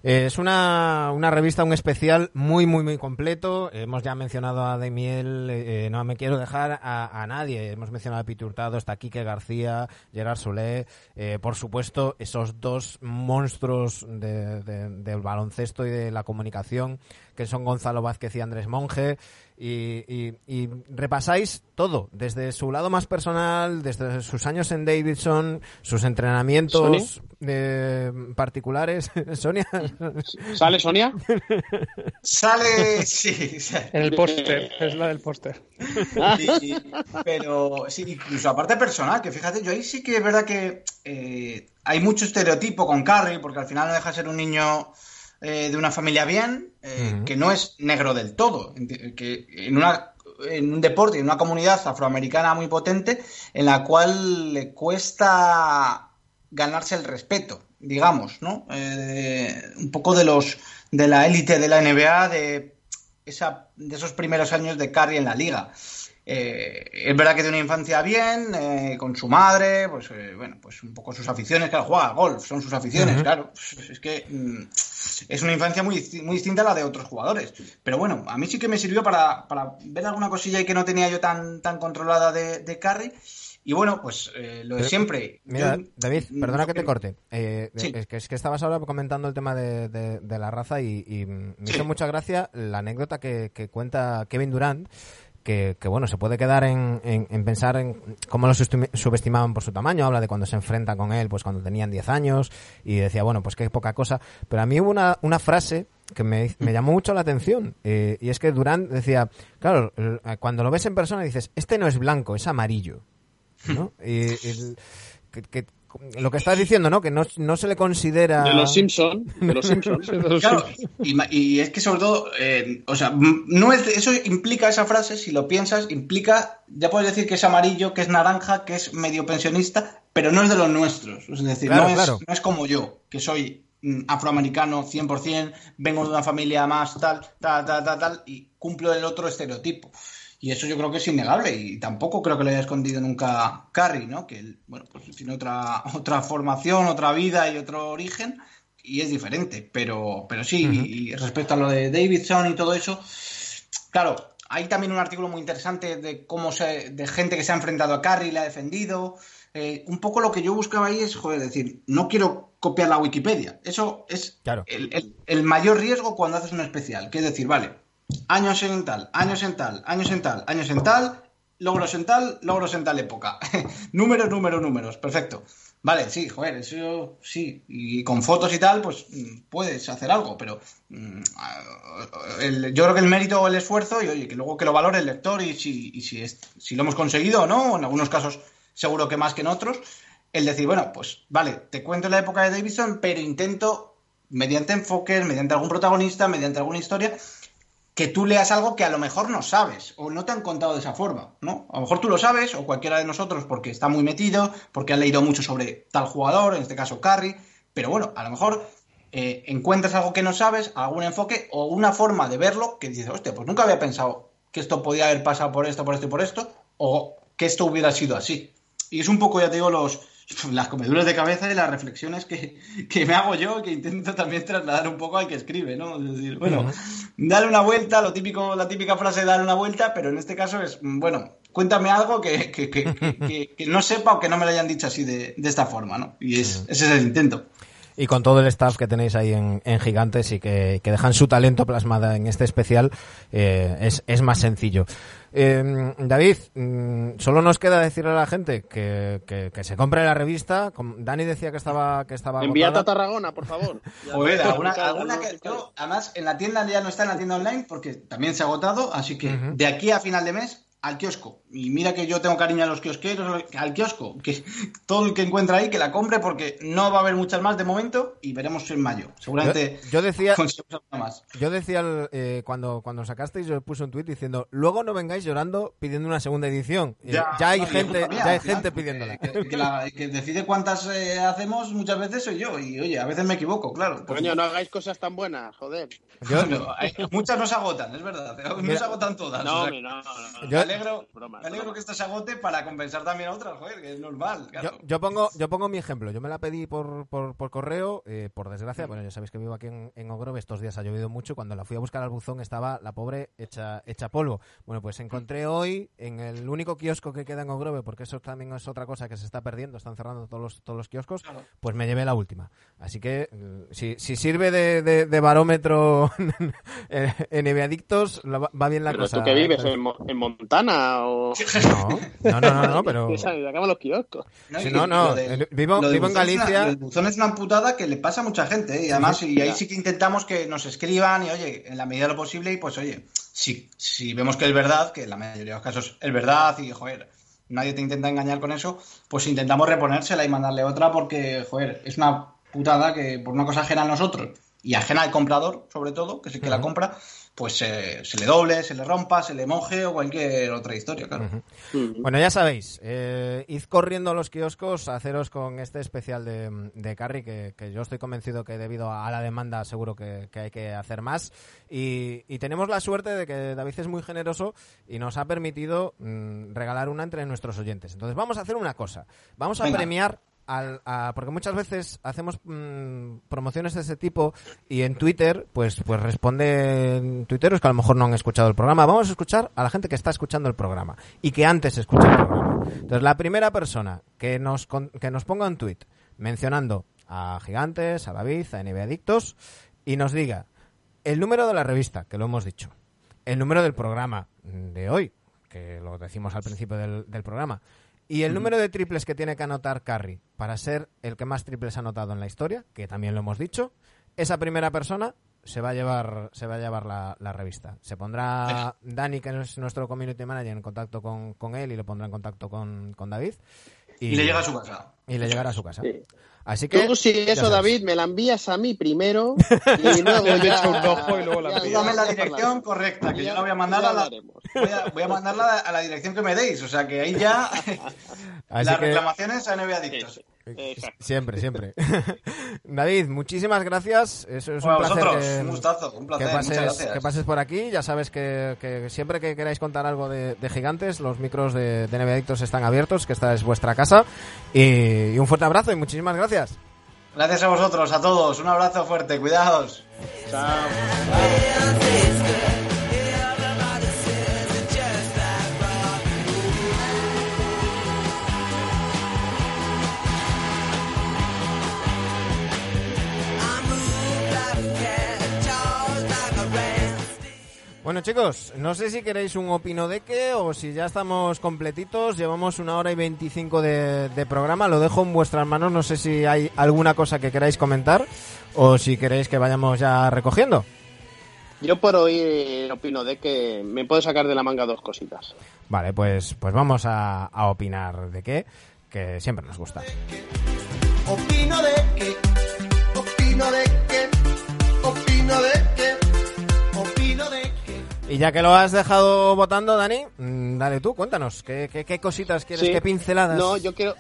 Eh, Es una, una revista, un especial muy, muy, muy completo. Hemos ya mencionado a Demiel, eh, no me quiero dejar a, nadie. Hemos mencionado a Piti Hurtado, está Quique García, Gerard Solé, eh, por supuesto, esos dos monstruos de- de- del baloncesto y de la comunicación, que son Gonzalo Vázquez y Andrés Monge. Y, y- y repasáis todo, desde su lado más personal, desde sus años en Davidson, sus entrenamientos eh, particulares. Sonia. ¿Sale Sonia? Sale, sí, sale. En el póster, es la del póster. Pero sí, incluso aparte personal, que fíjate, yo ahí sí que es verdad que eh, hay mucho estereotipo con Carrie, porque al final no deja de ser un niño eh, de una familia bien, eh, que no es negro del todo, que en una en un deporte, en una comunidad afroamericana muy potente, en la cual le cuesta ganarse el respeto, digamos, ¿no? Eh, un poco de los de la élite de la NBA, de esa, de esos primeros años de Curry en la liga. Eh, es verdad que de una infancia bien, eh, con su madre, pues eh, bueno, pues un poco sus aficiones, claro, juega golf, son sus aficiones, Ujú. claro. Pues, es que mm, es una infancia muy, muy distinta a la de otros jugadores. Pero bueno, a mí sí que me sirvió para, para ver alguna cosilla ahí que no tenía yo tan, tan controlada de, de Curry. Y bueno, pues eh, lo de siempre. Mira, Yo- David, perdona que te corte. Eh, Sí. es, que, es que estabas ahora comentando el tema de, de- de la raza y, y me hizo Sí. mucha gracia la anécdota que, que cuenta Kevin Durant. Que, bueno, se puede quedar en, en- en pensar en cómo lo subestim- subestimaban por su tamaño. Habla de cuando se enfrenta con él, pues cuando tenían 10 años, y decía, bueno, pues qué poca cosa. Pero a mí hubo una, una frase que me, llamó mucho la atención. eh, y es que Durant decía, claro, el- cuando lo ves en persona dices, este no es blanco, es amarillo. ¿no? Y, lo que estás diciendo, ¿no? Que no, no se le considera... De los Simpson, de los Simpson. Claro, y, ma- y es que sobre todo, eh, o sea, no es, eso implica esa frase, si lo piensas, implica, ya puedes decir que es amarillo, que es naranja, que es medio pensionista, pero no es de los nuestros. Es decir, Claro, no, es, claro. no es como yo, que soy mm, afroamericano 100%, vengo de una familia más tal, tal, tal, tal, tal, y cumplo el otro estereotipo. Y eso yo creo que es innegable y tampoco creo que lo haya escondido nunca Carrie, ¿no? Que él, bueno, pues tiene otra, otra formación, otra vida y otro origen y es diferente. Pero, pero sí, y respecto a lo de Davidson y todo eso, claro, hay también un artículo muy interesante de cómo se, de gente que se ha enfrentado a Carrie y le ha defendido. Eh, un poco lo que yo buscaba ahí es, joder, decir, no quiero copiar la Wikipedia. Eso es Claro. el, el- el mayor riesgo cuando haces un especial, que es decir, vale, años en tal, años en tal, años en tal, años en tal, logros en tal, logros en tal época. números, números, números, perfecto. Vale, sí, joder, eso sí. Y con fotos y tal, pues mm, puedes hacer algo, pero mm, yo creo que el mérito o el esfuerzo, y oye, que luego que lo valore el lector y si, si, es- si lo hemos conseguido o no, en algunos casos seguro que más que en otros, el decir, bueno, pues vale, te cuento la época de Davidson, pero intento, mediante enfoques, mediante algún protagonista, mediante alguna historia, que tú leas algo que a lo mejor no sabes o no te han contado de esa forma, ¿no? A lo mejor tú lo sabes o cualquiera de nosotros porque está muy metido, porque ha leído mucho sobre tal jugador, en este caso Carry, pero bueno, a lo mejor eh, encuentras algo que no sabes, algún enfoque o una forma de verlo que dices, hostia, pues nunca había pensado que esto podía haber pasado por esto, por esto y por esto, o que esto hubiera sido así. Y es un poco, ya te digo, los, las comeduras de cabeza y las reflexiones que, que me hago yo, que intento también trasladar un poco al que escribe, ¿no? Es decir, bueno, dale una vuelta, lo típico, la típica frase de dar una vuelta, pero en este caso es, mm, bueno, cuéntame algo que, que, que, que- que- que no sepa o que no me lo hayan dicho así de, de esta forma, ¿no? Y es, ese es el intento. Y con todo el staff que tenéis ahí en, en Gigantes y que, que dejan su talento plasmada en este especial, eh, es, es más sencillo. Eh, David, mm, solo nos queda decirle a la gente que, que, que se compre la revista. Dani decía que estaba, que estaba Envíate a. Tarragona, por favor. Joder, alguna, que, yo, además, en la tienda ya no está en la tienda online porque también se ha agotado, así que de aquí a final de mes al kiosco. Y mira que yo tengo cariño a los kiosqueros, al kiosco, que todo el que encuentra ahí que la compre porque no va a haber muchas más de momento y veremos en mayo. Seguramente Yo, yo decía, más. yo decía eh, cuando, cuando sacasteis, yo puse un tuit diciendo, luego no vengáis llorando pidiendo una segunda edición. Eh, Ya, hay no, y es gente, mía, ya hay gente pidiéndola. Que, que la- que decide cuántas eh, hacemos muchas veces soy yo. Y oye, a veces me equivoco, claro. por Coño, no hagáis cosas tan buenas, joder. Yo- No, hay- muchas no se agotan, es verdad. No Mira- se agotan todas. No, o sea, no, no, no. Yo- alegro, Broma, me alegro broma. que esto se agote para compensar también a otras, joder, que es normal. Yo, Claro. yo pongo yo pongo mi ejemplo. Yo me la pedí por, por, por correo, eh, por desgracia. Bueno, ya sabéis que vivo aquí en, en Ogrove. Estos días ha llovido mucho. Cuando la fui a buscar al buzón estaba la pobre hecha, hecha polvo. Bueno, pues encontré hoy en el único kiosco que queda en Ogrove, porque eso también es otra cosa que se está perdiendo. Están cerrando todos los, todos los kioscos. Pues me llevé la última. Así que eh, si, si sirve de, de- de barómetro en en Adictos, va bien la Pero cosa. tú que vives en, Mo- en Montana o... No, no, no, no, no, pero... Acaban los kioscos. Sí, y no, no, lo de- vivo- lo de vivo en buzón es una- Galicia. del buzón es una putada que le pasa a mucha gente, ¿eh? y además, sí, y ahí sí que intentamos que nos escriban, y oye, en la medida de lo posible, y pues oye, si, si vemos que es verdad, que en la mayoría de los casos es verdad, y joder, nadie te intenta engañar con eso, pues intentamos reponérsela y mandarle otra, porque, joder, es una putada que por una cosa ajena a nosotros, y ajena al comprador, sobre todo, que es el que la compra, pues eh, se le doble, se le rompa, se le moje o cualquier otra historia, claro. Bueno, ya sabéis, eh, id corriendo a los kioscos a haceros con este especial de, de Carry, que, que yo estoy convencido que debido a la demanda seguro que, que hay que hacer más. Y, y tenemos la suerte de que David es muy generoso y nos ha permitido mm, regalar una entre nuestros oyentes. Entonces vamos a hacer una cosa, vamos a Venga. premiar... Al, a- porque muchas veces hacemos mm, promociones de ese tipo y en Twitter pues pues responden tuiteros que a lo mejor no han escuchado el programa. Vamos a escuchar a la gente que está escuchando el programa y que antes escuchó el programa. Entonces la primera persona que nos que nos ponga un tweet mencionando a Gigantes, a David, a NBA Adictos y nos diga el número de la revista, que lo hemos dicho, el número del programa de hoy, que lo decimos al principio del, del programa, y el número de triples que tiene que anotar Curry para ser el que más triples ha anotado en la historia, que también lo hemos dicho, esa primera persona se va a llevar, se va a llevar la, la revista. Se pondrá Dani, que es nuestro community manager, en contacto con, con él y lo pondrá en contacto con, con David. Y, le llega a su casa. Y le llegará a su casa. Sí. Así que. Tú, si eso. David, me la envías a mí primero y luego Le echo un ojo y luego la ya Dame la dirección correcta, que Ya- yo la voy a mandar a la, voy a, voy a mandarla a la dirección que me deis. O sea que ahí ya Así las que- reclamaciones a NBA Adictos. Exacto. Siempre, siempre. David, muchísimas gracias. Eso es Bueno, un placer vosotros, que, un gustazo, un placer, que muchas pases, gracias. que pases por aquí. Ya sabes que, que siempre que queráis contar algo de, de gigantes, los micros de, de NBA Adictos están abiertos, que esta es vuestra casa. Y, y un fuerte abrazo y muchísimas gracias. Gracias a vosotros, a todos. Un abrazo fuerte, cuidaos. Chao. Bueno chicos, no sé si queréis un opino de qué o si ya estamos completitos, llevamos una hora y veinticinco de, de programa, lo dejo en vuestras manos, no sé si hay alguna cosa que queráis comentar o si queréis que vayamos ya recogiendo. Yo por hoy eh, opino de que me puedo sacar de la manga dos cositas. Vale, pues, pues vamos a, a opinar de qué, que siempre nos gusta. Opino de que, opino de que, opino de que. Y ya que lo has dejado votando, Dani, mm, dale tú, cuéntanos, ¿qué, qué, qué cositas quieres, Sí. qué pinceladas? No, yo quiero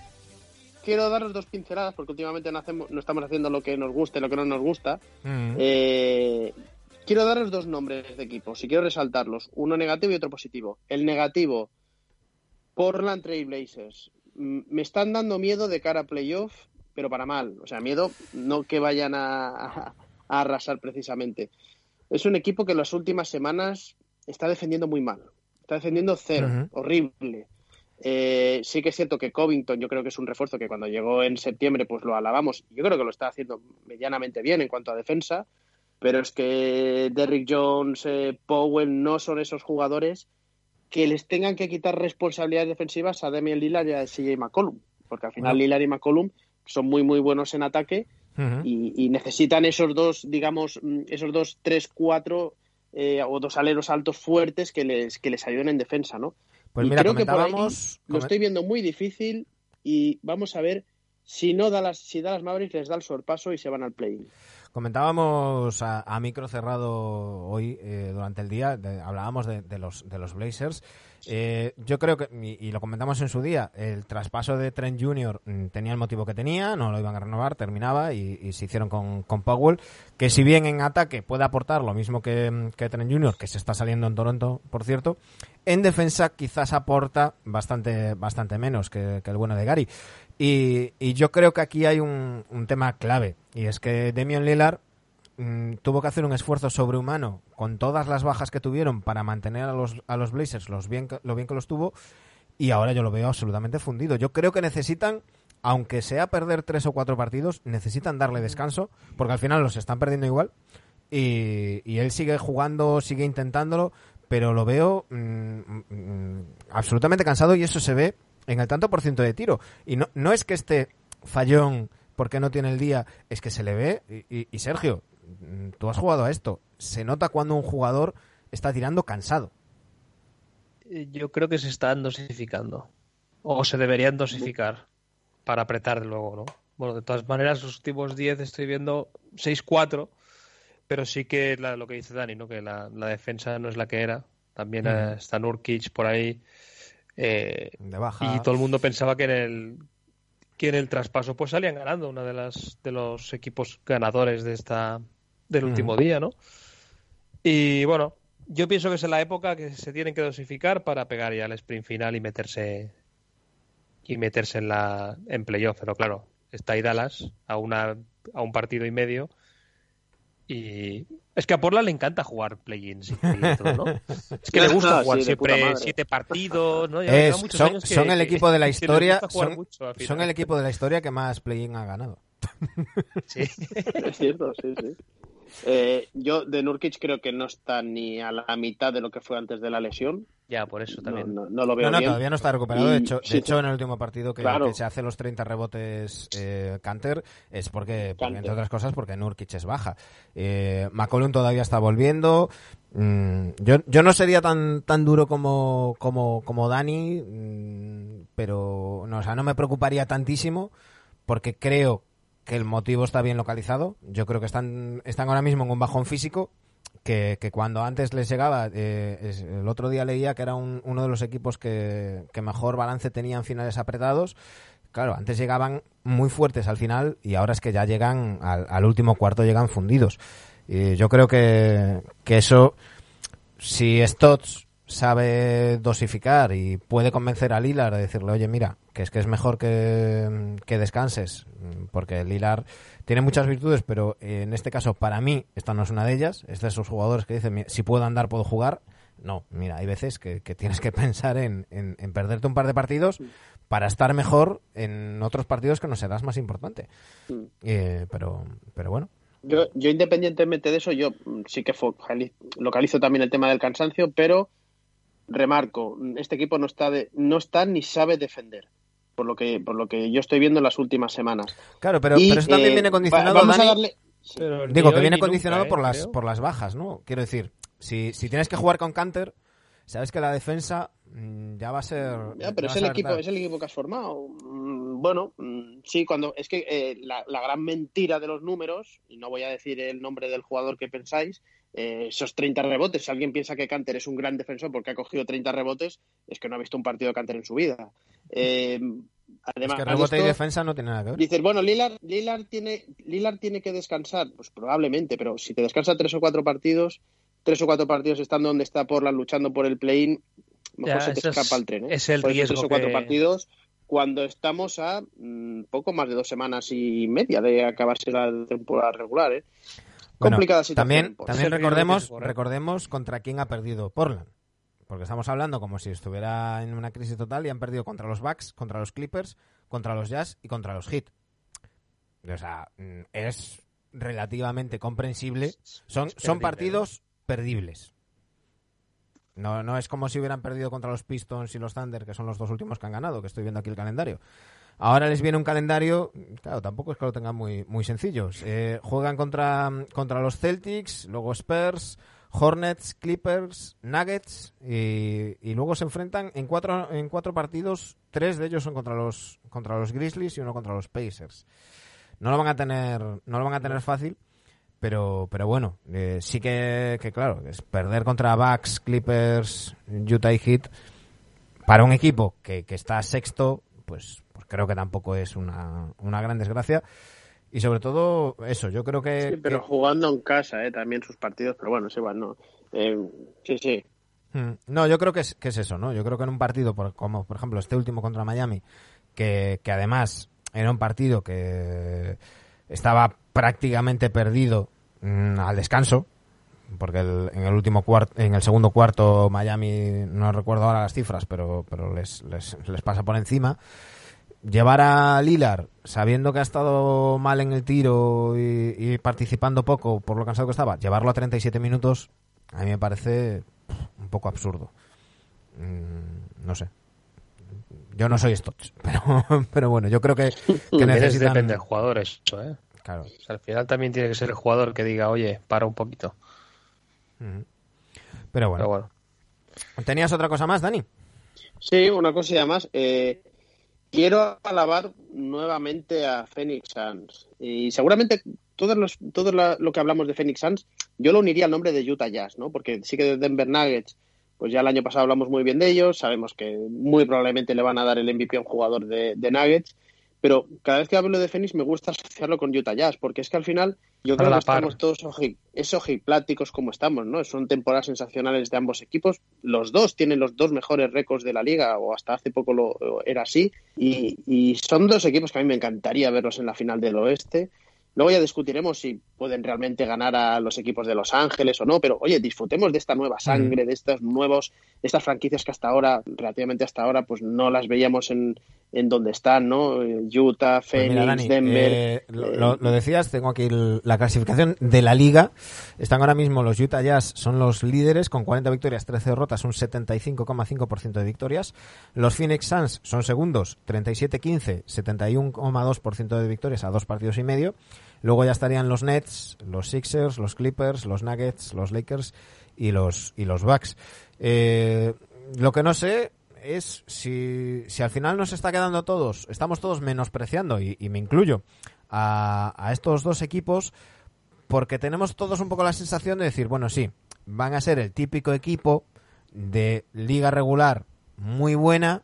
quiero daros dos pinceladas porque últimamente no, hacemos, no estamos haciendo lo que nos gusta y lo que no nos gusta. Mm. Eh, quiero daros dos nombres de equipos y quiero resaltarlos, uno negativo y otro positivo. El negativo, Portland Trail Blazers. Me están dando miedo de cara a playoff, pero para mal. O sea, miedo no que vayan a, a- a arrasar precisamente. Es un equipo que en las últimas semanas está defendiendo muy mal. Está defendiendo cero, horrible. Eh, sí que es cierto que Covington yo creo que es un refuerzo que cuando llegó en septiembre pues lo alabamos. Yo creo que lo está haciendo medianamente bien en cuanto a defensa, pero es que Derrick Jones, eh, Powell no son esos jugadores que les tengan que quitar responsabilidades defensivas a Damian Lillard y a CJ McCollum, porque al final. Lillard y McCollum son muy muy buenos en ataque Y, y necesitan esos dos, digamos, mm, esos dos, tres, cuatro eh, o dos aleros altos fuertes que les, que les ayuden en defensa, ¿no? Pues Y mira, creo que por ahí lo estoy viendo muy difícil y vamos a ver si no Dallas, si Dallas Mavericks les da el sorpaso y se van al play. Comentábamos a, a micro cerrado hoy eh, durante el día, de- hablábamos de, de los, de los Blazers. Eh, yo creo que, y, y lo comentamos en su día, el traspaso de Trent Jr. mm, tenía el motivo que tenía, no lo iban a renovar, terminaba y, y se hicieron con, con Powell, que si bien en ataque puede aportar lo mismo que, mm, que Trent Jr., que se está saliendo en Toronto, por cierto, en defensa quizás aporta bastante, bastante menos que, que el bueno de Gary. Y, y yo creo que aquí hay un, un tema clave, y es que Damian Lillard mm, tuvo que hacer un esfuerzo sobrehumano con todas las bajas que tuvieron para mantener a los, a los Blazers los bien, lo bien que los tuvo, y ahora yo lo veo absolutamente fundido. Yo creo que necesitan, aunque sea perder tres o cuatro partidos, necesitan darle descanso, porque al final los están perdiendo igual, y, y él sigue jugando, sigue intentándolo, pero lo veo mm, mm, absolutamente cansado y eso se ve en el tanto por ciento de tiro. Y no, no es que esté fallón porque no tiene el día, es que se le ve. Y, y- y Sergio, tú has jugado a esto. Se nota cuando un jugador está tirando cansado. Eh, Yo creo que se están dosificando. O se deberían dosificar para apretar luego, ¿no? Bueno, de todas maneras, los últimos 10 estoy viendo 6-4, pero sí que la- lo que dice Dani, ¿no? Que la, la defensa no es la que era. También eh, está Nurkic por ahí. eh, De baja. y todo el mundo pensaba que en el que en el traspaso pues salían ganando una de las de los equipos ganadores de esta del último día, ¿no? Y bueno, yo pienso que es la época que se tienen que dosificar para pegar ya el sprint final y meterse y meterse en la en playoff, pero claro, está ahí Dallas a una a un partido y medio y es que a Portland le encanta jugar play-ins y y todo, ¿no? Es que le gusta Ah, jugar sí, siempre siete partidos, ¿no? Es- son, que- son el equipo de la historia. Son, mucho son el equipo de la historia que más play-in ha ganado. Sí. Es cierto, sí, sí. Eh, yo de Nurkic creo que no está ni a la mitad de lo que fue antes de la lesión. Ya, por eso también. No, no, no lo veo No, no, bien. todavía no está recuperado. Y- de hecho, de sí, hecho, en el último partido que, Claro. que se hace los 30 rebotes eh, Canter es porque, entre otras cosas, porque Nurkic es baja. Eh, McCollum todavía está volviendo. Mm, yo, yo no sería tan, tan duro como, como, como Dani, mm, pero no, o sea, no me preocuparía tantísimo porque creo que el motivo está bien localizado. Yo creo que están, están ahora mismo en un bajón físico que, que cuando antes les llegaba, eh, el otro día leía que era un- uno de los equipos que, que mejor balance tenían finales apretados. Claro, antes llegaban muy fuertes al final y ahora es que ya llegan al, al último cuarto, llegan fundidos. Y yo creo que, que eso, si Stotts sabe dosificar y puede convencer a Lilar de decirle, oye, mira, que es que es mejor que, que descanses, porque Lilar tiene muchas virtudes, pero en este caso, para mí, esta no es una de ellas. Es de esos jugadores que dicen, "Mira, si puedo andar, puedo jugar. No, mira, hay veces que, que tienes que pensar en, en- en perderte un par de partidos para estar mejor en otros partidos que no serás más importante. Mm. Eh, pero, pero bueno. Yo, yo independientemente de eso, yo mm, sí que localizo también el tema del cansancio, pero remarco, este equipo no está de, no está ni sabe defender, por lo que, por lo que yo estoy viendo en las últimas semanas. Claro, pero, Y, pero eso también eh, viene condicionado, vamos a Dani, darle- Pero Digo, que viene nunca, condicionado ¿eh? por las Creo. por las bajas, ¿no? Quiero decir, si, si tienes que jugar con Canter, sabes que la defensa mm, ya va a ser. Ya, pero es el equipo, tal. es el equipo que has formado. Mm, Bueno, mm, sí, cuando es que eh, la, la gran mentira de los números, y no voy a decir el nombre del jugador que pensáis, eh, esos 30 rebotes. Si alguien piensa que Canter es un gran defensor porque ha cogido 30 rebotes, es que no ha visto un partido de Canter en su vida. Eh, Es además, que rebote y defensa no tiene nada que ver. Dices, bueno, Lillard, Lillard, tiene, Lillard tiene que descansar. Pues probablemente, pero si te descansa tres o cuatro partidos, tres o cuatro partidos estando donde está Portland luchando por el play-in, mejor Ya, se te es- escapa el tren. ¿eh? es el Por riesgo tres o cuatro que- partidos cuando estamos a mm, poco más de dos semanas y media de acabarse la temporada regular. ¿eh? Bueno, Complicada situación. También, también recordemos, correr. recordemos contra quién ha perdido Portland. Porque estamos hablando como si estuviera en una crisis total y han perdido contra los Bucks, contra los Clippers, contra los Jazz y contra los Heat. O sea, mm, es relativamente comprensible. Son, son perdible, partidos perdibles. No, no es como si hubieran perdido contra los Pistons y los Thunder, que son los dos últimos que han ganado, que estoy viendo aquí el calendario. Ahora les viene un calendario, claro, tampoco es que lo tengan muy, muy sencillos. Eh, juegan contra, contra los Celtics, luego Spurs, Hornets, Clippers, Nuggets y, y luego se enfrentan en cuatro, en cuatro partidos, tres de ellos son contra los, contra los Grizzlies y uno contra los Pacers. No lo van a tener, no lo van a tener fácil, pero, pero bueno, eh, sí que, que claro, es perder contra Bucks, Clippers, Utah Heat para un equipo que, que está sexto, pues, pues creo que tampoco es una, una gran desgracia. Y sobre todo, eso, yo creo que. Sí, pero que- jugando en casa, ¿eh? también sus partidos, pero bueno, es igual, ¿no? Eh, sí, sí. Mm, No, yo creo que es, que es eso, ¿no? Yo creo que en un partido, por, como por ejemplo este último contra Miami, que, que además era un partido que estaba prácticamente perdido mm, al descanso, porque el- en el último cuarto, en el segundo cuarto Miami, no recuerdo ahora las cifras, pero, pero les, les, les pasa por encima. Llevar a Lilar, sabiendo que ha estado mal en el tiro y, y participando poco por lo cansado que estaba, llevarlo a 37 minutos, a mí me parece un poco absurdo. Mm, no sé. Yo no soy Stotts, pero, pero bueno, yo creo que, que necesitan... depende del jugador eso, ¿eh? Claro. O sea, al final también tiene que ser el jugador que diga, oye, para un poquito. Pero bueno. Pero bueno. ¿Tenías otra cosa más, Dani? Sí, una cosilla más. Eh, quiero alabar nuevamente a Phoenix Suns. Y seguramente todos los, todo lo que hablamos de Phoenix Suns, yo lo uniría al nombre de Utah Jazz, ¿no? Porque sí que de Denver Nuggets, pues ya el año pasado hablamos muy bien de ellos, sabemos que muy probablemente le van a dar el MVP a un jugador de Nuggets, pero cada vez que hablo de Phoenix me gusta asociarlo con Utah Jazz, porque es que al final yo creo que estamos todos oji- es ojipláticos como estamos, ¿no? Son temporadas sensacionales de ambos equipos. Los dos tienen los dos mejores récords de la liga, o hasta hace poco lo era así. Y, y son dos equipos que a mí me encantaría verlos en la final del oeste. Luego ya discutiremos si pueden realmente ganar a los equipos de Los Ángeles o no, pero oye, disfrutemos de esta nueva sangre, de estos nuevos, de estas franquicias que hasta ahora, relativamente hasta ahora, pues no las veíamos en, en donde están, ¿no? Utah, Pues Phoenix, mira, Dani, Denver. eh, lo, lo- lo decías, tengo aquí el- la clasificación de la liga. Están ahora mismo los Utah Jazz, son los líderes con 40 victorias, 13 derrotas, un 75,5% de victorias. Los Phoenix Suns son segundos, 37-15, 71,2% de victorias a dos partidos y medio. Luego ya estarían los Nets, los Sixers, los Clippers, los Nuggets, los Lakers y los, y los Bucks. Eh, lo que no sé es si, si al final nos está quedando todos, estamos todos menospreciando, y, y me incluyo, a, a estos dos equipos, porque tenemos todos un poco la sensación de decir, bueno, sí, van a ser el típico equipo de liga regular muy buena,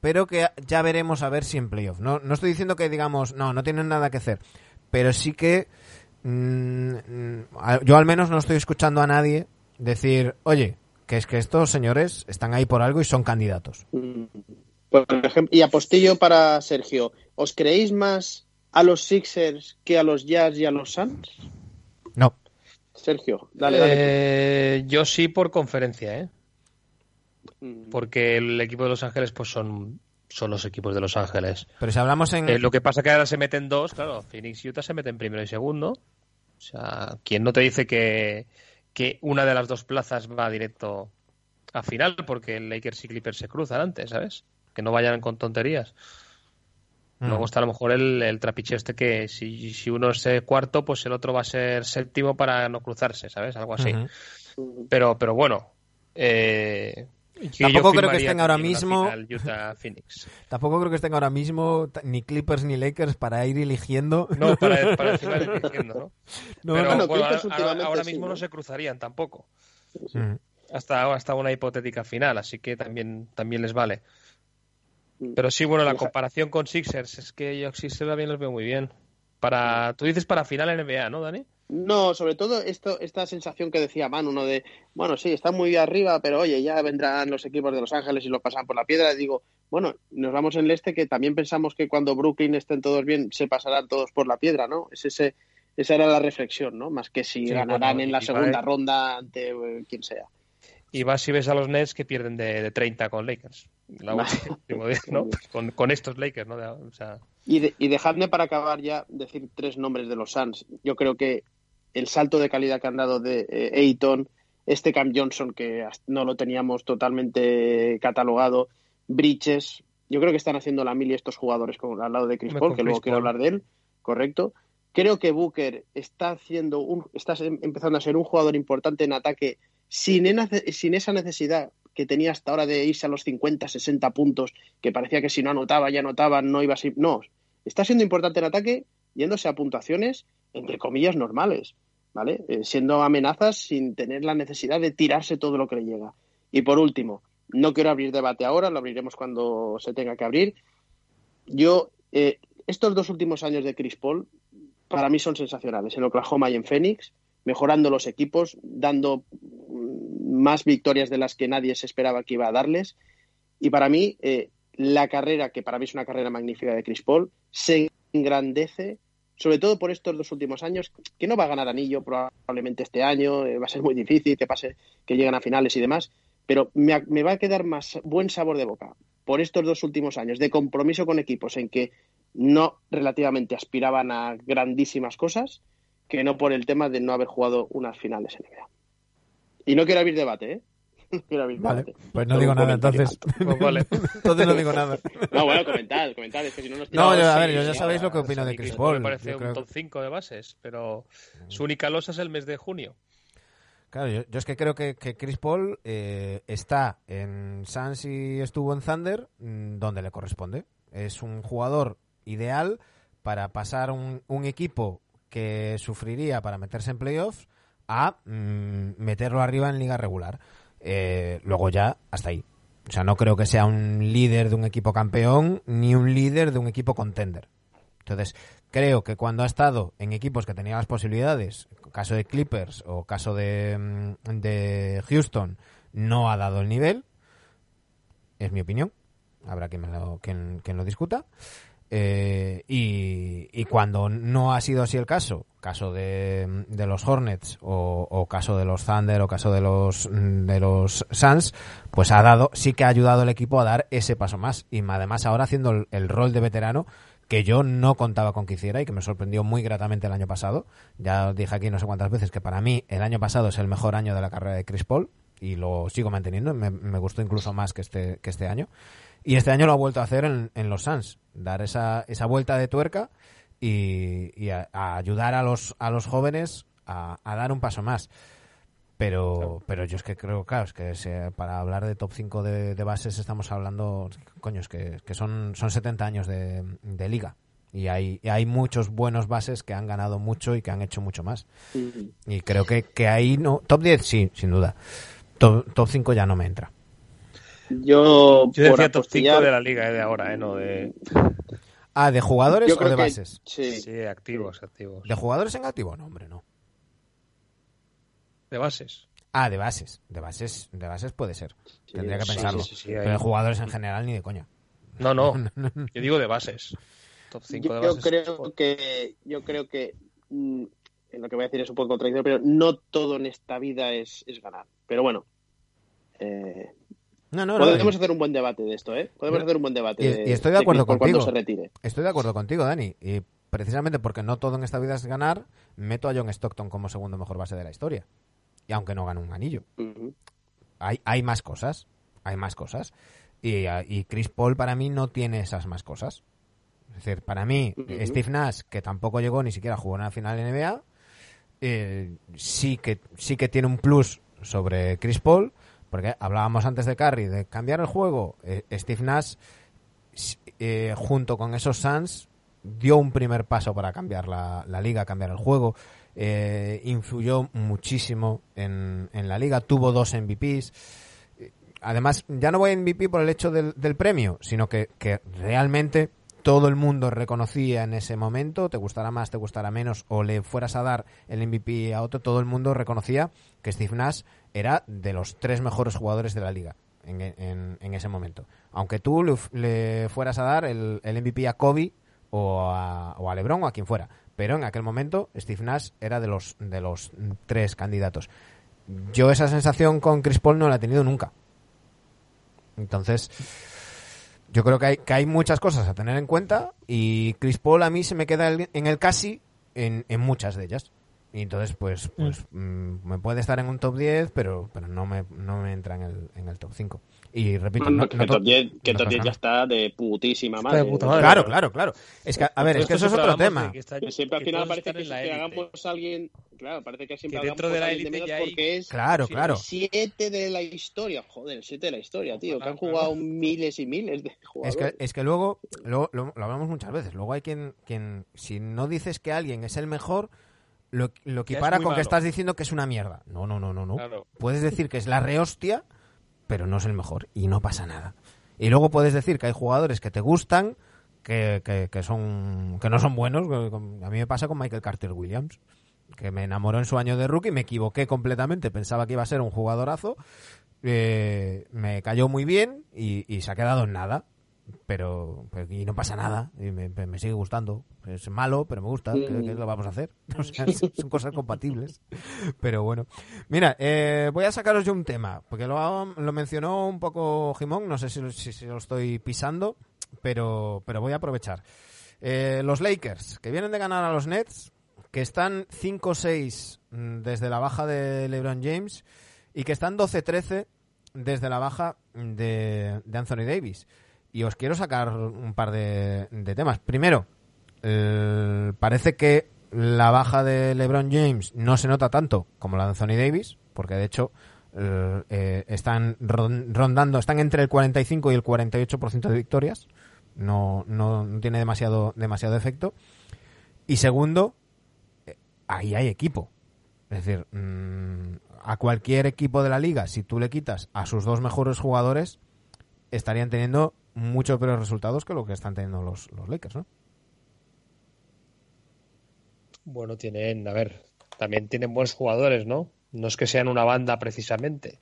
pero que ya veremos a ver si en playoff. No, no estoy diciendo que digamos, no, no tienen nada que hacer, pero sí que mm, mm, yo al menos no estoy escuchando a nadie decir, oye, que es que estos señores están ahí por algo y son candidatos. Mm. Por ejemplo, y apostillo para Sergio, ¿os creéis más a los Sixers que a los Jazz y a los Suns? No. Sergio, dale, dale. Eh, yo sí por conferencia, ¿eh? Porque el equipo de Los Ángeles, pues son, son los equipos de Los Ángeles. Pero si hablamos en... Eh, lo que pasa que ahora se meten dos, claro, Phoenix y Utah se meten primero y segundo. O sea, ¿quién no te dice que, que una de las dos plazas va directo a final? Porque el Lakers y Clippers se cruzan antes, ¿sabes? Que no vayan con tonterías. Mm. Luego está a lo mejor el, el trapiche este que si, si uno es cuarto, pues el otro va a ser séptimo para no cruzarse, ¿sabes? Algo así. Pero, pero bueno. Eh, Tampoco creo que estén ahora mismo- final. Tampoco creo que estén ahora mismo ni Clippers ni Lakers para ir eligiendo. No, para, de diciendo, ¿no? No, Pero no. Bueno, ahora, sí, mismo ¿no? ¿no? se cruzarían tampoco. Mm. Hasta, hasta una hipotética final, así que también, también les vale. Mm. Pero sí, bueno, la comparación con Sixers es que yo Sixers también los veo muy bien. Para, tú dices para final NBA, ¿no, Dani? No, sobre todo esto, esta sensación que decía Manu, ¿no? De, bueno, sí, están muy arriba, pero oye, ya vendrán los equipos de Los Ángeles y los pasan por la piedra. Y digo, bueno, nos vamos en el este que también pensamos que cuando Brooklyn estén todos bien, se pasarán todos por la piedra, ¿no? Es ese, esa era la reflexión, ¿no? Más que si Sí, ganarán bueno, en la segunda ronda ante eh, quien sea. Y vas y ves a los Nets que pierden de, de 30 con Lakers. La última ¿no? Con, con estos Lakers, ¿no? De- o sea, Y, de- y dejadme para acabar ya decir tres nombres de los Suns. Yo creo que el salto de calidad que han dado de eh, Ayton, este Cam Johnson que no lo teníamos totalmente catalogado, Bridges, yo creo que están haciendo la mil y estos jugadores con, al lado de Chris Paul, que luego quiero hablar de él, correcto. Creo que Booker está haciendo un, está em- empezando a ser un jugador importante en ataque sin, sin esa necesidad que tenía hasta ahora de irse a los 50, 60 puntos, que parecía que si no anotaba, ya anotaba, no iba a ser. No, está siendo importante en ataque, yéndose a puntuaciones, entre comillas, normales, Eh, siendo amenazas sin tener la necesidad de tirarse todo lo que le llega. Y por último, no quiero abrir debate ahora, lo abriremos cuando se tenga que abrir. Yo, eh, estos dos últimos años de Chris Paul, para mí son sensacionales, en Oklahoma y en Phoenix, mejorando los equipos, dando mm, más victorias de las que nadie se esperaba que iba a darles. Y para mí, eh, la carrera, que para mí es una carrera magnífica de Chris Paul, se engrandece, sobre todo por estos dos últimos años, que no va a ganar anillo probablemente este año, eh, va a ser muy difícil que pase, que lleguen a finales y demás, pero me, va a quedar más buen sabor de boca por estos dos últimos años de compromiso con equipos en que no relativamente aspiraban a grandísimas cosas, que no por el tema de no haber jugado unas finales en NBA. Y no quiero abrir debate, ¿eh? Vale, pues no digo nada entonces. Pues vale. entonces no digo nada. No, bueno, comentad, comentad, es que si no nos No, yo- a ver, sí, yo ya sí, sabéis lo que opino de Chris Me Paul. parece un top 5 de bases, pero su única losa es el mes de junio. Claro, yo, yo es que creo que, que Chris Paul eh, está en Suns y estuvo en Thunder mm, donde le corresponde. Es un jugador ideal para pasar un, un equipo que sufriría para meterse en playoffs a mm, meterlo arriba en liga regular. Eh, luego ya, hasta ahí. O sea, no creo que sea un líder de un equipo campeón ni un líder de un equipo contender. Entonces, creo que cuando ha estado en equipos que tenían las posibilidades, caso de Clippers o caso de, mm, de Houston, no ha dado el nivel. Es mi opinión. Habrá quien, me lo, quien, lo discuta. Eh, y, y cuando no ha sido así el caso, caso de, los Hornets o, o caso de los Thunder o caso de los de los Suns, pues ha dado, sí que ha ayudado el equipo a dar ese paso más. Y además ahora haciendo el, el rol de veterano que yo no contaba con que hiciera y que me sorprendió muy gratamente el año pasado. Ya os dije aquí no sé cuántas veces que para mí el año pasado es el mejor año de la carrera de Chris Paul y lo sigo manteniendo. Me, me gustó incluso más que este, que este año. Y este año lo ha vuelto a hacer en, en los Suns, dar esa, esa vuelta de tuerca y, y a, a ayudar a los, a los jóvenes a, a dar un paso más. Pero, pero yo es que creo, claro, es que se- para hablar de top 5 de, de bases estamos hablando, coño, es que, que son, son 70 años de, de liga. Y hay, y hay muchos buenos bases que han ganado mucho y que han hecho mucho más. Y creo que, que ahí no. Top 10, sí, sin duda. Top, top 5 ya no me entra. Yo, Yo por decía top 5 apostillar- de la liga eh, de ahora, ¿eh? No de... Ah, ¿de jugadores Yo o creo de que- bases? Sí. Sí, activos, activos. ¿De jugadores en activo? No, hombre, no. De bases. Ah, de bases. De bases, de bases puede ser. Tendría que sí, pensarlo. sí, sí, sí, Pero de jugadores en general ni de coña. No, no. Yo digo de bases. Top 5 Yo, de yo bases. creo que yo creo que mm, en lo que voy a decir es un poco contradictorio, pero no todo en esta vida es, es ganar. Pero bueno, eh, No, no, no. podemos hacer un buen debate de esto, ¿eh? Podemos hacer un buen debate. Y, y estoy de acuerdo contigo. cuando se retire. Estoy de acuerdo contigo, Dani. Y precisamente porque no todo en esta vida es ganar, meto a John Stockton como segundo mejor base de la historia. Y aunque no gane un anillo. Hay, hay más cosas. Hay más cosas. Y, y Chris Paul para mí no tiene esas más cosas. Es decir, para mí. Steve Nash, que tampoco llegó ni siquiera a jugar una final NBA, eh, sí, que, sí que tiene un plus sobre Chris Paul, porque hablábamos antes de Curry, de cambiar el juego. Eh, Steve Nash, eh, junto con esos Suns, dio un primer paso para cambiar la, liga, cambiar el juego. Eh, influyó muchísimo en, la liga, tuvo dos MVPs. Además, ya no voy a MVP por el hecho del, premio, sino que realmente todo el mundo reconocía en ese momento, te gustará más, te gustará menos, o le fueras a dar el MVP a otro, todo el mundo reconocía que Steve Nash era de los tres mejores jugadores de la liga en, ese momento. Aunque tú le, fueras a dar el, el MVP a Kobe o a, o a LeBron o a quien fuera, pero en aquel momento Steve Nash era de los, de los tres candidatos. Yo esa sensación con Chris Paul no la he tenido nunca. Entonces, yo creo que hay, que hay muchas cosas a tener en cuenta y Chris Paul a mí se me queda en el casi en, en muchas de ellas. Y entonces, pues, pues mm, me puede estar en un top 10, pero, pero no, me, no me entra en el, en el top 5. Y repito, no, que no top to- 10, que top 10 toca ya está de putísima Está madre. de puta madre. Claro, claro, claro. Es que, a ver, es que eso es otro tema. de que está- Que siempre al que final parece que, en la que élite. hagamos a alguien. Claro, parece que siempre Que dentro hagamos de la élite menos ya hay- porque es Claro, claro. el 7 de la historia. Joder, el 7 de la historia, tío. Que han jugado miles y miles de Es jugadores. que, es que luego, luego lo, lo hablamos muchas veces, luego hay quien, quien, si no dices que alguien es el mejor, lo, lo es equipara con que malo. estás diciendo que es una mierda. No, no, no, no, no. Claro. Puedes decir que es la rehostia, pero no es el mejor y no pasa nada. Y luego puedes decir que hay jugadores que te gustan, que, que, que son, que no son buenos. A mí me pasa con Michael Carter Williams, que me enamoró en su año de rookie, me equivoqué completamente, pensaba que iba a ser un jugadorazo, eh, me cayó muy bien y, y se ha quedado en nada. Pero, pero- y no pasa nada, y me, sigue gustando. Es malo, pero me gusta. ¿Qué, qué lo vamos a hacer? Son cosas compatibles. Pero bueno. Mira, eh, voy a sacaros yo un tema, porque lo, mencionó un poco Jimón, no sé si, si, si lo estoy pisando, pero, pero voy a aprovechar. Eh, los Lakers, que vienen de ganar a los Nets, que están 5-6 mm, desde la baja de LeBron James y que están 12-13 desde la baja de Anthony Davis. Y os quiero sacar un par de, temas. Primero, eh, parece que la baja de LeBron James no se nota tanto como la de Anthony Davis, porque de hecho eh, eh, están ron- rondando, están entre el 45 y el 48% de victorias. No, no, no tiene demasiado, demasiado efecto. Y segundo, ahí hay equipo. Es decir, mm, a cualquier equipo de la liga, si tú le quitas a sus dos mejores jugadores, estarían teniendo mucho peores resultados que lo que están teniendo los, los Lakers, ¿no? Bueno, tienen, a ver, también tienen buenos jugadores, ¿no? No es que sean una banda precisamente.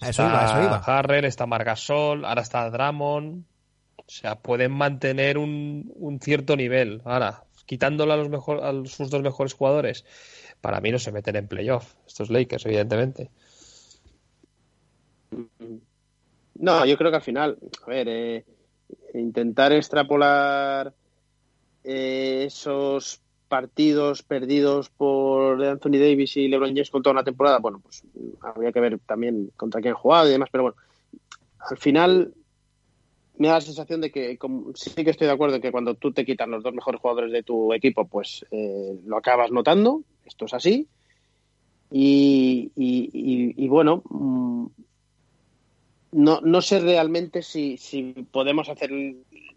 A eso iba, a eso iba. Harrell, está Margasol, ahora está Drummond. sea, pueden mantener un, un cierto nivel. Ahora, quitándolo a, los mejor, a sus dos mejores jugadores, para mí no se meten en playoff. Estos Lakers, evidentemente. No, yo creo que al final, a ver, eh, intentar extrapolar eh, esos partidos perdidos por Anthony Davis y LeBron James con toda una temporada, bueno, pues habría que ver también contra quién han jugado y demás, pero bueno, al final me da la sensación de que como, sí que estoy de acuerdo en que cuando tú te quitan los dos mejores jugadores de tu equipo, pues eh, lo acabas notando, esto es así, y bueno, mm, no, no sé realmente si, si podemos hacer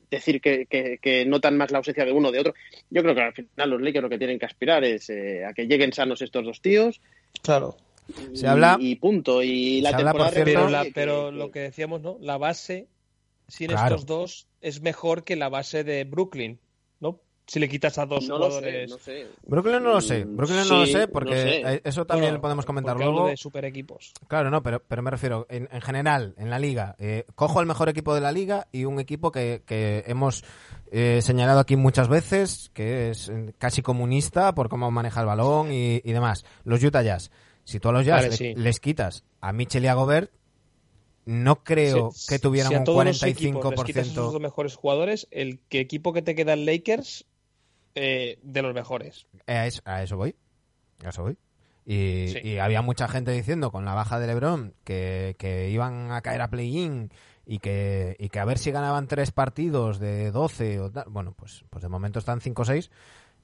decir que, que, que, notan más la ausencia de uno o de otro. Yo creo que al final los Lakers lo que tienen que aspirar es eh, a que lleguen sanos estos dos tíos. Claro. Y, Se habla- y punto. Y la habla, temporada Pero, la- pero que- lo que decíamos, ¿no? La base sin Claro. estos dos es mejor que la base de Brooklyn. Si le quitas a dos no lo sé, jugadores. no sé. Brooklyn no lo sé, Mm, Brooklyn no lo sé no porque sé. eso también Bueno, lo podemos comentar luego. de super equipos. Claro, no, pero, pero me refiero, en, en general, en la liga, eh, cojo el mejor equipo de la liga y un equipo que, que hemos eh, señalado aquí muchas veces, que es eh, casi comunista por cómo maneja el balón y, y demás. Los Utah Jazz. Si tú a los Jazz Vale, le- sí. les quitas a Mitchell y a Gobert, no creo Si- que tuvieran si a un todos los equipos les quitas 45%. esos dos mejores jugadores, el que equipo que te queda en Lakers eh, de los mejores. Eh, A eso, a eso voy. A eso voy. Y, Sí. y había mucha gente diciendo con la baja de LeBron que, que iban a caer a play-in y que, y que a ver si ganaban tres partidos de 12 o tal. Bueno, pues, pues de momento están 5-6.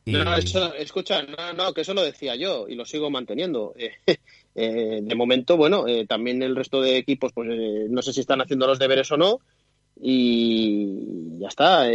Y... No, eso, escucha, no, no, que eso lo decía yo y lo sigo manteniendo. Eh, eh, de momento, bueno, eh, también el resto de equipos, pues eh, no sé si están haciendo los deberes o no y ya está.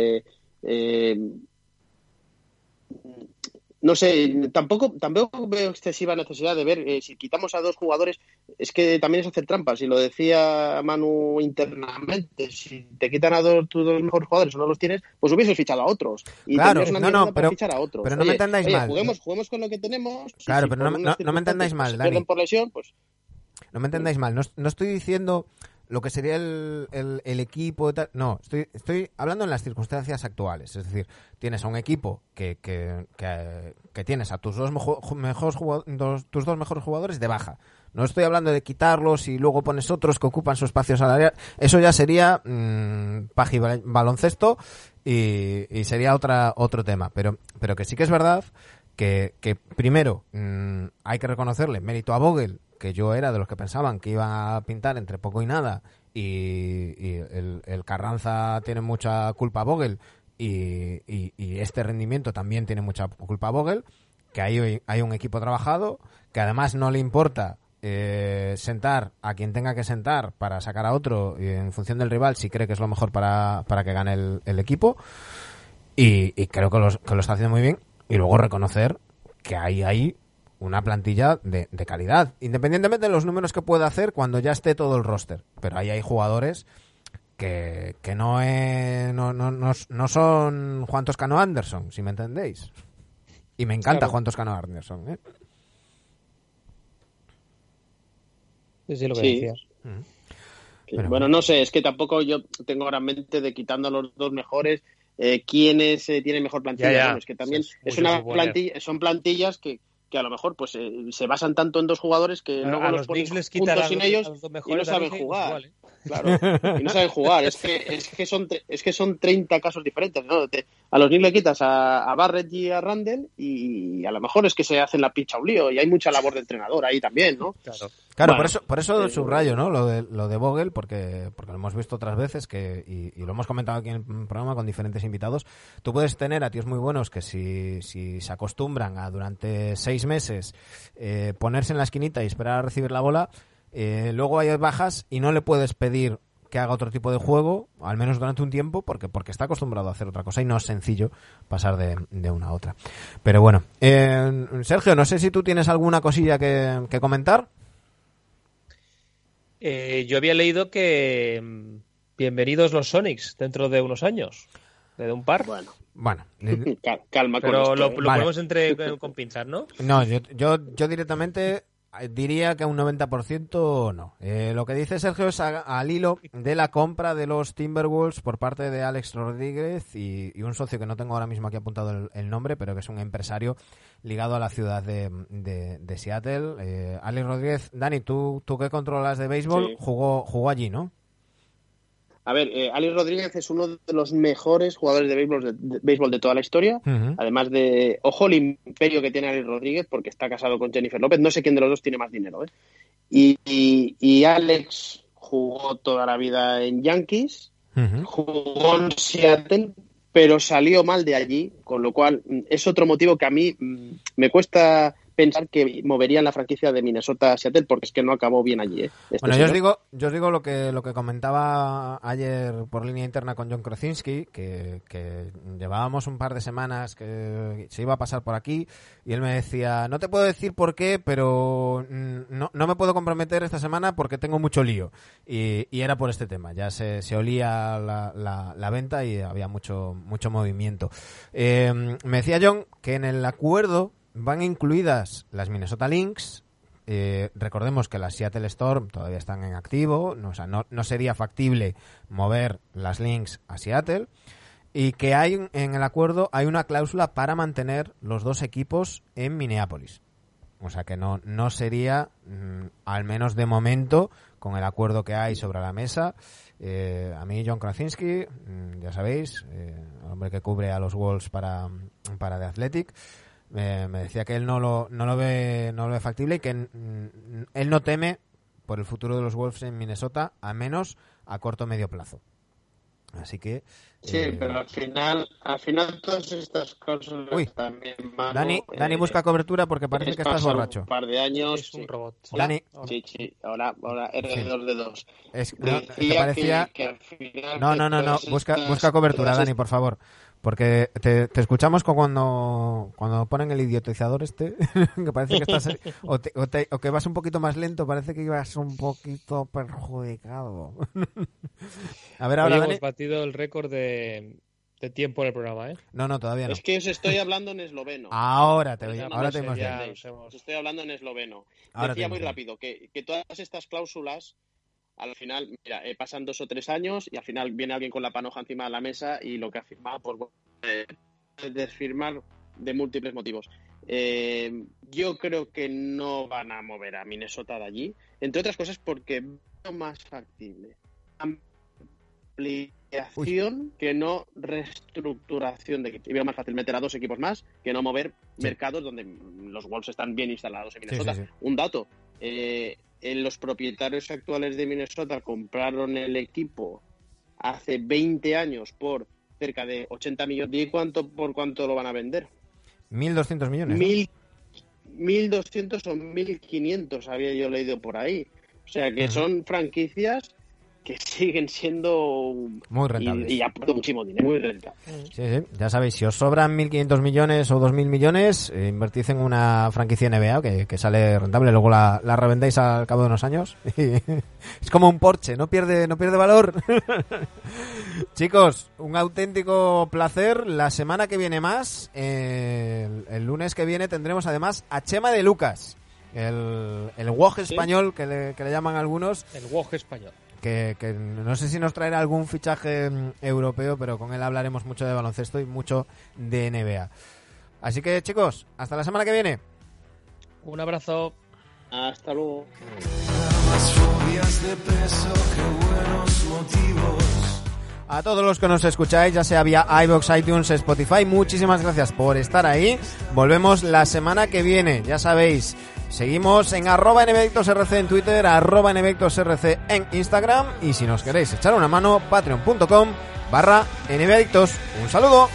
No sé, tampoco, tampoco veo excesiva necesidad de ver eh, si quitamos a dos jugadores, es que también es hacer trampas, y lo decía Manu internamente, si te quitan a dos, tus dos mejores jugadores o no los tienes, pues hubieses fichado a otros. Y Claro, una no, no, pero- fichar a otros. pero no me entendáis oye, mal. Juguemos, juguemos con lo que tenemos. Claro, si pero no- no- no me entendáis mal, Dani. pierden por lesión, pues No me entendáis mal, no, no estoy diciendo lo que sería el, el- el equipo tal. No, estoy, estoy hablando en las circunstancias actuales. Es decir, tienes a un equipo que, que, que- tienes a tus dos, mejo- mejores jugado- dos- tus dos mejores jugadores de baja. No estoy hablando de quitarlos y luego pones otros que ocupan su espacio salarial. Eso ya sería mm, y bal- baloncesto y, y sería otra, otro tema. Pero, pero que sí que es verdad que, que primero mm, hay que reconocerle mérito a Vogel, que yo era de los que pensaban que iba a pintar entre poco y nada, y, el, el Carranza tiene mucha culpa a Vogel, y, este rendimiento también tiene mucha culpa a Vogel, que hay, hay un equipo trabajado, que además no le importa eh, sentar a quien tenga que sentar para sacar a otro en función del rival si cree que es lo mejor para, para que gane el, equipo. Y, creo que, los- que lo está haciendo muy bien. Y luego reconocer que hay ahí una plantilla de, de calidad, independientemente de los números que pueda hacer cuando ya esté todo el roster. Pero ahí hay jugadores que, que no, es- no, no, no, no son Juan Toscano Anderson, si me entendéis. Y me encanta Claro. Juan Toscano Anderson. ¿eh? Sí, sí, lo que Sí. decías. Que, Pero- bueno, no sé, es que tampoco yo tengo ahora en mente de quitando a los dos mejores, eh, quiénes eh, tienen mejor plantilla. Ya, ya. Bueno, es que también Sí, es una plantilla, son plantillas que, que a lo mejor pues eh, se basan tanto en dos jugadores que A- luego a los los les juntos a sin los- ellos a los dos y no saben jugar. igual, ¿eh? Claro, y no saben jugar. Es que, es que son es que son 30 casos diferentes. ¿no? Te- a los Knicks le quitas a, a Barrett y a Randall y a lo mejor es que se hacen la picha un lío y hay mucha labor de entrenador ahí también, ¿no? Claro. Claro, Bueno, por eso, por eso eh, subrayo, ¿no? Lo de, lo de Vogel, porque, porque lo hemos visto otras veces que, y, y lo hemos comentado aquí en el programa con diferentes invitados. Tú puedes tener a tíos muy buenos que si, si se acostumbran a durante seis meses eh, ponerse en la esquinita y esperar a recibir la bola, eh, luego hay bajas y no le puedes pedir que haga otro tipo de juego, al menos durante un tiempo, porque, porque está acostumbrado a hacer otra cosa y no es sencillo pasar de, de una a otra. Pero bueno, eh, Sergio, no sé si tú tienes alguna cosilla que, que comentar. Eh, yo había leído que mm, bienvenidos los Sonics dentro de unos años, de un par. Bueno, Bueno, cal- calma con Pero esto, lo, ¿eh? lo Vale. ponemos entre con pinzas, ¿no? No, yo, yo, yo directamente diría que a un 90% no. Eh, lo que dice Sergio es a- al hilo de la compra de los Timberwolves por parte de Alex Rodríguez y, y un socio que no tengo ahora mismo aquí apuntado el, el nombre, pero que es un empresario ligado a la ciudad de, de- de Seattle. Eh, Alex Rodríguez, Dani, tú, tú que controlas de béisbol, Sí. jugó, jugó allí, ¿no? A ver, eh, Alex Rodríguez es uno de los mejores jugadores de béisbol de, de béisbol de toda la historia. Además de, ojo el imperio que tiene Alex Rodríguez, porque está casado con Jennifer López. No sé quién de los dos tiene más dinero. ¿eh? Y, y- y Alex jugó toda la vida en Yankees, jugó en Seattle, pero salió mal de allí, con lo cual mm, es otro motivo que a mí mm, me cuesta pensar que moverían la franquicia de Minnesota a Seattle, porque es que no acabó bien allí. ¿eh? Este Bueno, yo os digo, yo os digo lo que lo que comentaba ayer por línea interna con John Krasinski, que, que llevábamos un par de semanas que se iba a pasar por aquí y él me decía, no te puedo decir por qué, pero mm, no, no me puedo comprometer esta semana porque tengo mucho lío. Y, y era por este tema, ya se, se olía la, la- la venta y había mucho, mucho movimiento. Eh, me decía John que en el acuerdo van incluidas las Minnesota Lynx, eh, recordemos que las Seattle Storm todavía están en activo, no, o sea, no, no sería factible mover las Lynx a Seattle y que hay en el acuerdo hay una cláusula para mantener los dos equipos en Minneapolis. O sea que no, no sería, mm, al menos de momento, con el acuerdo que hay sobre la mesa. eh, a mí, John Krasinski, mm, ya sabéis, eh, el hombre que cubre a los Wolves para, para The Athletic, eh, me decía que él no lo, no lo ve no lo ve factible y que mm, él no teme por el futuro de los Wolves en Minnesota, a menos a corto o medio plazo. Así que... Sí, eh, pero al final, al final todas estas cosas Uy. también Manu, Dani, Dani eh, busca cobertura porque parece que estás borracho. Un par de años. Es un sí. robot. Dani, Sí, sí, ahora, ahora R2 de 2. es- no, te Decía parecía... que- que al final No, no, no, no. Busca, busca cobertura, Dani, por favor. Porque te, te escuchamos cuando, cuando ponen el idiotizador este, que parece que estás... O, te- o te- o que vas un poquito más lento, parece que ibas un poquito perjudicado. A ver, Hoy ahora, hemos Dani. batido el récord de, de tiempo en el programa, ¿eh? No, no, todavía no. Es que os estoy hablando en esloveno. Ahora te, ya ahora no te hemos Os estoy hablando en esloveno. Ahora Decía muy rápido que, que todas estas cláusulas, al final, mira, eh, pasan dos o tres años y al final viene alguien con la panoja encima de la mesa y lo que ha firmado, pues bueno, eh, desfirmar de múltiples motivos. Eh, yo creo que no van a mover a Minnesota de allí, entre otras cosas porque veo más factible ampliación que no reestructuración de equipos. Y veo más fácil meter a dos equipos más que no mover Sí. mercados donde los Wolves están bien instalados en Minnesota. sí, sí. Un dato, eh, los propietarios actuales de Minnesota compraron el equipo hace 20 años por cerca de 80 millones. ¿Y cuánto, por cuánto lo van a vender? 1.200 millones. ¿no? Mil, 1.200 o 1.500 había yo leído por ahí. O sea que Ujú. son franquicias que siguen siendo Muy rentables. y, y aportan muchísimo dinero, muy rentables. Sí, sí, ya sabéis, si os sobran 1.500 millones o 2.000 millones, eh, invertid en una franquicia NBA que, que sale rentable, luego la, la revendéis al cabo de unos años. es como un Porsche, no pierde, no pierde valor. Chicos, un auténtico placer. La semana que viene más, eh, el, el lunes que viene tendremos además a Chema de Lucas, el, el Woj español que le, que le llaman algunos El WOG español. Que, que no sé si nos traerá algún fichaje mm, europeo, pero con él hablaremos mucho de baloncesto y mucho de NBA. Así que chicos, hasta la semana que viene. Un abrazo. Hasta luego. A todos los que nos escucháis, ya sea vía iBox, iTunes, Spotify, muchísimas gracias por estar ahí. Volvemos la semana que viene, ya sabéis. Seguimos en arroba nbdictosrc en Twitter, arroba en Instagram y si nos queréis echar una mano, patreon.com barra nbadictos. Un saludo.